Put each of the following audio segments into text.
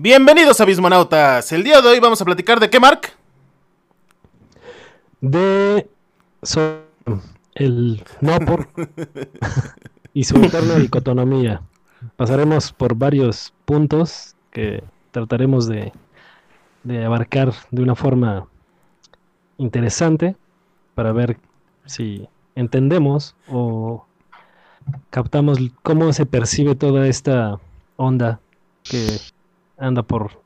Bienvenidos a Abismonautas. El día de hoy vamos a platicar de qué, Mark? De so- el no por y su interna dicotomía. Pasaremos por varios puntos que trataremos de, de abarcar de una forma interesante para ver si entendemos o captamos cómo se percibe toda esta onda que anda por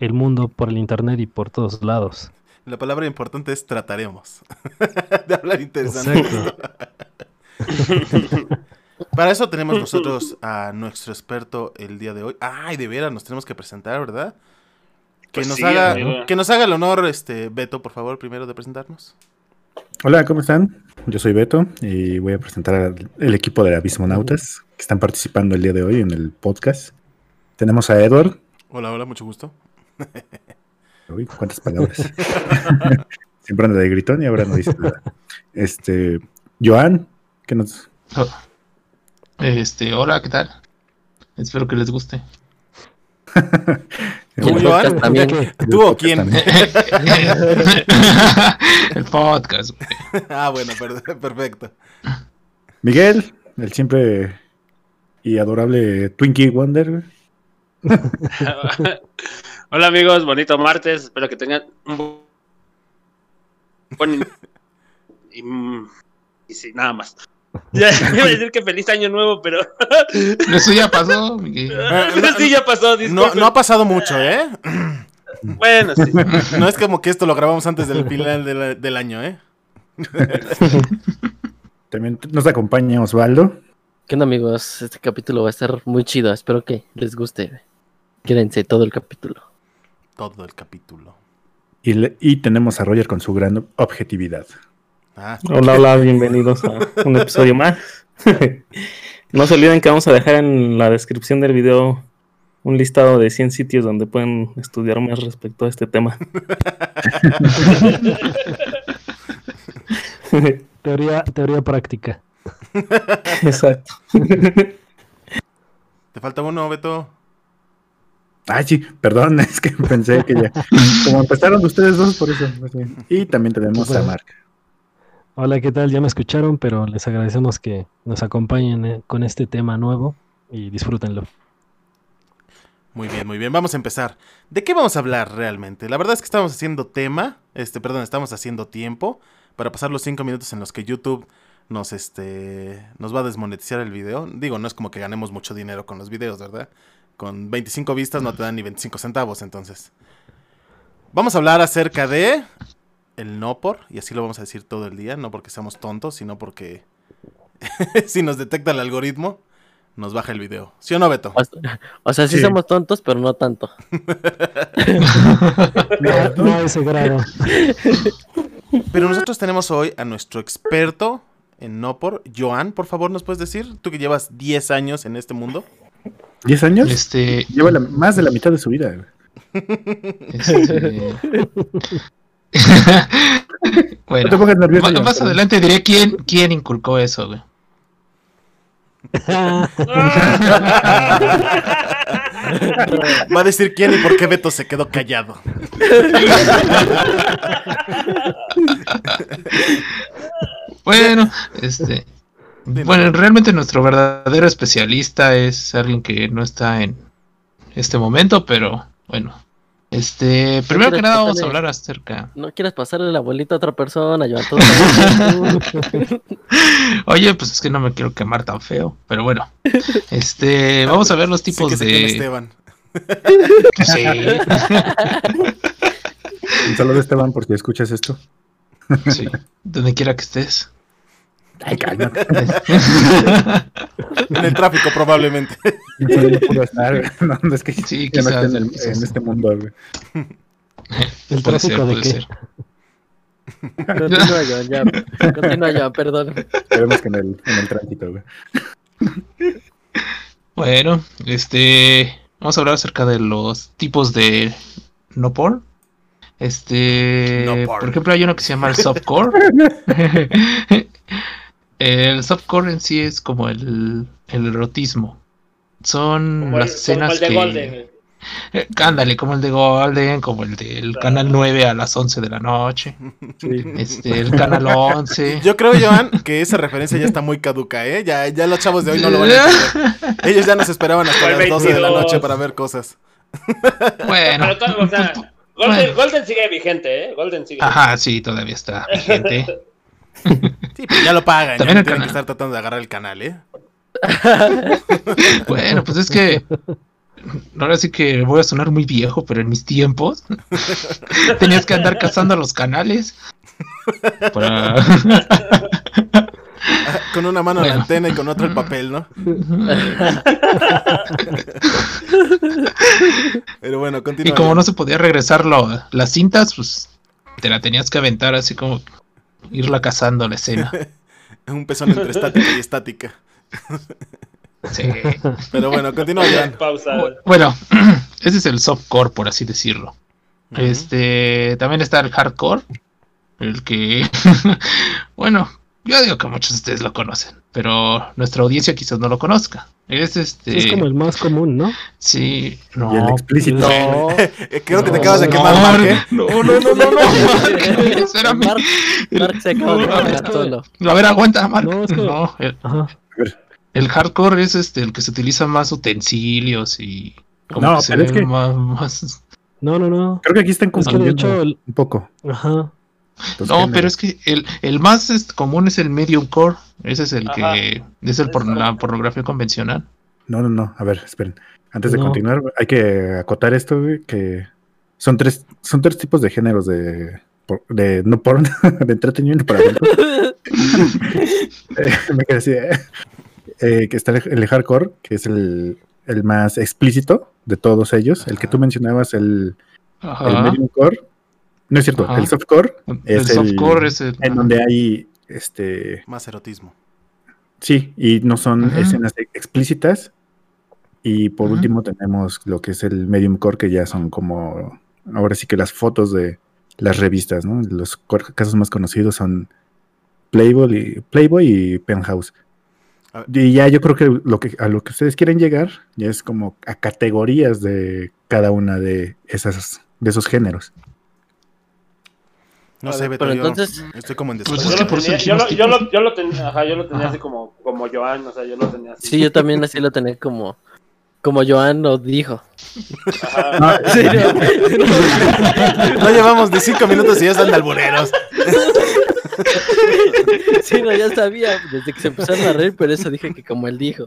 el mundo, por el internet y por todos lados. La palabra importante es trataremos. de hablar interesante. Para eso tenemos nosotros a nuestro experto el día de hoy. Ay, de veras, nos tenemos que presentar, ¿verdad? Que Pues nos sí, haga, que nos haga el honor, este, Beto, por favor, primero de presentarnos. Hola, ¿cómo están? Yo soy Beto y voy a presentar al el equipo de Abismonautas que están participando el día de hoy en el podcast. Tenemos a Edward. Hola, hola, mucho gusto. Uy, cuántas palabras. Siempre anda de gritón y ahora no dice nada. Este, Joan, que nos... Este, hola, ¿qué tal? Espero que les guste. ¿Tú, Joan? también. ¿Tú o quién? El podcast. güey. ah, bueno, per- perfecto. Miguel, el siempre y adorable Twinkie Wonder. Hola amigos, bonito martes. Espero que tengan un bu- buen. Y, mm, y sí, nada más. Ya iba a decir que feliz año nuevo, pero. Eso ya pasó. Miguel. Eh, no- sí, ya pasó. No, ha pasado mucho, ¿eh? Bueno, sí. No es como que esto lo grabamos antes del final del, del año, ¿eh? También nos acompaña Osvaldo. ¿Qué onda amigos? Este capítulo va a estar muy chido, espero que les guste. Quédense todo el capítulo. Todo el capítulo. Y, le- y tenemos a Roger con su gran objetividad. Ah, Hola, hola, bienvenidos a un episodio más. no se olviden que vamos a dejar en la descripción del video un listado de 100 sitios donde pueden estudiar más respecto a este tema. Teoría, teoría práctica. Exacto. ¿Te falta uno, Beto? Ay, sí, perdón, es que pensé que ya. Como empezaron ustedes dos, por eso. pues. Y también tenemos a Mark. Hola, ¿qué tal? Ya me escucharon, pero les agradecemos que nos acompañen eh, con este tema nuevo y disfrútenlo. Muy bien, muy bien. Vamos a empezar. ¿De qué vamos a hablar realmente? La verdad es que estamos haciendo tema, este, perdón, estamos haciendo tiempo para pasar los cinco minutos en los que YouTube nos, este, nos va a desmonetizar el video. Digo, no es como que ganemos mucho dinero con los videos, ¿verdad? Con 25 vistas no te dan ni 25 centavos, entonces. Vamos a hablar acerca de el no por, y así lo vamos a decir todo el día, no porque seamos tontos, sino porque si nos detecta el algoritmo, nos baja el video. ¿Sí o no, Beto? O, o sea, sí, Sí. somos tontos, pero no tanto. No, no ese grado. Pero nosotros tenemos hoy a nuestro experto en no por, Joan, por favor, ¿nos puedes decir? Tú que llevas 10 años en este mundo. ¿10 años? Este, Lleva la- más de la mitad de su vida. güey. este... No te bueno, pongas nervioso. más perdón. adelante diré quién, quién inculcó eso, güey. Va a decir quién y por qué Beto se quedó callado. Bueno, este. Bueno, realmente nuestro verdadero especialista es alguien que no está en este momento, pero bueno. Este, primero que quieres nada vamos a hablar acerca. No quieras pasarle la bolita a otra persona, está- Oye, pues es que no me quiero quemar tan feo, pero bueno. Este, vamos a ver los Sí tipos que se quema de. Esteban. Sí. Un saludo, Esteban, por si escuchas esto. Sí, donde quiera que estés. Ay, cálmate. En el tráfico, probablemente. Sí, no estar. No, no, es que Sí, no quizás, estoy en, el- quizás. en este mundo. güey. ¿El tráfico de puede qué? ser. Continúa, Joan, ya. Continúa, Joan, perdón. Esperemos que en el, en el tránsito. güey. Bueno, este, vamos a hablar acerca de los tipos de no porn. Este, No por ejemplo, hay uno que se llama el softcore. El softcore en sí es como el, el erotismo. Son Como las el, como escenas el de que Golden. Eh, Ándale, como el de Golden, como el del Canal 9 a las 11 de la noche. Este, el Canal 11. Yo creo, Joan, que esa referencia ya está muy caduca, ¿eh? Ya, ya los chavos de hoy no lo van a entender. Ellos ya nos esperaban hasta las 12 de la 22. noche para ver cosas. Bueno, Pero todo, o sea, Golden, Bueno. Golden sigue vigente, ¿eh? Golden sigue ajá, sí, todavía está vigente. Sí, pero ya lo pagan. Ya También no el tienen que estar tratando de agarrar el canal, ¿eh? Bueno, pues es que ahora sí que voy a sonar muy viejo, pero en mis tiempos tenías que andar cazando los canales. Para... Con una mano la Bueno. antena y con otra el papel, ¿no? Pero bueno, Y continúa. como no se podía regresar lo- las cintas, pues te la tenías que aventar así como irla cazando la escena. Un pezón entre estática y estática. Sí. Pero bueno, continúa. Bueno, ese es el softcore, por así decirlo. Este, también está el hardcore, el que, bueno, yo digo que muchos de ustedes lo conocen, pero nuestra audiencia quizás no lo conozca. Es este, Es como el más común, ¿no? sí, no, Y el explícito. no, Creo que te no, acabas de quemar, no, Mark, ¿eh? No, no, no, no, no, Mark. Mark, Mark se acaba de No, quedar es que- solo. A ver, aguanta, Mark. No, es que- No, el, Ajá. el hardcore es este el que se utiliza más utensilios y como No, que se pero es ve que- más, más- No, no, no. Creo que aquí están Es que de confundiendo hecho, el- un poco. ajá. No, pero es que el, el más este, común es el medium core. Ese es el Ajá. que es el por la pornografía convencional. No, no, no. A ver, esperen. Antes de No. continuar, hay que acotar esto, güey, que son tres, son tres tipos de géneros de, de no porno, de entretenimiento para adultos. Me quedé así, eh. Eh, que está el, el hardcore, que es el, el más explícito de todos ellos. El que tú mencionabas, el, medium core. No es cierto, Ajá. el softcore, el es el- softcore es el. en donde hay este Más erotismo. Sí, y no son escenas explícitas. Y por último tenemos lo que es el medium core, que ya son como, ahora sí que las fotos de las revistas, ¿no? Los casos más conocidos son Playboy y, Playboy y Penthouse. Y ya yo creo que lo que a lo que ustedes quieren llegar ya es como a categorías de cada una de esas de esos géneros. No sé, Beto, pero yo entonces- estoy como en Pues desacuerdo. es Yo que lo por eso tenía, yo lo, yo tipos. lo, yo lo tenía, ajá, yo lo tenía Ajá. así como, como Joan, o sea, yo lo tenía así. Sí, yo también así lo tenía como, como Joan lo dijo. Ajá. No, ¿En serio? No llevamos ni cinco minutos y ya están de albureros. Sí, no, ya sabía, desde que se empezaron a reír, pero eso dije que como él dijo.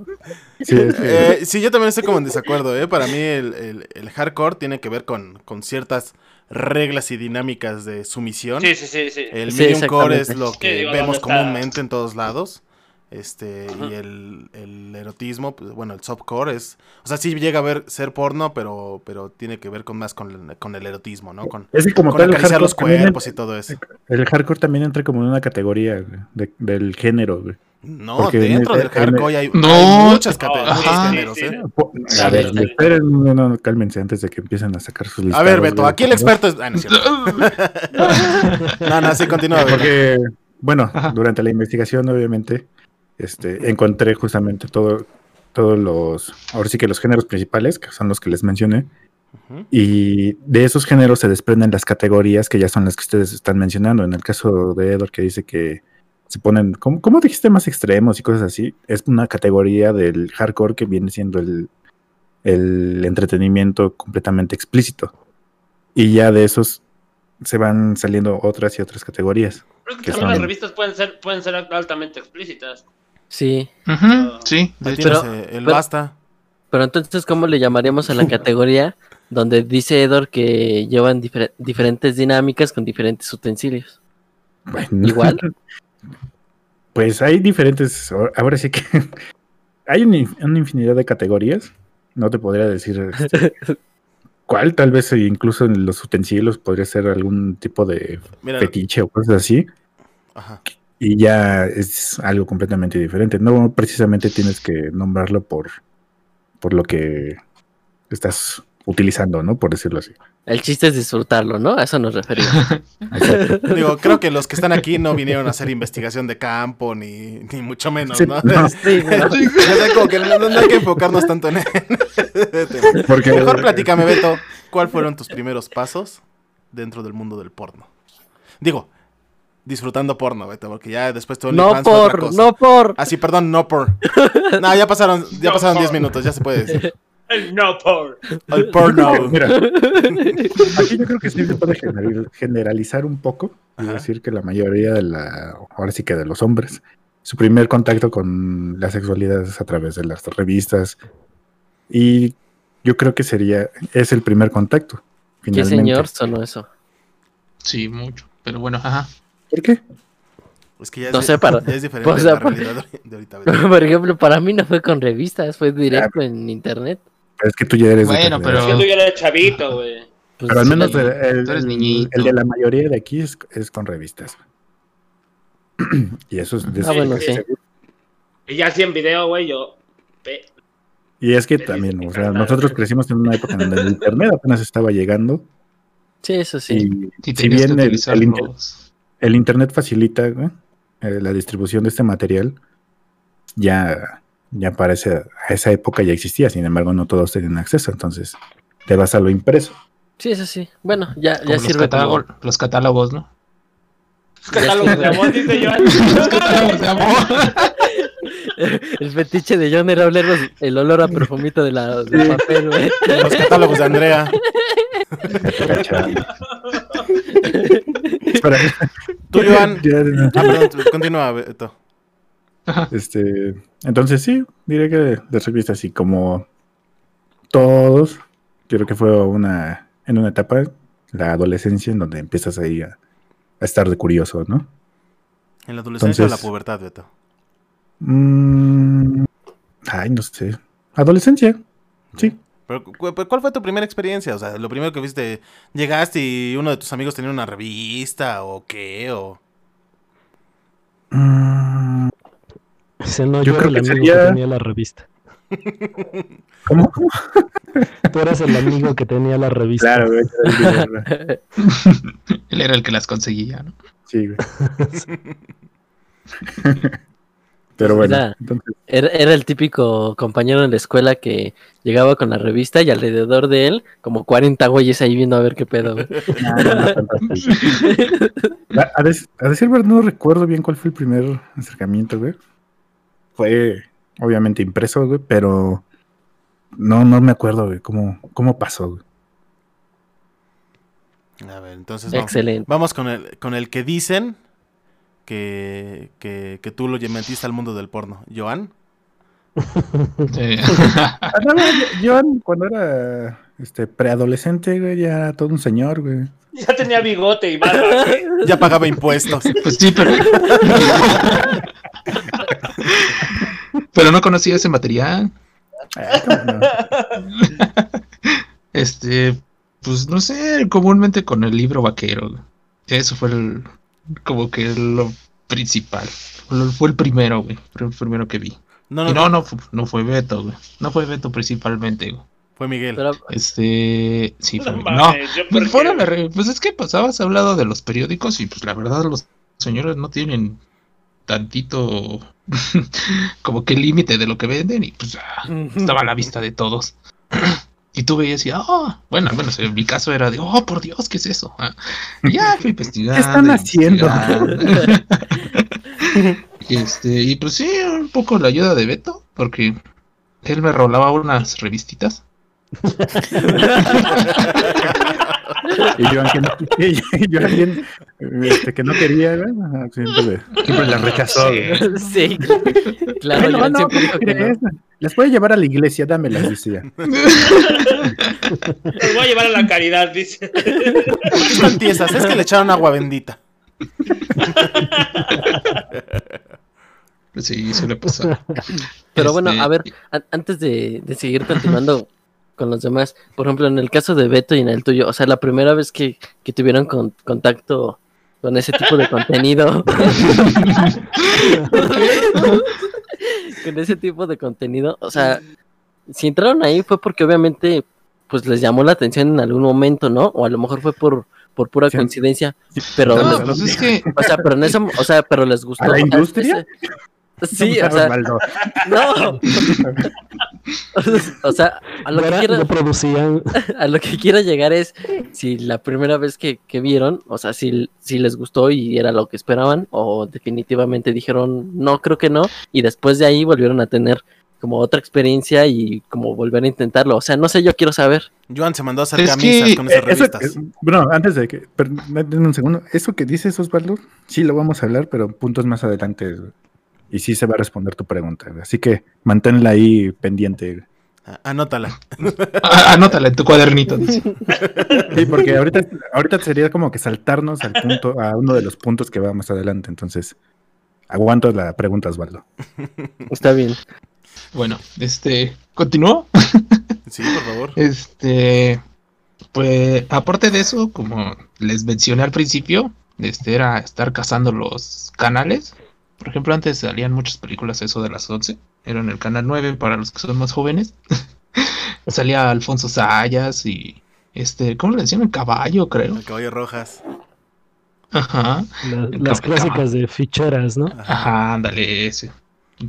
sí, Eh, sí, yo también estoy como en desacuerdo, ¿eh? Para mí el, el- el hardcore tiene que ver con, con ciertas reglas y dinámicas de sumisión. Sí, sí, sí, sí. El Sí, medium core es lo que Sí, digo, vemos comúnmente en todos lados. Este, Ajá. y el, el erotismo, pues, bueno, el softcore es, o sea, sí llega a ver ser porno, pero, pero tiene que ver con más con, el- con el erotismo, ¿no? Con, es que como con tal el acariciar hardcore, los cuerpos entra, y todo eso. el hardcore también entra como en una categoría güey, de- del género. güey. No, Porque dentro el- del hardcore hay, No. hay muchas cate- No, muchos ajá. géneros, Sí, sí, ¿eh? A ver, sí. esperen, no, no, cálmense antes de que empiecen a sacar sus listas. A ver, Beto, aquí el experto es... Ah, no, no, no, sí, continúa. Porque, bueno, Ajá. durante la investigación, obviamente, este, encontré justamente todo, todos los, ahora sí que los géneros principales, que son los que les mencioné, y de esos géneros se desprenden las categorías que ya son las que ustedes están mencionando. En el caso de Edward, que dice que se ponen, ¿cómo, cómo dijiste más extremos y cosas así? Es una categoría del hardcore que viene siendo el, el entretenimiento completamente explícito. Y ya de esos se van saliendo otras y otras categorías. Creo que que también son- las revistas pueden ser, pueden ser altamente explícitas. Sí, sí, de hecho. Pero- eh, el pero- basta. pero entonces, ¿cómo le llamaríamos a la categoría donde dice Edor que llevan difer- diferentes dinámicas con diferentes utensilios? Bueno, Igual. Pues hay diferentes, ahora- sí que hay una, in- una infinidad de categorías. No te podría decir este, cuál, tal vez eh, incluso en los utensilios podría ser algún tipo de Mira, fetiche o cosas así. ajá. Y ya es algo completamente diferente. No precisamente tienes que nombrarlo por, por lo que estás utilizando, ¿no? Por decirlo así. El chiste es disfrutarlo, ¿no? A eso nos referimos. Digo, creo que los que están aquí no vinieron a hacer investigación de campo, ni, ni mucho menos, Sí, ¿no? no. Sí, ¿no? Como que no, no hay que enfocarnos tanto en tema. Porque Mejor platícame, Beto, ¿cuáles fueron tus primeros pasos dentro del mundo del porno? Digo, disfrutando porno, Beto, porque ya después tu No por, no por. Ah, sí, perdón, no por. No, ya pasaron, ya No pasaron por. 10 minutos, ya se puede decir. No por. El porno. Mira, aquí yo creo que sí se puede general- generalizar un poco y Ajá. decir que la mayoría de la, ahora sí que de los hombres, su primer contacto con la sexualidad es a través de las revistas y yo creo que sería, es el primer contacto. ¿Qué Finalmente. señor sonó eso? Sí, mucho. Pero bueno, ajá. ¿Por qué? Es que ya es, No sé, para- ya es diferente o sea, la por- realidad de ahorita. Por ejemplo, para mí no fue con revistas, fue directo en internet. Es que tú ya eres Bueno, pero- Es que tú ya eres chavito, güey. Pues, Pero al sí, menos el, el- Tú eres el- niñito. el de la mayoría de aquí es, es con revistas. y eso es de Ah, bueno, sí. sí. Y ya así en video, güey, yo. Y es que Sí, también, sí, o sea, nosotros crecimos en una época en donde el internet apenas estaba llegando Sí, eso sí. y Si bien el, el inter- los- el internet facilita güey, eh, la distribución de este material, ya, ya para esa, a esa época ya existía, sin embargo no todos tenían acceso, entonces te vas a lo impreso. Sí, eso sí. Bueno, ya, ya los, sirve como... catálogo- los catálogos, ¿no? Catálogos de amor, dice yo. Los catálogos de amor. El fetiche de John era oler los- el olor a perfumito de la, del papel, güey. Los catálogos de Andrea. Tú, Joan. Ah, perdón, continúa, Beto. Este, entonces sí, diré que de revistas y como todos, creo que fue una en una etapa, la adolescencia, en donde empiezas ahí a, a estar de curioso, ¿no? ¿En la adolescencia o la Entonces- pubertad, Beto? Mm, ay, no sé. Adolescencia, sí. Pero, pero, ¿Cuál fue tu primera experiencia? O sea, lo primero que viste, llegaste y uno de tus amigos tenía una revista o qué, o... Mm, No, Yo yo, creo era el que amigo sería- que tenía la revista. ¿Cómo? ¿Cómo? Tú eras el amigo que tenía la revista. Claro, güey, era el video, Él era el que las conseguía, ¿no? sí, güey. Pero bueno, Era- entonces, Era, era el típico compañero en la escuela que llegaba con la revista y alrededor de él, como 40 güeyes ahí viendo a ver qué pedo. así. A, a decir verdad, no recuerdo bien cuál fue el primer acercamiento, güey. Fue obviamente impreso, güey, pero no, no me acuerdo, güey, cómo, cómo pasó, güey. A ver, entonces vamos, Excelente. vamos con, el, con el que dicen que, que, que tú lo metiste al mundo del porno. ¿Joan? Sí. Ah, no, no, yo cuando era este, preadolescente, güey, ya era todo un señor, güey. Ya tenía bigote y barba. Ya pagaba impuestos. Pues sí, pero. pero no conocía ese material. Ah, ¿cómo no? Este, pues no sé, comúnmente con el libro vaquero. güey. Eso fue el, como que lo principal. Fue el primero, güey. Fue el primero que vi. No, Y no, no, no, fu- no fue Beto, güey. No fue Beto principalmente, güey. Fue Miguel. Pero, Este, sí, fue No Miguel. No, pues fuera la re- pues es que pasabas hablado de los periódicos y pues la verdad los señores no tienen tantito como que límite de lo que venden y pues ah, estaba a la vista de todos. Y tú veías y, oh, bueno, al menos en mi caso era de, oh, por Dios, ¿qué es eso? Ah, ya fui investigando. ¿Qué están haciendo? y este, y pues sí, un poco la ayuda de Beto, porque él me rolaba unas revistitas. Y yo, que no, y yo- este, que no quería, siempre, le- siempre la rechazó. Sí. claro, no, no. Las voy a llevar a la iglesia, dámelas, decía. Los voy a llevar a la caridad, dice. ¿Por qué están tiesas? Es que le echaron agua bendita. Sí, suele pasar. Pero bueno, Este, a ver, an- antes de, de seguir continuando con los demás, por ejemplo, en el caso de Beto y en el tuyo, o sea, la primera vez que, que tuvieron con- contacto con ese tipo de contenido, con ese tipo de contenido, o sea, si entraron ahí fue porque obviamente pues les llamó la atención en algún momento, ¿no? O a lo mejor fue por, por pura Sí. coincidencia, pero, No, les- pues es que o sea, pero en eso, o sea, pero les gustó. ¿A la o sea, industria? ese- Sí, o sea, Osvaldo. no. O sea, a lo, que quiero, producían. a lo que quiero llegar es si la primera vez que, que vieron, o sea, si, si les gustó y era lo que esperaban, o definitivamente dijeron no, creo que no, y después de ahí volvieron a tener como otra experiencia y como volver a intentarlo. O sea, no sé, yo quiero saber. Joan se mandó a hacer Es camisas que, con esas Eh, eso- revistas. bueno, antes de que. per- denme un segundo. Eso que dices, Osvaldo, sí lo vamos a hablar, pero puntos más adelante. Y sí se va a responder tu pregunta. Así que manténla ahí pendiente. Anótala. a- anótala en tu cuadernito. dice. Sí, porque ahorita, ahorita sería como que saltarnos al punto, a uno de los puntos que va más adelante. Entonces, aguanto la pregunta, Osvaldo. Está bien. Bueno, este, ¿continúo? Sí, por favor. Este, pues, aparte de eso, como les mencioné al principio, este era estar cazando los canales. Por ejemplo, antes salían muchas películas eso de las 11. Era en el canal 9 para los que son más jóvenes. Salía Alfonso Sayas y este, ¿cómo le decían? El caballo, creo. El caballo rojas. Ajá. la- las clásicas de ficheras, ¿no? Ajá. Ajá, ándale ese.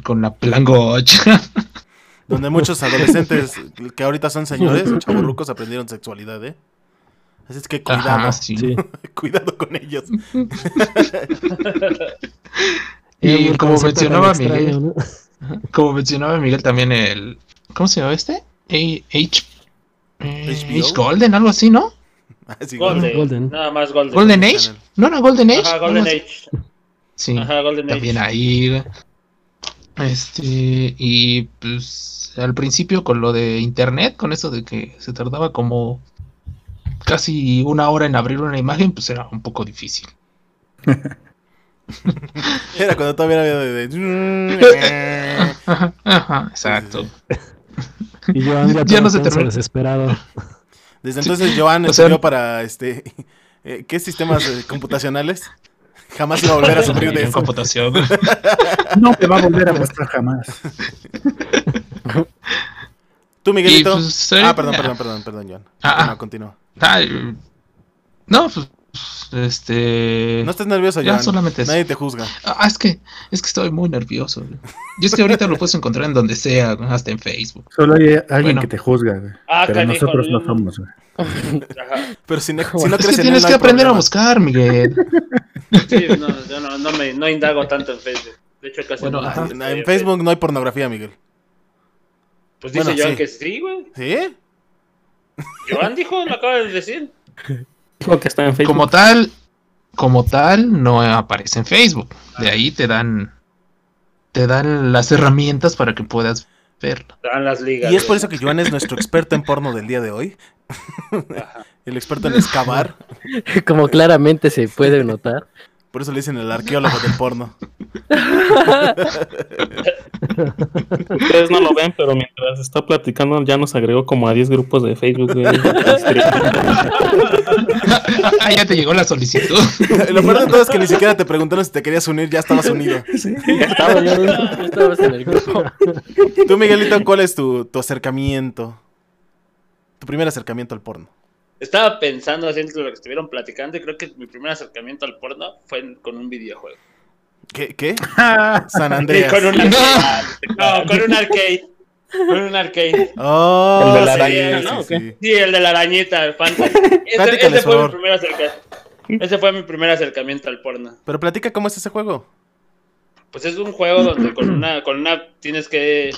Con la plangocha. Donde muchos adolescentes que ahorita son señores, chaburrucos, aprendieron sexualidad, ¿eh? Así es que cuidado, Ajá, sí. Sí. cuidado con ellos. Y como mencionaba extraño, Miguel, ¿no? como mencionaba Miguel también el ¿cómo se llama este? A- H eh? H Golden, algo así, ¿no? Así, Golden. Golden. Nada más Golden. Golden Age. ¿no era Golden Age? Ajá, Golden. Age. Sí, Ajá, Golden también Age. ahí. Este, y pues al principio con lo de internet, con eso de que se tardaba como casi una hora en abrir una imagen, pues era un poco difícil. Era cuando todavía era de... de- Ajá, ajá, exacto. Y yo ando Ya no se terminó. desesperado. Desde entonces Joan O sea- estudió para este eh, ¿qué sistemas eh, computacionales? Jamás iba a volver a sufrir de eso. computación. No te va a volver a mostrar jamás. Tú, Miguelito. Pues, ah, perdón, ah. perdón, perdón, perdón, Joan. Ah, Continúa, continúa. Ay, no, pues, este. No estés nervioso, ya solamente eso. Nadie te juzga. Ah, es que, es que estoy muy nervioso. güey. Y es que ahorita lo puedes encontrar en donde sea, hasta en Facebook. Solo hay alguien Bueno. que te juzga, güey. Ah, pero canijo, nosotros no somos. güey. Ajá. Pero si no, si no es crees que tienes que aprender a buscar, Miguel. Sí, no, yo no, no me no indago tanto en Facebook. De hecho, casi Bueno, no En Facebook no hay pornografía, Miguel. Pues dice Bueno, Joan sí. que sí, güey. ¿Sí? Joan dijo, lo acaba de decir. Dijo que está en Facebook. Como tal, como tal, no aparece en Facebook. De ahí te dan, te dan las herramientas para que puedas verlo. Dan las ligas. Y es por eso que Joan es nuestro experto en porno del día de hoy. Ajá. El experto en excavar. Como claramente se puede notar. Por eso le dicen el arqueólogo del porno. Ustedes no lo ven, pero mientras está platicando ya nos agregó como a 10 grupos de Facebook. güey. ah, ya te llegó la solicitud. Lo peor de todo es que ni siquiera te preguntaron si te querías unir, ya estabas unido. Ya estaba, ya, ya estabas en el grupo. Tú, Miguelito, ¿cuál es tu, tu acercamiento? Tu primer acercamiento al porno. Estaba pensando así entre lo que estuvieron platicando y creo que mi primer acercamiento al porno fue con un videojuego. ¿Qué? ¿Qué? San Sí, Andreas. con un arcade. No, con un arcade. Con un arcade. Oh, ¿El de la sí, araña, sí, no? sí. Sí, el de la arañita, el. Ese, ese fue mi primer acercamiento. Ese fue mi primer acercamiento al porno. Pero platica cómo es ese juego. Pues es un juego donde con una, con una tienes que,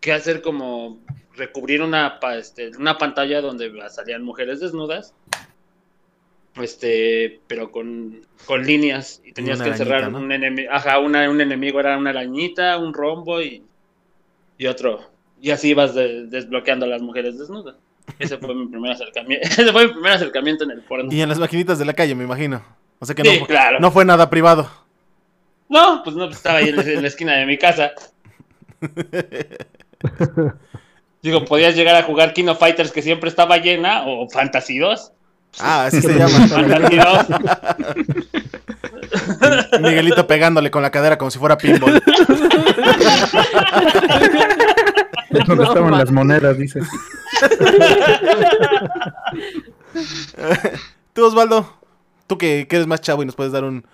que hacer como recubrir una, pa- este, una pantalla donde salían mujeres desnudas. Este, pero con, con líneas. Y tenías una que encerrar arañita, ¿no? un enemigo. Ajá, una, un enemigo era una arañita, un rombo y, y otro. Y así ibas de- desbloqueando a las mujeres desnudas. Ese fue mi primer acercamiento. Ese fue mi primer acercamiento en el porno. Y en las maquinitas de la calle, me imagino. O sea que Sí, no, claro. no fue nada privado. No, pues no, pues estaba ahí en la, en la esquina de mi casa. Digo, podías llegar a jugar Kino Fighters que siempre estaba llena o Fantasy 2. Ah, así se llama. Fantasy 2. Miguelito pegándole con la cadera como si fuera pinball. Donde No, estaban las monedas, dice. Tú, Osvaldo, tú que, que eres más chavo y nos puedes dar un,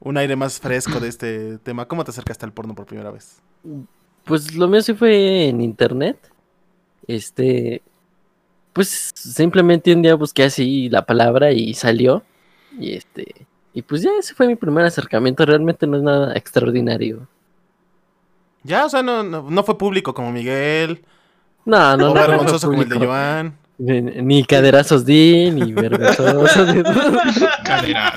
un aire más fresco de este tema, ¿cómo te acercaste al porno por primera vez? Pues lo mío sí fue en internet. Este, pues simplemente un día busqué así la palabra y salió. Y este, y pues ya ese fue mi primer acercamiento. Realmente no es nada extraordinario. Ya, o sea, no, no, no fue público como Miguel, No, no, o no. vergonzoso como el de. Joan. Ni, ni caderazos di, ni vergonzosos. ni- Caderas.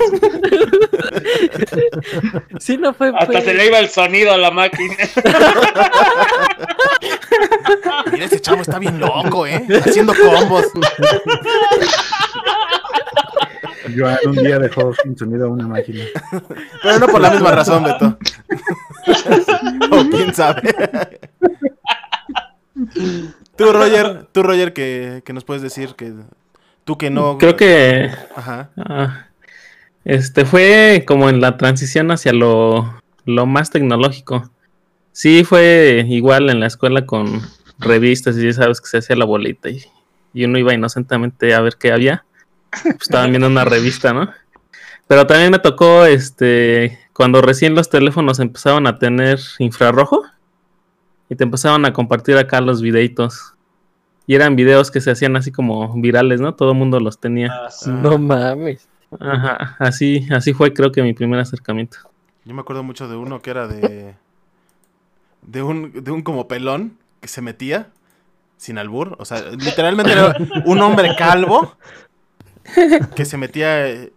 sí, no fue. Hasta fue- se le iba el sonido a la máquina. Mira, ese chavo está bien loco, ¿eh? Haciendo combos. Joan un día dejó sin sonido una máquina. Pero no por la misma razón, Beto. o quién sabe. tú, Roger, tú, Roger, que, que nos puedes decir que tú que no. Creo que Ajá. ah, este fue como en la transición hacia lo, lo más tecnológico. Sí, fue igual en la escuela con revistas y ya sabes que se hacía la bolita y, y uno iba inocentemente a ver qué había. Pues estaban viendo una revista, ¿no? Pero también me tocó este cuando recién los teléfonos empezaban a tener infrarrojo y te empezaban a compartir acá los videitos. Y eran videos que se hacían así como virales, ¿no? Todo el mundo los tenía. No mames. Ajá, así, así fue creo que mi primer acercamiento. Yo me acuerdo mucho de uno que era de. De un, de un como pelón que se metía sin albur. O sea, literalmente era un hombre calvo que se metía eh,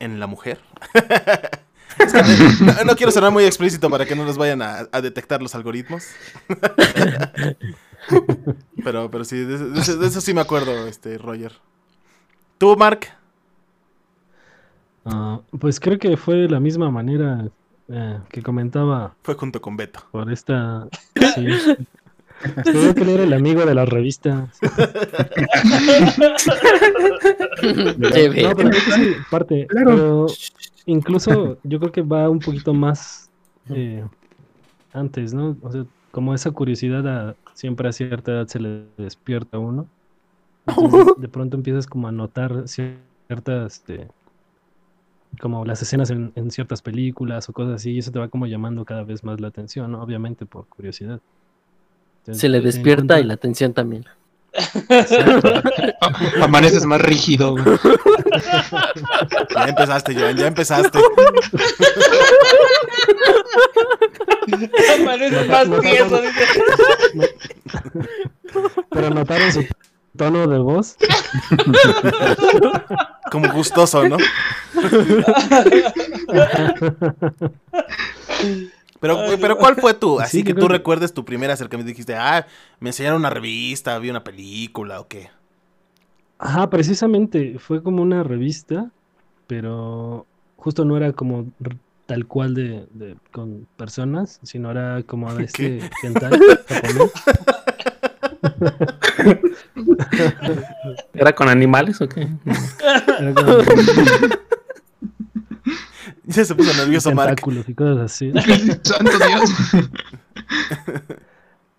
en la mujer. Es que, no, no quiero sonar muy explícito para que no nos vayan a, a detectar los algoritmos. Pero, pero sí, de, eso- de de sí me acuerdo, este, Roger. ¿Tú, Mark? Ah, pues creo que fue la misma manera eh, que comentaba Fue junto con Beto. por esta. Sí. Creo que era el amigo de la revista. No, pero que sí, parte. Claro. Pero incluso yo creo que va un poquito más eh, antes, ¿no? O sea, como esa curiosidad a, siempre a cierta edad se le despierta a uno. Entonces, de pronto empiezas como a notar ciertas, este, como las escenas en, en ciertas películas o cosas así, y eso te va como llamando cada vez más la atención, ¿no? Obviamente por curiosidad. Entonces, Se le despierta y la atención también. Amaneces más rígido. güey. Ya empezaste, Joan, ya empezaste. Amaneces más tieso, dice. Pero notaron su tono de voz. Como gustoso, ¿no? Pero, pero ¿cuál fue tu? Así Sí, que tú que- recuerdes tu primer acercamiento. Dijiste, ah, me enseñaron una revista, vi una película o qué. Ajá, precisamente fue como una revista, pero justo no era como tal cual de, de- con personas, sino era como de este hentai japonés. ¿Era con animales o qué? Era como Ya se puso nervioso, Mark. tentáculos y cosas así. Santo Dios.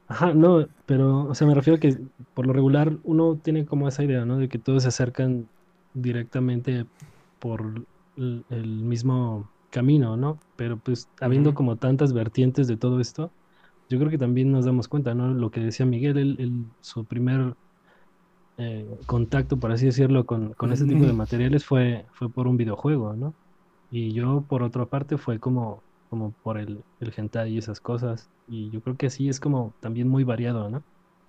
Ajá, no, pero, o sea, me refiero a que por lo regular uno tiene como esa idea, ¿no? De que todos se acercan directamente por el, el mismo camino, ¿no? Pero pues habiendo como tantas vertientes de todo esto, yo creo que también nos damos cuenta, ¿no? Lo que decía Miguel, él, él- su primer eh, contacto, por así decirlo, con, con ese tipo de materiales fue, fue por un videojuego, ¿no? Y yo, por otra parte, fue como, como por el, el hentai y esas cosas. Y yo creo que así es como también muy variado, ¿no?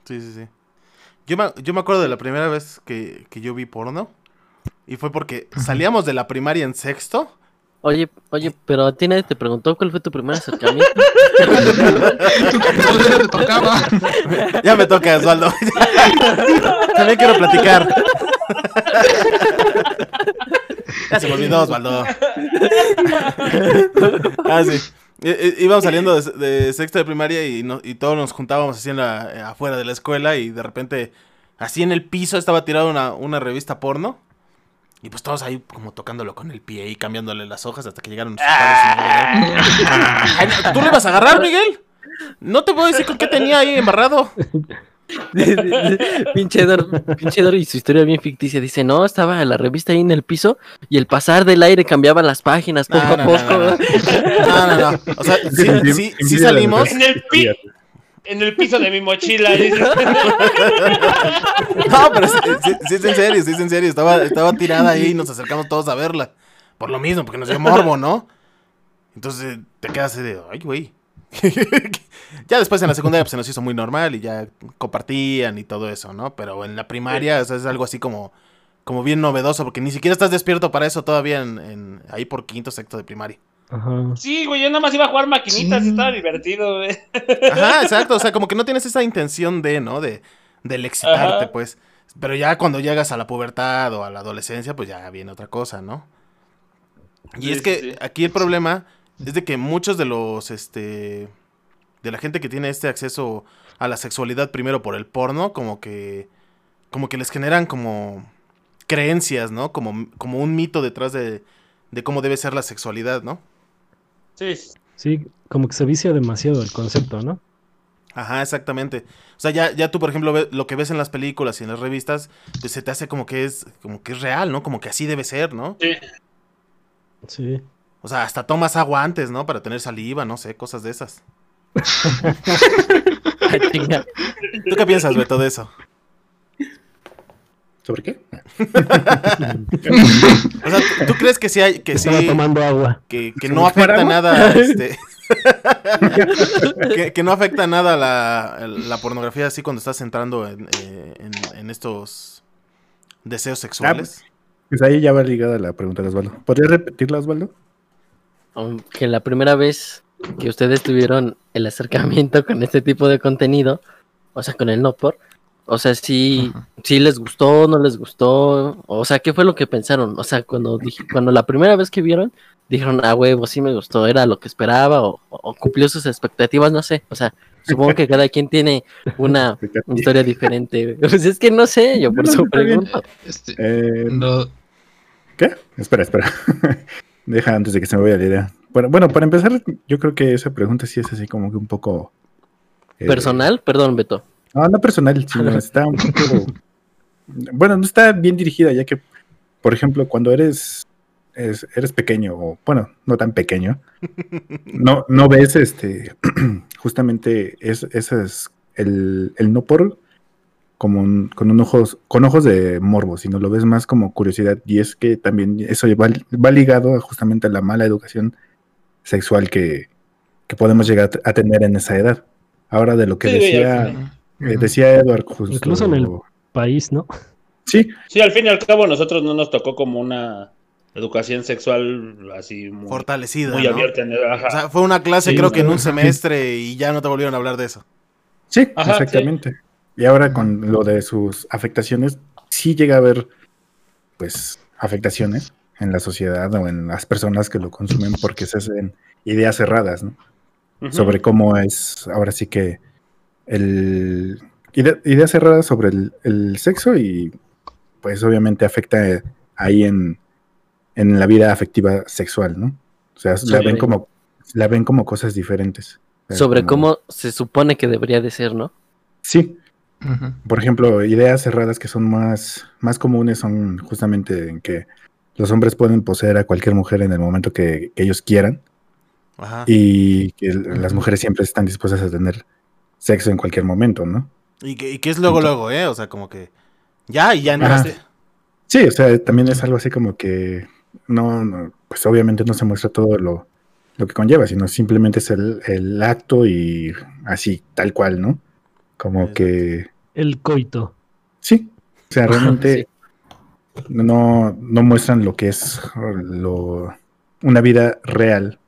Sí, sí, sí. Yo me, yo me acuerdo de la primera vez que, que yo vi porno. Y fue porque salíamos de la primaria en sexto. Oye, oye, pero a ti nadie te preguntó cuál fue tu primer acercamiento. Todavía te tocaba. Ya me toca, Osvaldo. También quiero platicar. Ya se me olvidó, Osvaldo. Ah, sí. Íbamos saliendo de, de sexto de primaria y, no- y todos nos juntábamos así en la, eh, afuera de la escuela y de repente, así en el piso estaba tirada una, una revista porno. Y pues todos ahí como tocándolo con el pie y cambiándole las hojas hasta que llegaron sus ¿Tú lo ibas a agarrar, Miguel? No te puedo decir con qué tenía ahí embarrado. pinche, Edward, pinche Edward y su historia bien ficticia. Dice, no, estaba la revista ahí en el piso y el pasar del aire cambiaba las páginas poco No, a no, poco. no, no, No, no, no. O sea, sí, salimos. En el, pi- en el piso de mi mochila. dice. No, pero sí, sí- sí es en serio, sí es en serio. Estaba, estaba tirada ahí y nos acercamos todos a verla. Por lo mismo, porque nos dio morbo, ¿no? Entonces te quedas así de, ay, güey. ya después en la secundaria pues, se nos hizo muy normal y ya compartían y todo eso, ¿no? Pero en la primaria o sea, es algo así como, como bien novedoso, porque ni siquiera estás despierto para eso todavía en, en- ahí por quinto, sexto de primaria. Ajá. Sí, güey, yo nada más iba a jugar maquinitas Sí. y estaba divertido, güey. Ajá, exacto. O sea, como que no tienes esa intención de, ¿no? De, del excitarte, Ajá. pues. Pero ya cuando llegas a la pubertad o a la adolescencia, pues ya viene otra cosa, ¿no? Y Sí, es que sí. aquí el problema es de que muchos de los, este, de la gente que tiene este acceso a la sexualidad primero por el porno, como que, como que les generan como creencias, ¿no? Como, como un mito detrás de, de cómo debe ser la sexualidad, ¿no? Sí. Sí, como que se vicia demasiado el concepto, ¿no? Ajá, exactamente. O sea, ya, ya tú, por ejemplo, ve- lo que ves en las películas y en las revistas, pues se te hace como que es, como que es real, ¿no? Como que así debe ser, ¿no? Sí. Sí. O sea, hasta tomas agua antes, ¿no? Para tener saliva, no sé, cosas de esas. ¿Tú qué piensas, Beto, de eso? ¿Sobre qué? O sea, ¿tú, crees que sí hay, que sí, tomando agua. que, que ¿Se no afecta nada, este, que, que no afecta nada la, la pornografía así cuando estás entrando en, eh, en- en estos deseos sexuales? Pues ahí ya va ligada la pregunta de Osvaldo. ¿Podrías repetirla, Osvaldo? Aunque la primera vez que ustedes tuvieron el acercamiento con este tipo de contenido, o sea, con el no por, o sea, sí, sí les gustó, no les gustó, o sea, ¿qué fue lo que pensaron? O sea, cuando dije, cuando la primera vez que vieron, dijeron, ah, huevo, sí me gustó, era lo que esperaba, o, o cumplió sus expectativas, no sé, o sea, supongo que cada quien tiene una historia diferente. Pues es que no sé, yo por No, eso pregunto. Este, Eh, no, ¿Qué? Espera, espera. Deja antes de que se me vaya la idea. Bueno, bueno, para empezar, yo creo que esa pregunta sí es así como que un poco... eh, Personal, perdón, Beto. No, no personal, sino está un poco... Bueno, no está bien dirigida, ya que, por ejemplo, cuando eres, es- eres pequeño, o bueno, no tan pequeño, no, no ves este, justamente es el, el no por como un- con un ojos, con ojos de morbo, sino lo ves más como curiosidad, y es que también eso va, va ligado a justamente a la mala educación sexual que, que podemos llegar a tener en esa edad. Ahora de lo que Sí, decía... Eh, decía Edward justo. Incluso en el- País, ¿no? Sí, Sí, al fin y al cabo, nosotros no nos tocó como una educación sexual así muy, Fortalecida, muy ¿no? abierta. en- ajá. O sea, fue una clase Sí, creo que en un semestre y ya no te volvieron a hablar de eso. sí, Ajá, exactamente. Y ahora con lo de sus afectaciones, sí llega a haber, pues, afectaciones en la sociedad o en las personas que lo consumen porque se hacen ideas cerradas. Sobre cómo es, ahora sí que, el... ide- Ideas cerradas sobre el, el sexo y, pues, obviamente afecta ahí en, en la vida afectiva sexual, ¿no? O sea, la Sí. ven como, la ven como cosas diferentes. Sobre como- cómo se supone que debería de ser, ¿no? Sí, Por ejemplo, ideas cerradas que son más, más comunes son justamente en que los hombres pueden poseer a cualquier mujer en el momento que, que ellos quieran Ajá. y que las mujeres siempre están dispuestas a tener sexo en cualquier momento, ¿no? Y que, y que es luego, luego, ¿eh? O sea, como que ya y ya Ajá. entraste. Sí, o sea, también es algo así como que no, no, pues obviamente no se muestra todo lo, lo que conlleva, sino simplemente es el, el acto y así, tal cual, ¿no? Como Exacto. que El coito. Sí, o sea, realmente no, no muestran lo que es lo, una vida real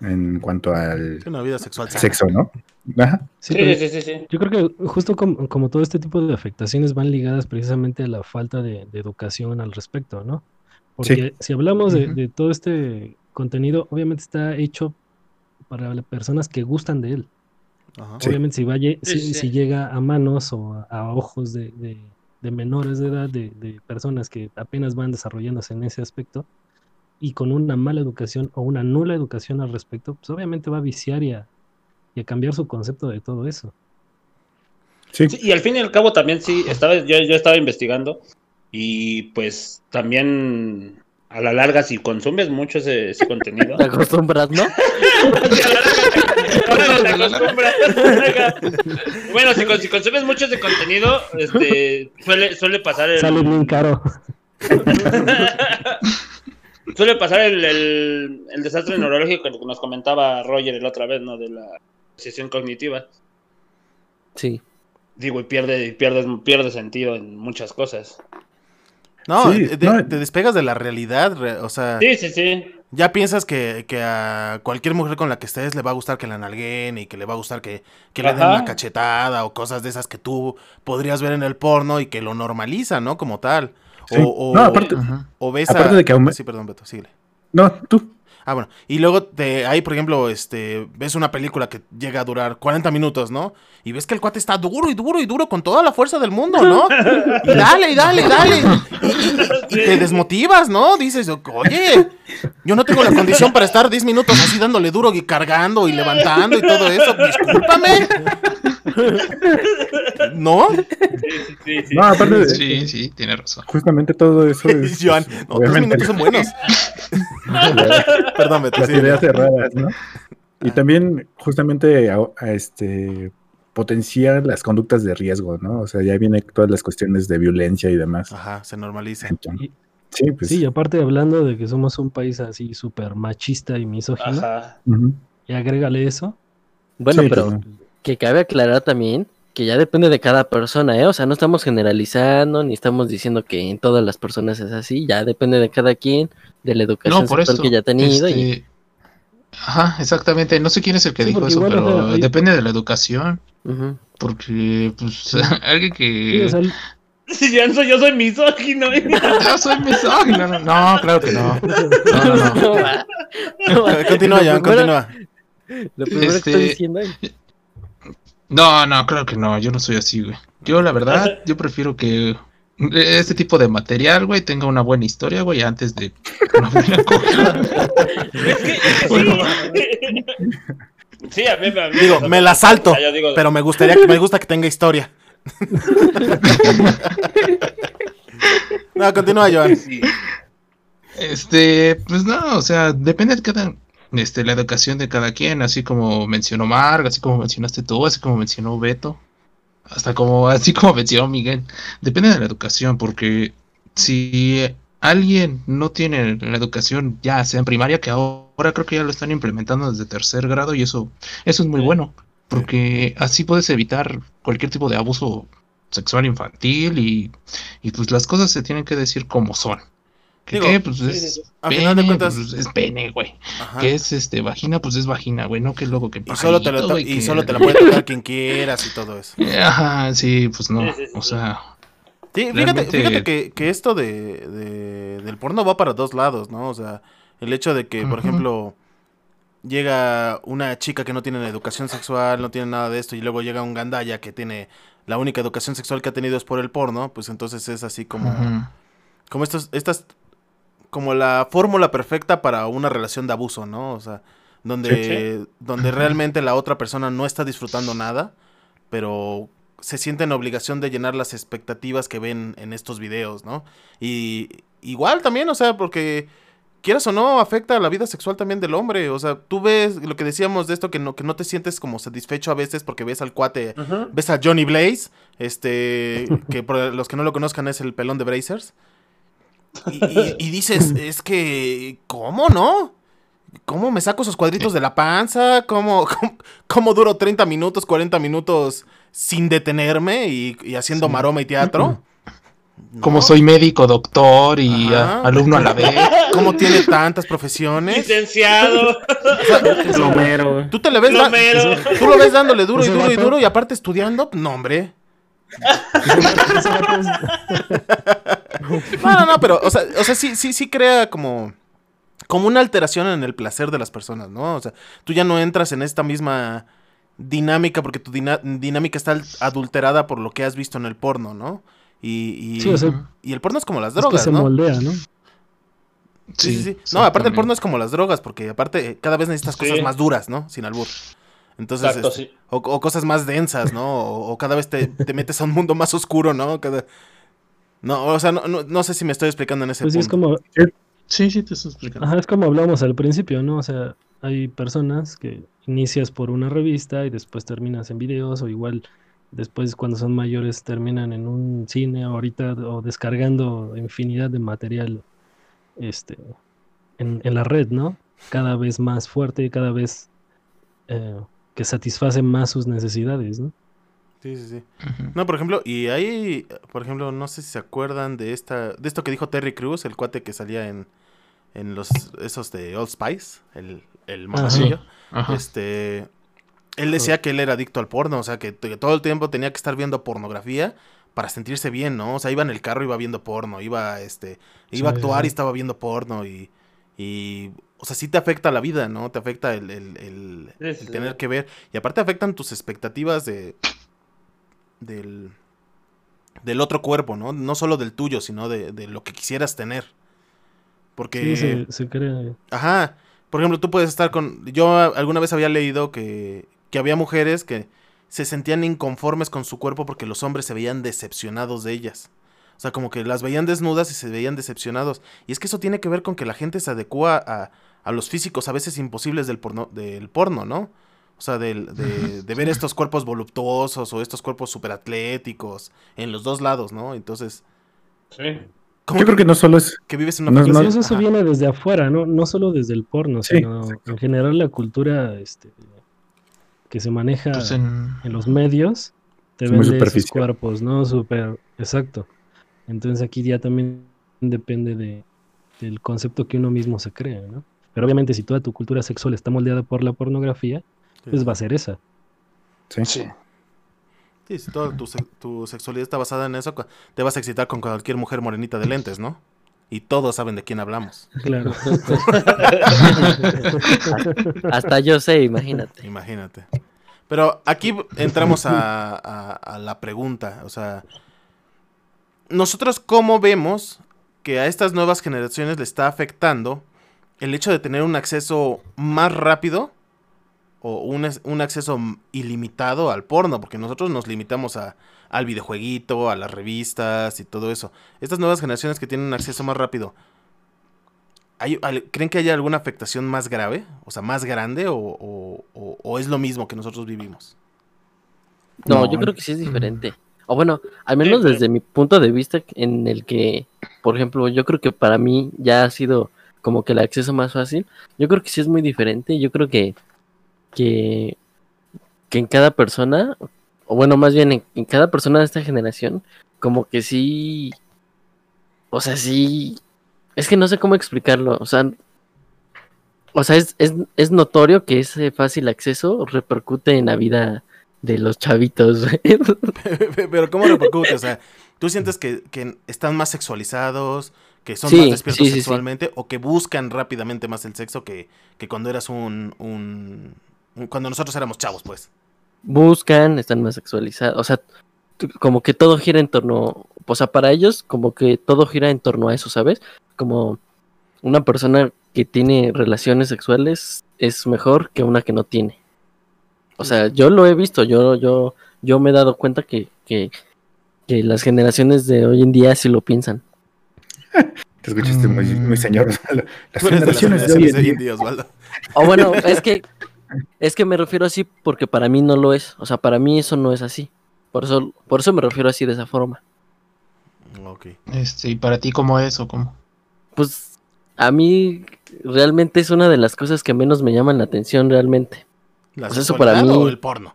en cuanto al Una vida sexual sexo, ¿no? Ajá. Sí, Sí, sí, sí, sí. Yo creo que justo como, como todo este tipo de afectaciones van ligadas precisamente a la falta de, de educación al respecto, ¿no? Porque si hablamos de, de todo este contenido, obviamente está hecho para las personas que gustan de él. Ajá. Sí. Obviamente si, vaya, si, sí. si llega a manos o a, a ojos de, de- de menores de edad, de, de personas que apenas van desarrollándose en ese aspecto, y con una mala educación o una nula educación al respecto, pues obviamente va a viciar y a, y a cambiar su concepto de todo eso. Sí, Sí, y al fin y al cabo también sí, estaba, yo, yo estaba investigando y pues también a la larga si consumes mucho ese, ese contenido. Te acostumbras, ¿no? Ahora te acostumbras. bueno, si, con- si consumes mucho ese contenido, este, suele, suele pasar el, Sale bien caro. suele pasar el, el, el desastre neurológico que nos comentaba Roger la otra vez, ¿no? De la sesión cognitiva. Sí. Digo, y pierde, pierde, pierde sentido en muchas cosas. No, Sí, de- no. te despegas de la realidad, re- o sea, Sí, sí, sí. Ya piensas que, que a cualquier mujer con la que estés le va a gustar que la nalguen y que le va a gustar que, que le den una cachetada o cosas de esas que tú podrías ver en el porno y que lo normaliza, ¿no? Como tal. Sí. O, o, No, aparte- o ves aparte a- de que aume- Sí, perdón, Beto, síguele. no, tú. Ah, bueno. Y luego te, ahí, por ejemplo, este, ves una película que llega a durar 40 minutos, ¿no? Y ves que el cuate está duro y duro y duro con toda la fuerza del mundo, ¿no? Y dale, y dale, y dale. Y, y te desmotivas, ¿no? Dices, oye, yo no tengo la condición para estar 10 minutos así dándole duro y cargando y levantando y todo eso. Discúlpame. ¿No? Sí, sí, sí, sí. No, aparte de Sí, sí, tiene razón. justamente todo eso es Joan, no, tres obviamente minutos son buenos. Perdón, las ideas cerradas, ¿no? Y también justamente a, a este potenciar las conductas de riesgo, ¿no? O sea, ya viene todas las cuestiones de violencia y demás. Ajá, se normaliza. Entonces, sí, pues. Sí, y aparte hablando de que somos un país así súper machista y misógino, Ajá. y agrégale eso. Bueno, Sí, pero claro. que cabe aclarar también que ya depende de cada persona, ¿eh? O sea, no estamos generalizando ni estamos diciendo que en todas las personas es así, ya depende de cada quien, de la educación No, por sexual eso. que ya ha tenido y este, Ajá, exactamente. No sé quién es el que Sí, dijo eso, pero depende de la educación. Porque, pues, alguien que. Sí, yo, soy, yo soy misógino. Yo soy misógino. No, no, claro que no. No, no, no. No va. No va. Continúa, Lo primero- continúa. Lo primero que Este- estoy diciendo es No, no, claro que no. Yo no soy así, güey. Yo, la verdad, yo prefiero que este tipo de material, güey, tenga una buena historia, güey, antes de una buena. Es que, es que sí. Sí, a mí, a mí Digo, me la salto, Ah, yo digo- pero me gustaría que me gusta que tenga historia. no, continúa, Joan. Sí. Este, pues no, o sea, depende de cada, este, la educación de cada quien, así como mencionó Marg, así como mencionaste tú, así como mencionó Beto, hasta como, así como mencionó Miguel. Depende de la educación, porque si alguien no tiene la educación, ya sea en primaria, que ahora creo que ya lo están implementando desde tercer grado, y eso, eso es muy bueno, porque así puedes evitar cualquier tipo de abuso sexual infantil y, y pues las cosas se tienen que decir como son. ¿Qué, Digo, qué? Pues sí, es sí, sí. A final de pene, cuentas- pues, es pene, güey. Ajá. ¿Qué es este vagina? Pues es vagina, güey, no que luego que Y solo te, lo pajarito, to- güey, y que- solo te la puede tocar quien quieras y todo eso. Ajá, sí, pues no. Sí, sí, sí, o sí. sea, Sí, fíjate, Realmente- fíjate que, que esto de, de- del porno va para dos lados, ¿no? O sea, el hecho de que, por ejemplo, llega una chica que no tiene educación sexual, no tiene nada de esto, y luego llega un gandaya que tiene la única educación sexual que ha tenido es por el porno, pues entonces es así como, como estos, estas, como la fórmula perfecta para una relación de abuso, ¿no? O sea, donde, donde realmente la otra persona no está disfrutando nada, pero se siente en obligación de llenar las expectativas que ven en estos videos, ¿no? Y igual también, o sea, porque quieras o no, afecta a la vida sexual también del hombre. O sea, tú ves lo que decíamos de esto, que no, que no te sientes como satisfecho a veces porque ves al cuate, ves a Johnny Blaze, este, que por los que no lo conozcan es el pelón de Brazers. Y, y- y dices, es que, ¿cómo no? ¿Cómo me saco esos cuadritos de la panza? ¿Cómo, cómo, cómo duro 30 minutos, 40 minutos sin detenerme y, y haciendo Sí. maroma y teatro? Como No. soy médico, doctor y a- alumno a la vez. ¿Cómo tiene tantas profesiones? Licenciado. Plomero, güey. Tú te le ves Plomero. tú lo ves dándole duro y Ese duro y duro y aparte estudiando, no hombre. No, no, no, pero, o sea, o sea sí, sí, sí crea como, como una alteración en el placer de las personas, ¿no? O sea, tú ya no entras en esta misma dinámica porque tu dinámica está adulterada por lo que has visto en el porno, ¿no? Y, y, Sí, o sea, y el porno es como las es que drogas, se ¿no? moldea, ¿no? Sí, sí, sí. No, aparte el porno es como las drogas, porque aparte eh, cada vez necesitas cosas más duras, ¿no? Sin albur. Entonces, Exacto, este, sí. o, o cosas más densas, ¿no? O, o cada vez te, te metes a un mundo más oscuro, ¿no? Cada... No, o sea, no, no, no sé si me estoy explicando en ese Pues sí, es punto. como, Sí, sí, te estoy explicando. ajá, es como hablamos al principio, ¿no? O sea, hay personas que inicias por una revista y después terminas en videos o igual después cuando son mayores terminan en un cine ahorita o descargando infinidad de material este en, en la red, ¿no? Cada vez más fuerte, cada vez eh, que satisface más sus necesidades, ¿no? Sí, sí, sí. No, por ejemplo, y ahí, por ejemplo, no sé si se acuerdan de esta, de esto que dijo Terry Crews, el cuate que salía en, en los, esos de Old Spice, el, el Ah. Este, él decía que él era adicto al porno, o sea, que, que todo el tiempo tenía que estar viendo pornografía para sentirse bien, ¿no? O sea, iba en el carro, iba viendo porno, iba, este, iba a actuar sí. y estaba viendo porno y, y, o sea, sí te afecta la vida, ¿no? Te afecta el, el, el- Sí, el sí, tener que ver y aparte afectan tus expectativas de, del, del otro cuerpo, ¿no? No solo del tuyo, sino de, de lo que quisieras tener. Porque... Sí, se, se crea. Ajá. Por ejemplo, tú puedes estar con... Yo alguna vez había leído que, que había mujeres que se sentían inconformes con su cuerpo porque los hombres se veían decepcionados de ellas. O sea, como que las veían desnudas y se veían decepcionados. Y es que eso tiene que ver con que la gente se adecua a, a los físicos a veces imposibles del porno, del porno ¿no? O sea, del- de, de ver estos cuerpos voluptuosos o estos cuerpos superatléticos en los dos lados, ¿no? Entonces, Sí. ¿cómo Yo creo que no solo es. que vives en una no- fantasía? Pues eso Ajá. viene desde afuera, ¿no? No solo desde el porno, Sí, sino en general la cultura este, que se maneja Pues en... en los medios, te Es muy vende esos cuerpos, ¿no? Súper, exacto. Entonces aquí ya también depende de, del concepto que uno mismo se crea, ¿no? Pero obviamente si toda tu cultura sexual está moldeada por la pornografía, pues va a ser esa. Sí. Sí. Sí, si toda tu, tu sexualidad está basada en eso, te vas a excitar con cualquier mujer morenita de lentes, ¿no? Y todos saben de quién hablamos, Claro. Hasta yo sé, imagínate. imagínate. Pero aquí entramos a, a- a la pregunta, o sea, nosotros cómo vemos que a estas nuevas generaciones le está afectando el hecho de tener un acceso más rápido o un, un acceso ilimitado al porno, porque nosotros nos limitamos a, al videojueguito, a las revistas y todo eso. Estas nuevas generaciones que tienen un acceso más rápido, ¿hay- al- ¿creen que haya alguna afectación más grave? O sea, más grande o, o- o- o es lo mismo que nosotros vivimos? No, No. yo creo que sí es diferente. O bueno, al menos desde mi punto de vista, en el que, por ejemplo, yo creo que para mí ya ha sido como que el acceso más fácil. Yo creo que sí es muy diferente. Yo creo que, que, que en cada persona, o bueno, más bien en, en cada persona de esta generación, como que sí, o sea, sí, es que no sé cómo explicarlo. O sea, o sea, es, es, es notorio que ese fácil acceso repercute en la vida de los chavitos. Pero ¿cómo repercute? O sea, ¿tú sientes que, que están más sexualizados, que son Sí, más despiertos sí, sí, sí. sexualmente o que buscan rápidamente más el sexo que, que cuando eras un, un- un- Cuando nosotros éramos chavos, pues. Buscan, están más sexualizados. O sea, como que todo gira en torno. O sea, para ellos, como que todo gira en torno a eso, ¿sabes? Como una persona que tiene relaciones sexuales es mejor que una que no tiene. O sea, yo lo he visto, yo, yo, yo me he dado cuenta que, que, que las generaciones de hoy en día sí lo piensan. Te escuchaste muy, muy señor. Las generaciones de hoy de hoy en día. día, Osvaldo. O bueno, es que es que me refiero así porque para mí no lo es. O sea, para mí eso no es así. Por eso, por eso me refiero así de esa forma. Ok. Este, ¿y para ti cómo es o cómo? Pues a mí realmente es una de las cosas que menos me llaman la atención realmente. ¿La Pues eso para mí- o el porno?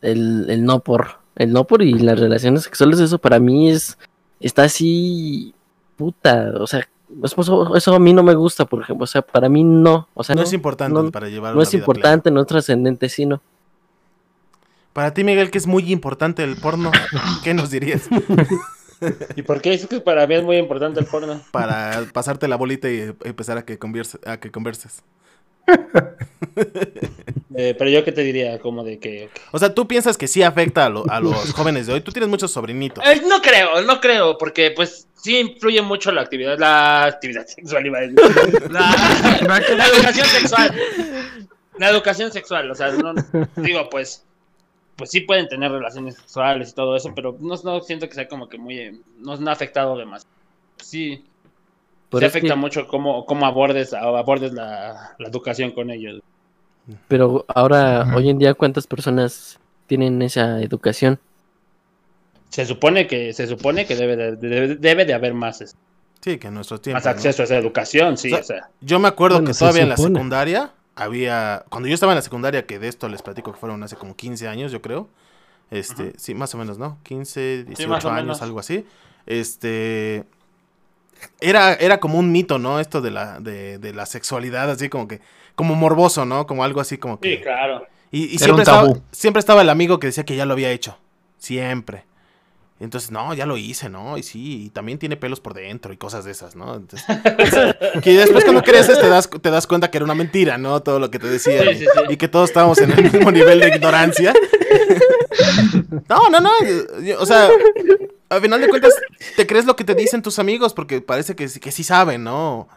El, el no por. El no por y las relaciones sexuales, eso para mí es. Está así. Puta. O sea, eso, eso a mí no me gusta, por ejemplo. O sea, para mí no. O sea, No, no, es importante no- para llevar no una es vida importante, no es trascendente, sino. Para ti, Miguel, que es muy importante el porno, ¿qué nos dirías? ¿Y por qué? Es que para mí es muy importante el porno. Para pasarte la bolita y empezar a que, converse- a que converses. Eh, pero yo qué te diría, como de que... O sea, tú piensas que sí afecta a, lo- a los jóvenes de hoy. Tú tienes muchos sobrinitos. Eh, no creo, no creo, porque pues sí influye mucho la actividad, la actividad sexual, iba a decir. La, la educación sexual. La educación sexual, o sea, no, digo, pues, pues sí pueden tener relaciones sexuales y todo eso, pero no, no siento que sea como que muy, eh, no, no ha afectado demasiado. Sí, Pero que- afecta mucho cómo, cómo abordes, abordes la, la educación con ellos. Pero ahora, hoy en día, ¿cuántas personas tienen esa educación? Se supone que, se supone que debe de, debe, debe de haber más, este, Sí, que en nuestro tiempo. más ¿no? acceso a esa educación, sí, O sea, o sea. Yo me acuerdo Bueno, que se todavía en la secundaria había. Cuando yo estaba en la secundaria, que de esto les platico que fueron hace como 15 años, yo creo. Este, sí, más o menos, ¿no? 15, 18 más o años, menos. algo así. Este. Era, era como un mito, ¿no? Esto de la, de, de la sexualidad, así como que. Como morboso, ¿no? Como algo así como que. Sí, claro. Y, y Era siempre, un estaba, siempre estaba el amigo que decía que ya lo había hecho. Siempre. Entonces, no, ya lo hice, ¿no? Y sí, y también tiene pelos por dentro y cosas de esas, ¿no? Entonces, que después cuando creces te das, te das cuenta que era una mentira, ¿no? Todo lo que te decían. Sí, sí, sí. Y que todos estábamos en el mismo nivel de ignorancia. No, no, no. yo- yo- O sea, al final de cuentas, te crees lo que te dicen tus amigos porque parece que, sí- que sí saben, ¿no?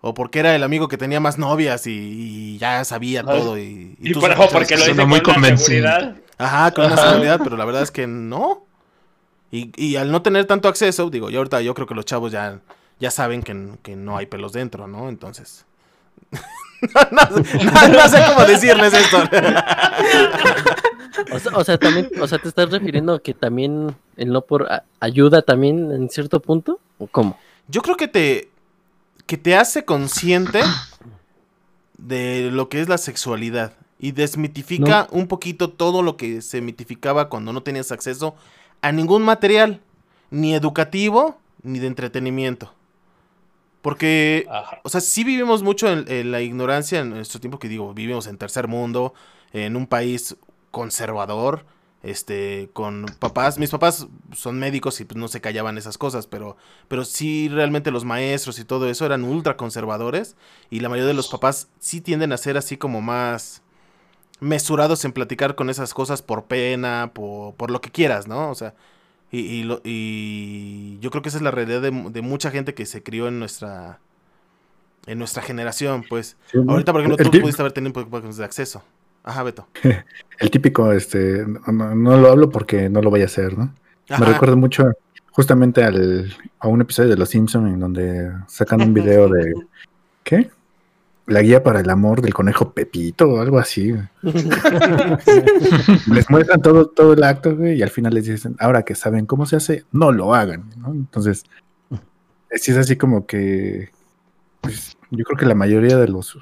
O porque era el amigo que tenía más novias y, y ya sabía Ay. todo. Y, Y, tú por, porque que lo Suena muy con una convencido. seguridad. Ajá, con una Ajá. seguridad, pero la verdad es que no. Y, y al no tener tanto acceso, digo, yo ahorita yo creo que los chavos ya, ya saben que, que no hay pelos dentro, ¿no? Entonces. no, no- no- no sé cómo decirles esto. O sea, o sea, también, o sea, ¿te estás refiriendo a que también el no por ayuda también en cierto punto? ¿O cómo? Yo creo que te, que te hace consciente de lo que es la sexualidad y desmitifica un poquito todo lo que se mitificaba cuando no tenías acceso a ningún material, ni educativo, ni de entretenimiento. Porque, Ajá. o sea, sí vivimos mucho en, en la ignorancia en nuestro tiempo que digo, vivimos en tercer mundo, en un país conservador, este, con papás, mis papás son médicos y pues no se callaban esas cosas, pero, pero sí realmente los maestros y todo eso eran ultra conservadores y la mayoría de los papás sí tienden a ser así como más mesurados en platicar con esas cosas por pena, por, por lo que quieras, ¿no? O sea, y, y, lo- y yo creo que esa es la realidad de, de mucha gente que se crió en nuestra en nuestra generación, pues. Ahorita, por ejemplo, tú pudiste haber tenido un poco de acceso. Ajá, Beto. El típico, este, no, no lo hablo porque no lo voy a hacer, ¿no? Ajá. Me recuerda mucho justamente al, a un episodio de Los Simpson en donde sacan un video de ¿qué? La guía para el amor del conejo Pepito o algo así. Les muestran todo, todo el acto, güey, y al final les dicen, ahora que saben cómo se hace, no lo hagan, ¿no? Entonces, sí es así como que pues, yo creo que la mayoría de los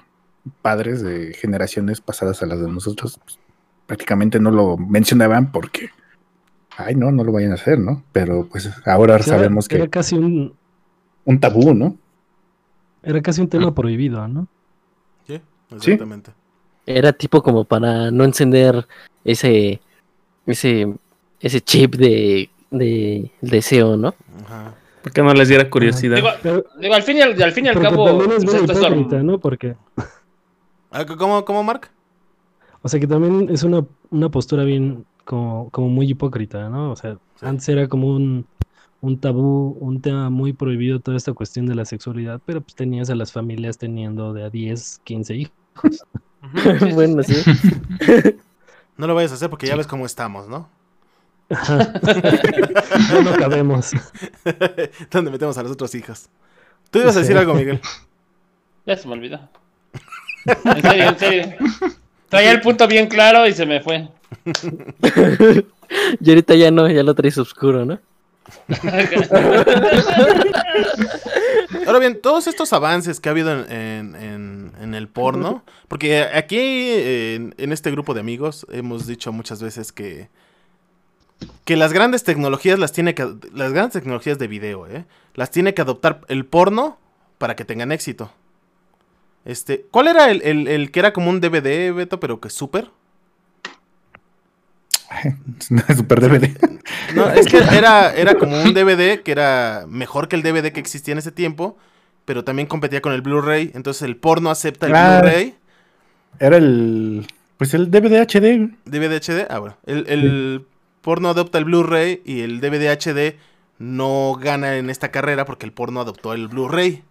padres de generaciones pasadas a las de nosotros pues, prácticamente no lo mencionaban porque ay no, no lo vayan a hacer, ¿no? Pero pues ahora sabemos que Era casi un, un tabú, ¿no? era casi un tema prohibido, ¿no? Sí, exactamente. Era tipo como para no encender ese ese ese chip de, de deseo, ¿no? Ajá. ¿Por qué no les diera curiosidad? Digo, Pero, digo, al fin y al, al, fin y al porque cabo, es pues, hipócrita, ¿no? Porque, Ah, ¿Cómo, cómo, Mark? o sea, que también es una, una postura bien como, como muy hipócrita, ¿no? O sea, Sí. antes era como un, un tabú, un tema muy prohibido toda esta cuestión de la sexualidad, pero pues tenías a las familias teniendo de a 10, 15 hijos. Bueno, sí. No lo vayas a hacer porque ya ves cómo estamos, ¿no? Ya no cabemos. Donde metemos a los otros hijos. Tú ibas a decir algo, Miguel. Ya se me olvidó. En serio, en serio. Traía el punto bien claro y se me fue. Y ahorita ya no, ya lo traes oscuro, ¿no? Ahora bien, todos estos avances que ha habido en, en- en- en el porno, porque aquí en, en este grupo de amigos hemos dicho muchas veces que que las grandes tecnologías las tiene que las grandes tecnologías de video, ¿eh? las tiene que adoptar el porno para que tengan éxito. Este, ¿cuál era el, el- el que era como un DVD, Beto, pero que súper? Super DVD. No, es que era, era como un DVD que era mejor que el DVD que existía en ese tiempo, pero también competía con el Blu-ray. Entonces el porno acepta el Ah. Blu-ray, Era el pues el DVD HD. DVD HD. Ah, bueno. El, el porno adopta el Blu-ray y el DVD HD no gana en esta carrera porque el porno adoptó el Blu-ray.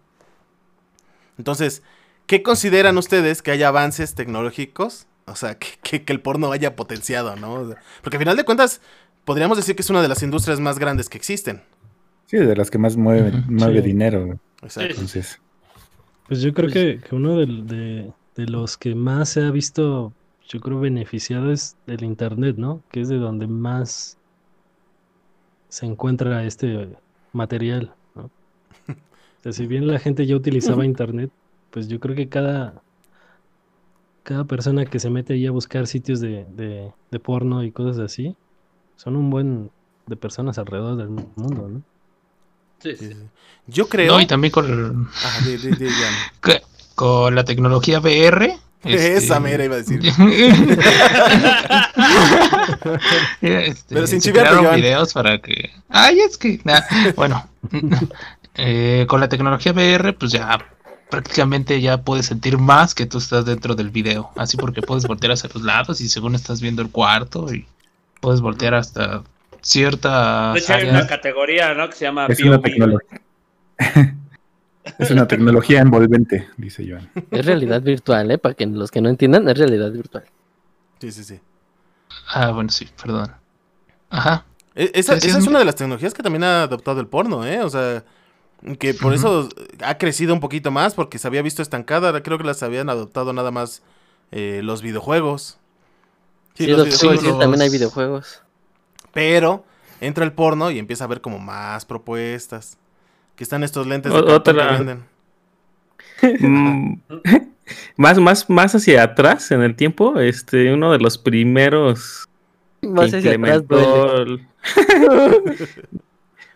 Entonces, ¿qué consideran ustedes que haya avances tecnológicos? O sea, que, que- que el porno haya potenciado, ¿no? O sea, Porque al final de cuentas, podríamos decir que es una de las industrias más grandes que existen. Sí, de las que más mueve, mueve Sí. dinero. Exacto. Entonces, Pues yo creo que, que uno de, de los que más se ha visto, yo creo, beneficiado es el Internet, ¿no? Que es de donde más se encuentra este material, ¿no? O sea, si bien la gente ya utilizaba Internet, pues yo creo que cada, cada persona que se mete ahí a buscar sitios de, de, de porno y cosas así, son un buen de personas alrededor del mundo, ¿no? Sí, Sí. Yo creo. No, y también con, Jan. que- con la tecnología VR. este, Esa mera iba a decir. Este, Pero sin Joan. videos para que. Ay, es que. nah, bueno, eh, con la tecnología VR, pues ya prácticamente ya puedes sentir más que tú estás dentro del video. Así porque puedes voltear hacia los lados y según estás viendo el cuarto y puedes voltear hasta cierta De hecho, hay una categoría, ¿no? Que se llama es una es una tecnología envolvente, dice Joan. Es realidad virtual, ¿eh? Para que los que no entiendan, es realidad virtual. Sí, sí, sí. Ah, bueno, sí, perdón. Ajá. E- Esa, esa es una de las tecnologías que también ha adoptado el porno, ¿eh? O sea, que por eso ha crecido un poquito más, porque se había visto estancada. Creo que las habían adoptado nada más eh, los videojuegos. Sí, los videojuegos. decir, también hay videojuegos. Pero entra el porno y empieza a ver como más propuestas. Que están estos lentes de O- cartón otra- que venden. Mm, más, más, más hacia atrás en el tiempo, este, uno de los primeros que Más hacia atrás implementó duele. el-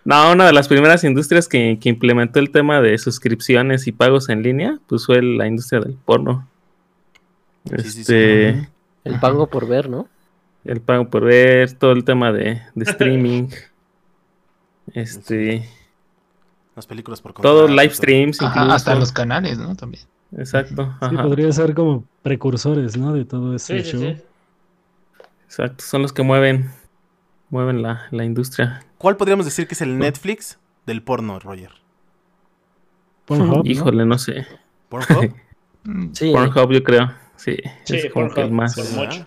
No, una de las primeras industrias que, que implementó el tema de suscripciones y pagos en línea, pues fue la industria del porno. Sí, sí, sí. Este, El pago por ver, ¿no? el pago por ver, todo el tema de, de streaming, este, Las películas por todo live streams, Ajá, hasta los canales, ¿no? También. Exacto, Sí, ajá, podría ser como precursores, ¿no? De todo ese Sí, sí, show. sí. exacto, son los que mueven, mueven la, la industria. ¿Cuál podríamos decir que es el Netflix del porno, Roger? Pornhub. Híjole, no sé. ¿Pornhub? Sí. Pornhub, yo creo. Sí, Sí, es como que el Pornhub, más. por mucho.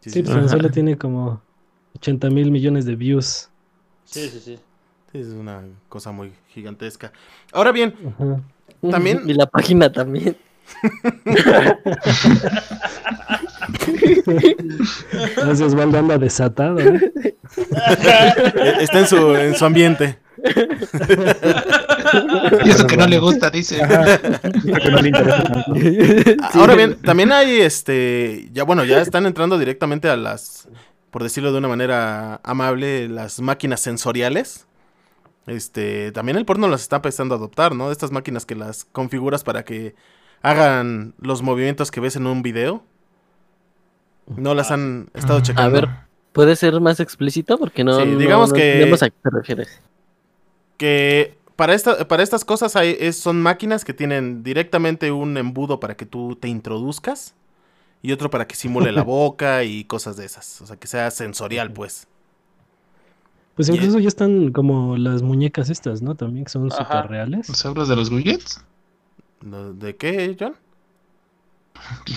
Sí, Sí, sí, pues sí. solo tiene como 80 mil millones de views. Sí, sí, sí. Sí, es una cosa muy gigantesca. Ahora bien, Ajá. También- Y la página también. Entonces Osvaldo anda desatado, está en su, en su ambiente. Y eso que no le gusta, dice. Que no le interesa tanto. Ahora bien, también hay este, ya bueno, ya están entrando directamente a las, por decirlo de una manera amable, las máquinas sensoriales. Este, también el porno las está empezando a adoptar, ¿no? Estas máquinas que las configuras para que hagan los movimientos que ves en un video. No las han estado checando. A ver, ¿puede ser más explícito? Porque no, Sí, no- digamos no que- entendemos a qué te refieres. que para, esta, para estas cosas hay, es- son máquinas que tienen directamente un embudo para que tú te introduzcas y otro para que simule la boca y cosas de esas. O sea, que sea sensorial, pues. Pues incluso ya están como las muñecas estas, ¿no? También que son súper reales. ¿Los hablas de los widgets? ¿No- ¿De qué, John?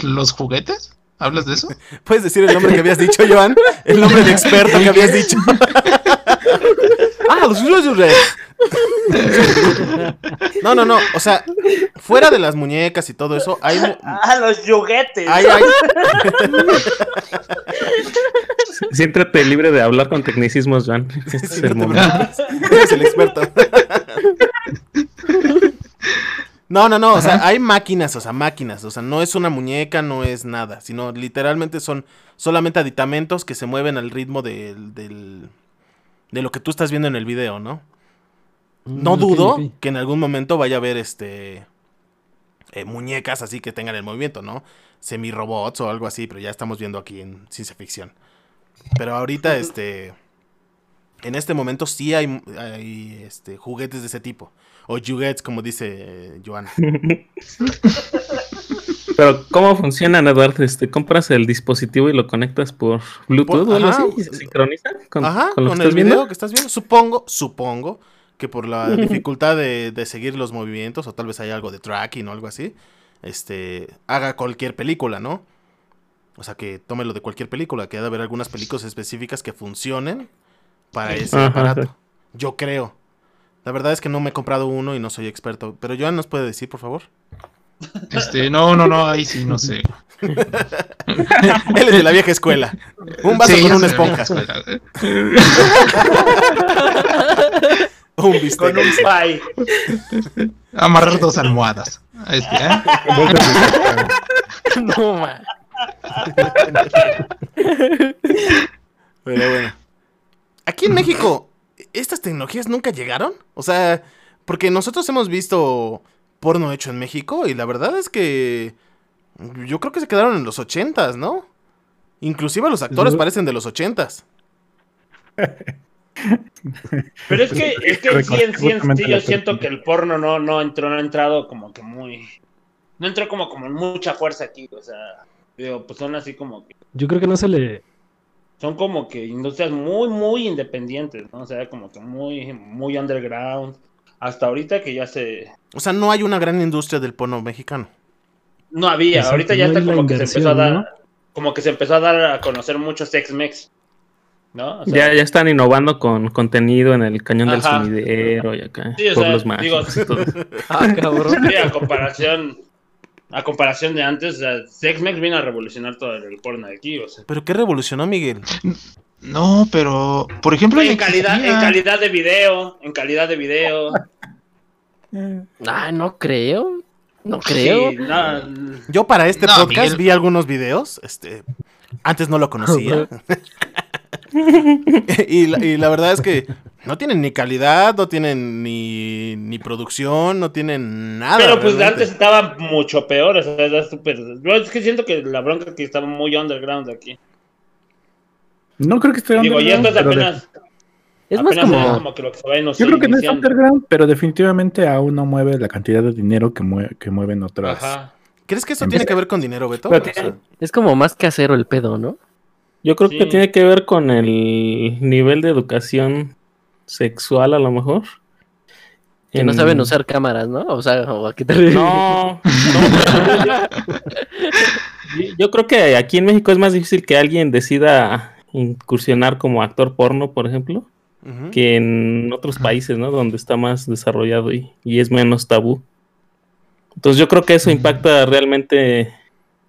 ¿Los juguetes? ¿Hablas de eso? ¿Puedes decir el nombre que habías dicho, Joan? El nombre de experto que habías dicho. ah, los No, no, no. O sea, fuera de las muñecas y todo eso, hay, Ah, los juguetes. hay, hay, Siéntate libre de hablar con tecnicismos, Joan. Este es el momento. Eres el experto. No, no, no, o sea, hay máquinas, o sea, máquinas, o sea, no es una muñeca, no es nada, sino literalmente son solamente aditamentos que se mueven al ritmo del, del- de lo que tú estás viendo en el video, ¿no? No Mm, dudo que en algún momento vaya a haber este eh, muñecas así que tengan el movimiento, ¿no? Semi-robots o algo así, pero ya estamos viendo aquí en ciencia ficción. Pero ahorita, este. En este momento sí hay, hay este, juguetes de ese tipo. O juguetes, como dice eh, Joan. Pero, ¿cómo funcionan, Eduardo? Este, ¿Compras el dispositivo y lo conectas por Bluetooth Por- o algo ajá, así? ¿Y se sincroniza con, Ajá, con lo con que el estás video viendo? que estás viendo. Supongo, supongo que por la dificultad de, de seguir los movimientos, o tal vez hay algo de tracking o algo así, este, haga cualquier película, ¿no? O sea, que tome lo de cualquier película, que ha de haber algunas películas específicas que funcionen para ese Ajá, aparato. sí. Yo creo. La verdad es que no me he comprado uno y no soy experto. Pero Joan nos puede decir, por favor. Este, no, no, no, ahí sí, no sé. Él es de la vieja escuela. Un vaso Sí, con una esponja. un bistec. Con un pie. Amarrar dos almohadas. Este, ¿eh? No, man. Pero bueno. Aquí en México, ¿estas tecnologías nunca llegaron? O sea, porque nosotros hemos visto porno hecho en México y la verdad es que yo creo que se quedaron en los ochentas, ¿no? Inclusive los actores parecen de los ochentas. Pero es que, es que sí, en sí, en sí, yo siento que el porno no, no entró, no ha entrado como que muy. No entró como, como mucha fuerza aquí, o sea. Digo, pues son así como que. Yo creo que no se le. Son como que industrias muy, muy independientes, ¿no? O sea, como que muy, muy underground. Hasta ahorita que ya se. O sea, no hay una gran industria del porno mexicano. No había, Exacto, ahorita ya no está como que se empezó a dar. Como que se empezó a dar a conocer mucho Sex-Mex. ¿No? O sea, Ya, ya están innovando con contenido en el cañón del sumidero y acá. Sí, o sea, digo- mágicos y todo. Ah, cabrón. Sí, a comparación. A comparación de antes, o sea, Sex-Mex vino a revolucionar todo el porno de aquí, o sea. ¿Pero qué revolucionó, Miguel? No, pero, por ejemplo, En calidad, en calidad de video, en calidad de video. Ah, no creo. No creo. Sí, no, Yo para este No, podcast Miguel. vi algunos videos. Este, antes no lo conocía. y, la, y la verdad es que no tienen ni calidad, no tienen ni, ni producción, no tienen nada. pero pues realmente. antes estaba mucho peor, o sea, era. Yo es que siento que la bronca aquí estaba muy underground aquí. No creo que esté Digo, y esto es underground, de- apenas, Es más como. como que lo que se va a Yo creo que no es underground, pero definitivamente aún no mueve la cantidad de dinero que, mue- que mueven otras. Ajá. ¿Crees que eso En tiene que ver con dinero, Beto? Pero O sea, tiene- Es como más casero el pedo, ¿no? Yo creo Sí. que tiene que ver con el nivel de educación sexual, a lo mejor. Que no En- saben usar cámaras, ¿no? O sea, o a qué te? No, no, yo, yo creo que aquí en México es más difícil que alguien decida incursionar como actor porno, por ejemplo, que en otros países, ¿no? Donde está más desarrollado y, y es menos tabú. Entonces yo creo que eso impacta realmente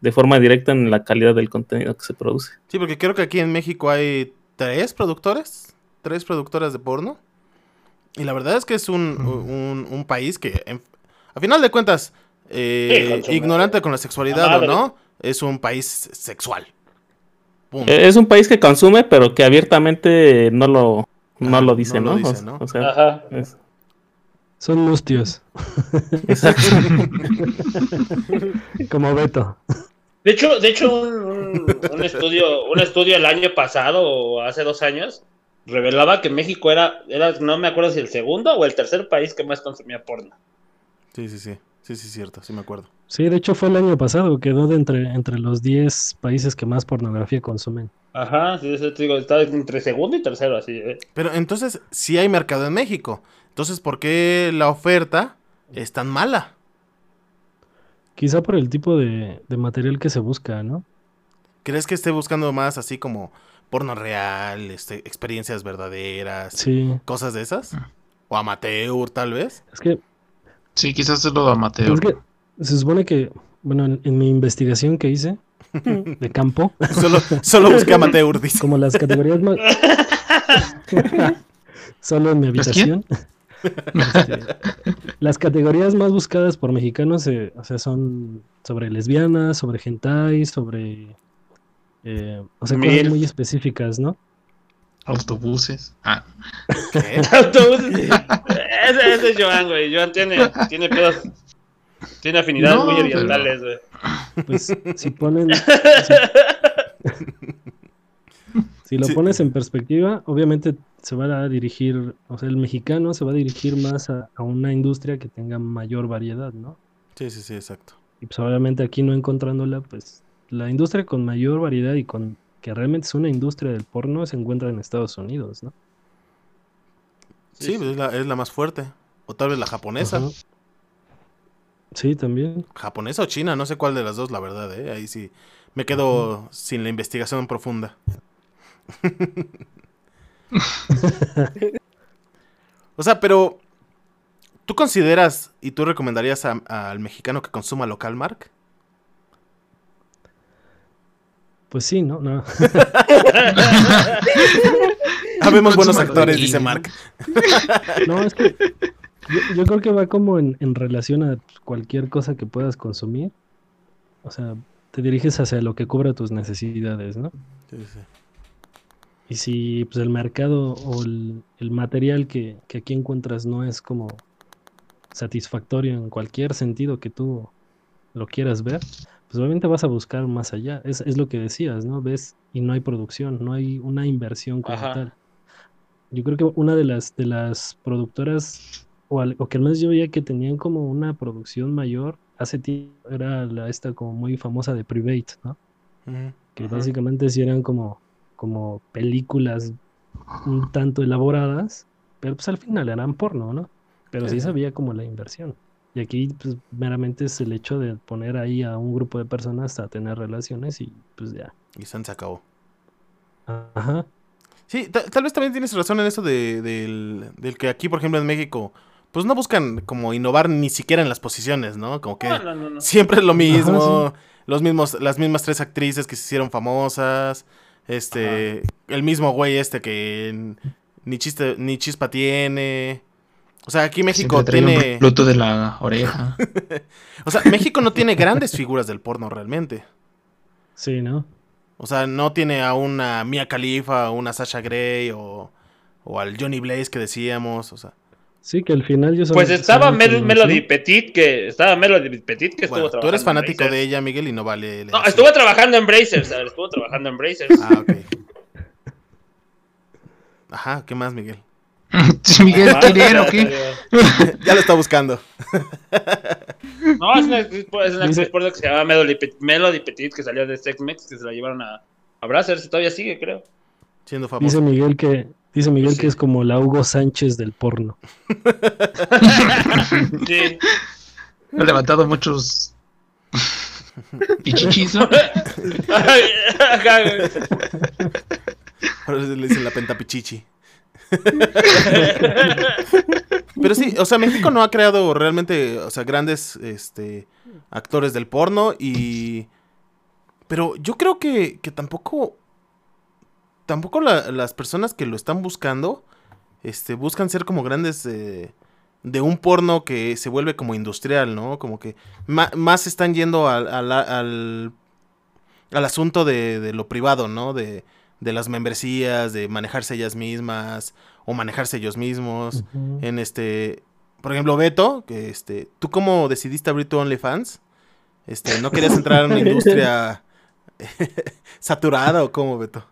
de forma directa en la calidad del contenido que se produce. Sí, porque creo que aquí en México hay tres productores, tres productoras de porno. Y la verdad es que es un, un- un país que, en- a final de cuentas, eh, Sí, ignorante con la sexualidad La o no, es un país sexual. Punto. Eh, Es un país que consume, pero que abiertamente no lo, no Ajá, lo dice, no lo dice, ¿no? O, sea, Ajá. es- Son mustios. exacto. Como Beto. De hecho, de hecho un, un- un estudio, un estudio el año pasado o hace dos años revelaba que México era, era, no me acuerdo si el segundo o el tercer país que más consumía porno. Sí, sí, sí. Sí, sí, cierto, sí me acuerdo. Sí, de hecho fue el año pasado. Quedó de entre, entre los 10 países que más pornografía consumen. Ajá, sí, eso te digo, está entre segundo y tercero, así, ¿eh? Pero entonces, sí hay mercado en México. Entonces, ¿por qué la oferta es tan mala? Quizá por el tipo de, de material que se busca, ¿no? ¿Crees que esté buscando más así como porno real, este, experiencias verdaderas, Sí. cosas de esas? O amateur, tal vez. Es que, Sí, quizás es lo amateur. es que se supone que, bueno, en, en mi investigación que hice de campo, Solo, solo busqué amateur, dice. como las categorías más... Solo en mi ¿Las habitación. Este, las categorías más buscadas por mexicanos eh, o sea, son sobre lesbianas, sobre hentai, sobre... eh, o sea, cosas Milf. muy específicas, ¿no? Autobuses. Ah, ¿Qué? Autobuses. ese, ese es Joan, güey. Joan tiene, tiene pedos. Tiene afinidades No, muy orientales, güey. Pues si ponen... si- Si lo Sí. pones en perspectiva, obviamente se va a dirigir, o sea, el mexicano se va a dirigir más a, a una industria que tenga mayor variedad, ¿no? Sí, sí, sí, exacto. Y pues obviamente aquí no encontrándola, pues la industria con mayor variedad y con que realmente es una industria del porno se encuentra en Estados Unidos, ¿no? Sí, pues es la, es la más fuerte. O tal vez la japonesa. Ajá. Sí, también. Japonesa o china, no sé cuál de las dos, la verdad, ¿eh? Ahí sí me quedo sin la investigación profunda. o sea, pero ¿tú consideras y tú recomendarías a- al mexicano que consuma local, Mark? Pues sí, ¿no? no. Habemos buenos actores, dice Mark. No, es que yo, yo creo que va como en, en relación a cualquier cosa que puedas consumir. O sea, te diriges hacia lo que cubra tus necesidades, ¿no? Sí, sí. Y si pues, el mercado o el, el material que, que aquí encuentras no es como satisfactorio en cualquier sentido que tú lo quieras ver, pues obviamente vas a buscar más allá. Es, es lo que decías, ¿no? Ves y no hay producción, no hay una inversión como Ajá. tal. Yo creo que una de las, de las productoras, o, al- o que al menos yo veía que tenían como una producción mayor, hace tiempo era la esta como muy famosa de Private, ¿no? Que básicamente sí eran como, como películas un tanto elaboradas, pero pues al final eran porno, ¿no? Pero sí Sí. sabía como la inversión. Y aquí pues meramente es el hecho de poner ahí a un grupo de personas a tener relaciones y pues ya. Y se acabó. Ajá. Sí, ta- tal vez también tienes razón en eso de, del, del que aquí, por ejemplo, en México, pues no buscan como innovar ni siquiera en las posiciones, ¿no? Como que No, no, no, no. siempre es lo mismo, Ajá, los mismos, las mismas tres actrices que se hicieron famosas, este, el mismo güey este que ni chiste, ni chispa tiene. O sea, aquí México Siempre trae un tiene, de la oreja. o sea, México no tiene grandes figuras del porno realmente. Sí, ¿no? O sea, no tiene a una Mia Khalifa, o una Sasha Grey o, o al Johnny Blaze que decíamos, o sea. Sí, que al final yo Pues estaba Mel- lo Melody. Petit, que estaba Melody Petit, que Bueno, estuvo tú eres trabajando en fanático de Brazers. ella, Miguel, y no vale. No, decir- estuvo trabajando en Brazers, a ver, estuvo trabajando en Brazers. Ah, ok. Ajá, ¿qué más, Miguel? Miguel, Ah, ¿quién era o ya, qué? ya. lo está buscando. No, es una es una Dice- actriz porno que se llama Melody Petit, Melody Petit, que salió de Sex Mex, que se la llevaron a, a Brazzers y todavía sigue, creo. Siendo Dice famoso. Miguel que dice Miguel Sí. que es como la Hugo Sánchez del porno. Sí. Ha levantado muchos pichichis. Ahora le dicen la pentapichichi. Pero sí, o sea, México no ha creado realmente, o sea, grandes este, actores del porno y... Pero yo creo que, que tampoco... Tampoco la- las personas que lo están buscando, este, buscan ser como grandes eh, de un porno que se vuelve como industrial, ¿no? Como que más están yendo al, al, al, al asunto de, de lo privado, ¿no? De, de las membresías, de manejarse ellas mismas o manejarse ellos mismos. En este, por ejemplo, Beto, que este, ¿tú cómo decidiste abrir tu OnlyFans? Este, ¿no querías entrar en una industria saturada o cómo, Beto?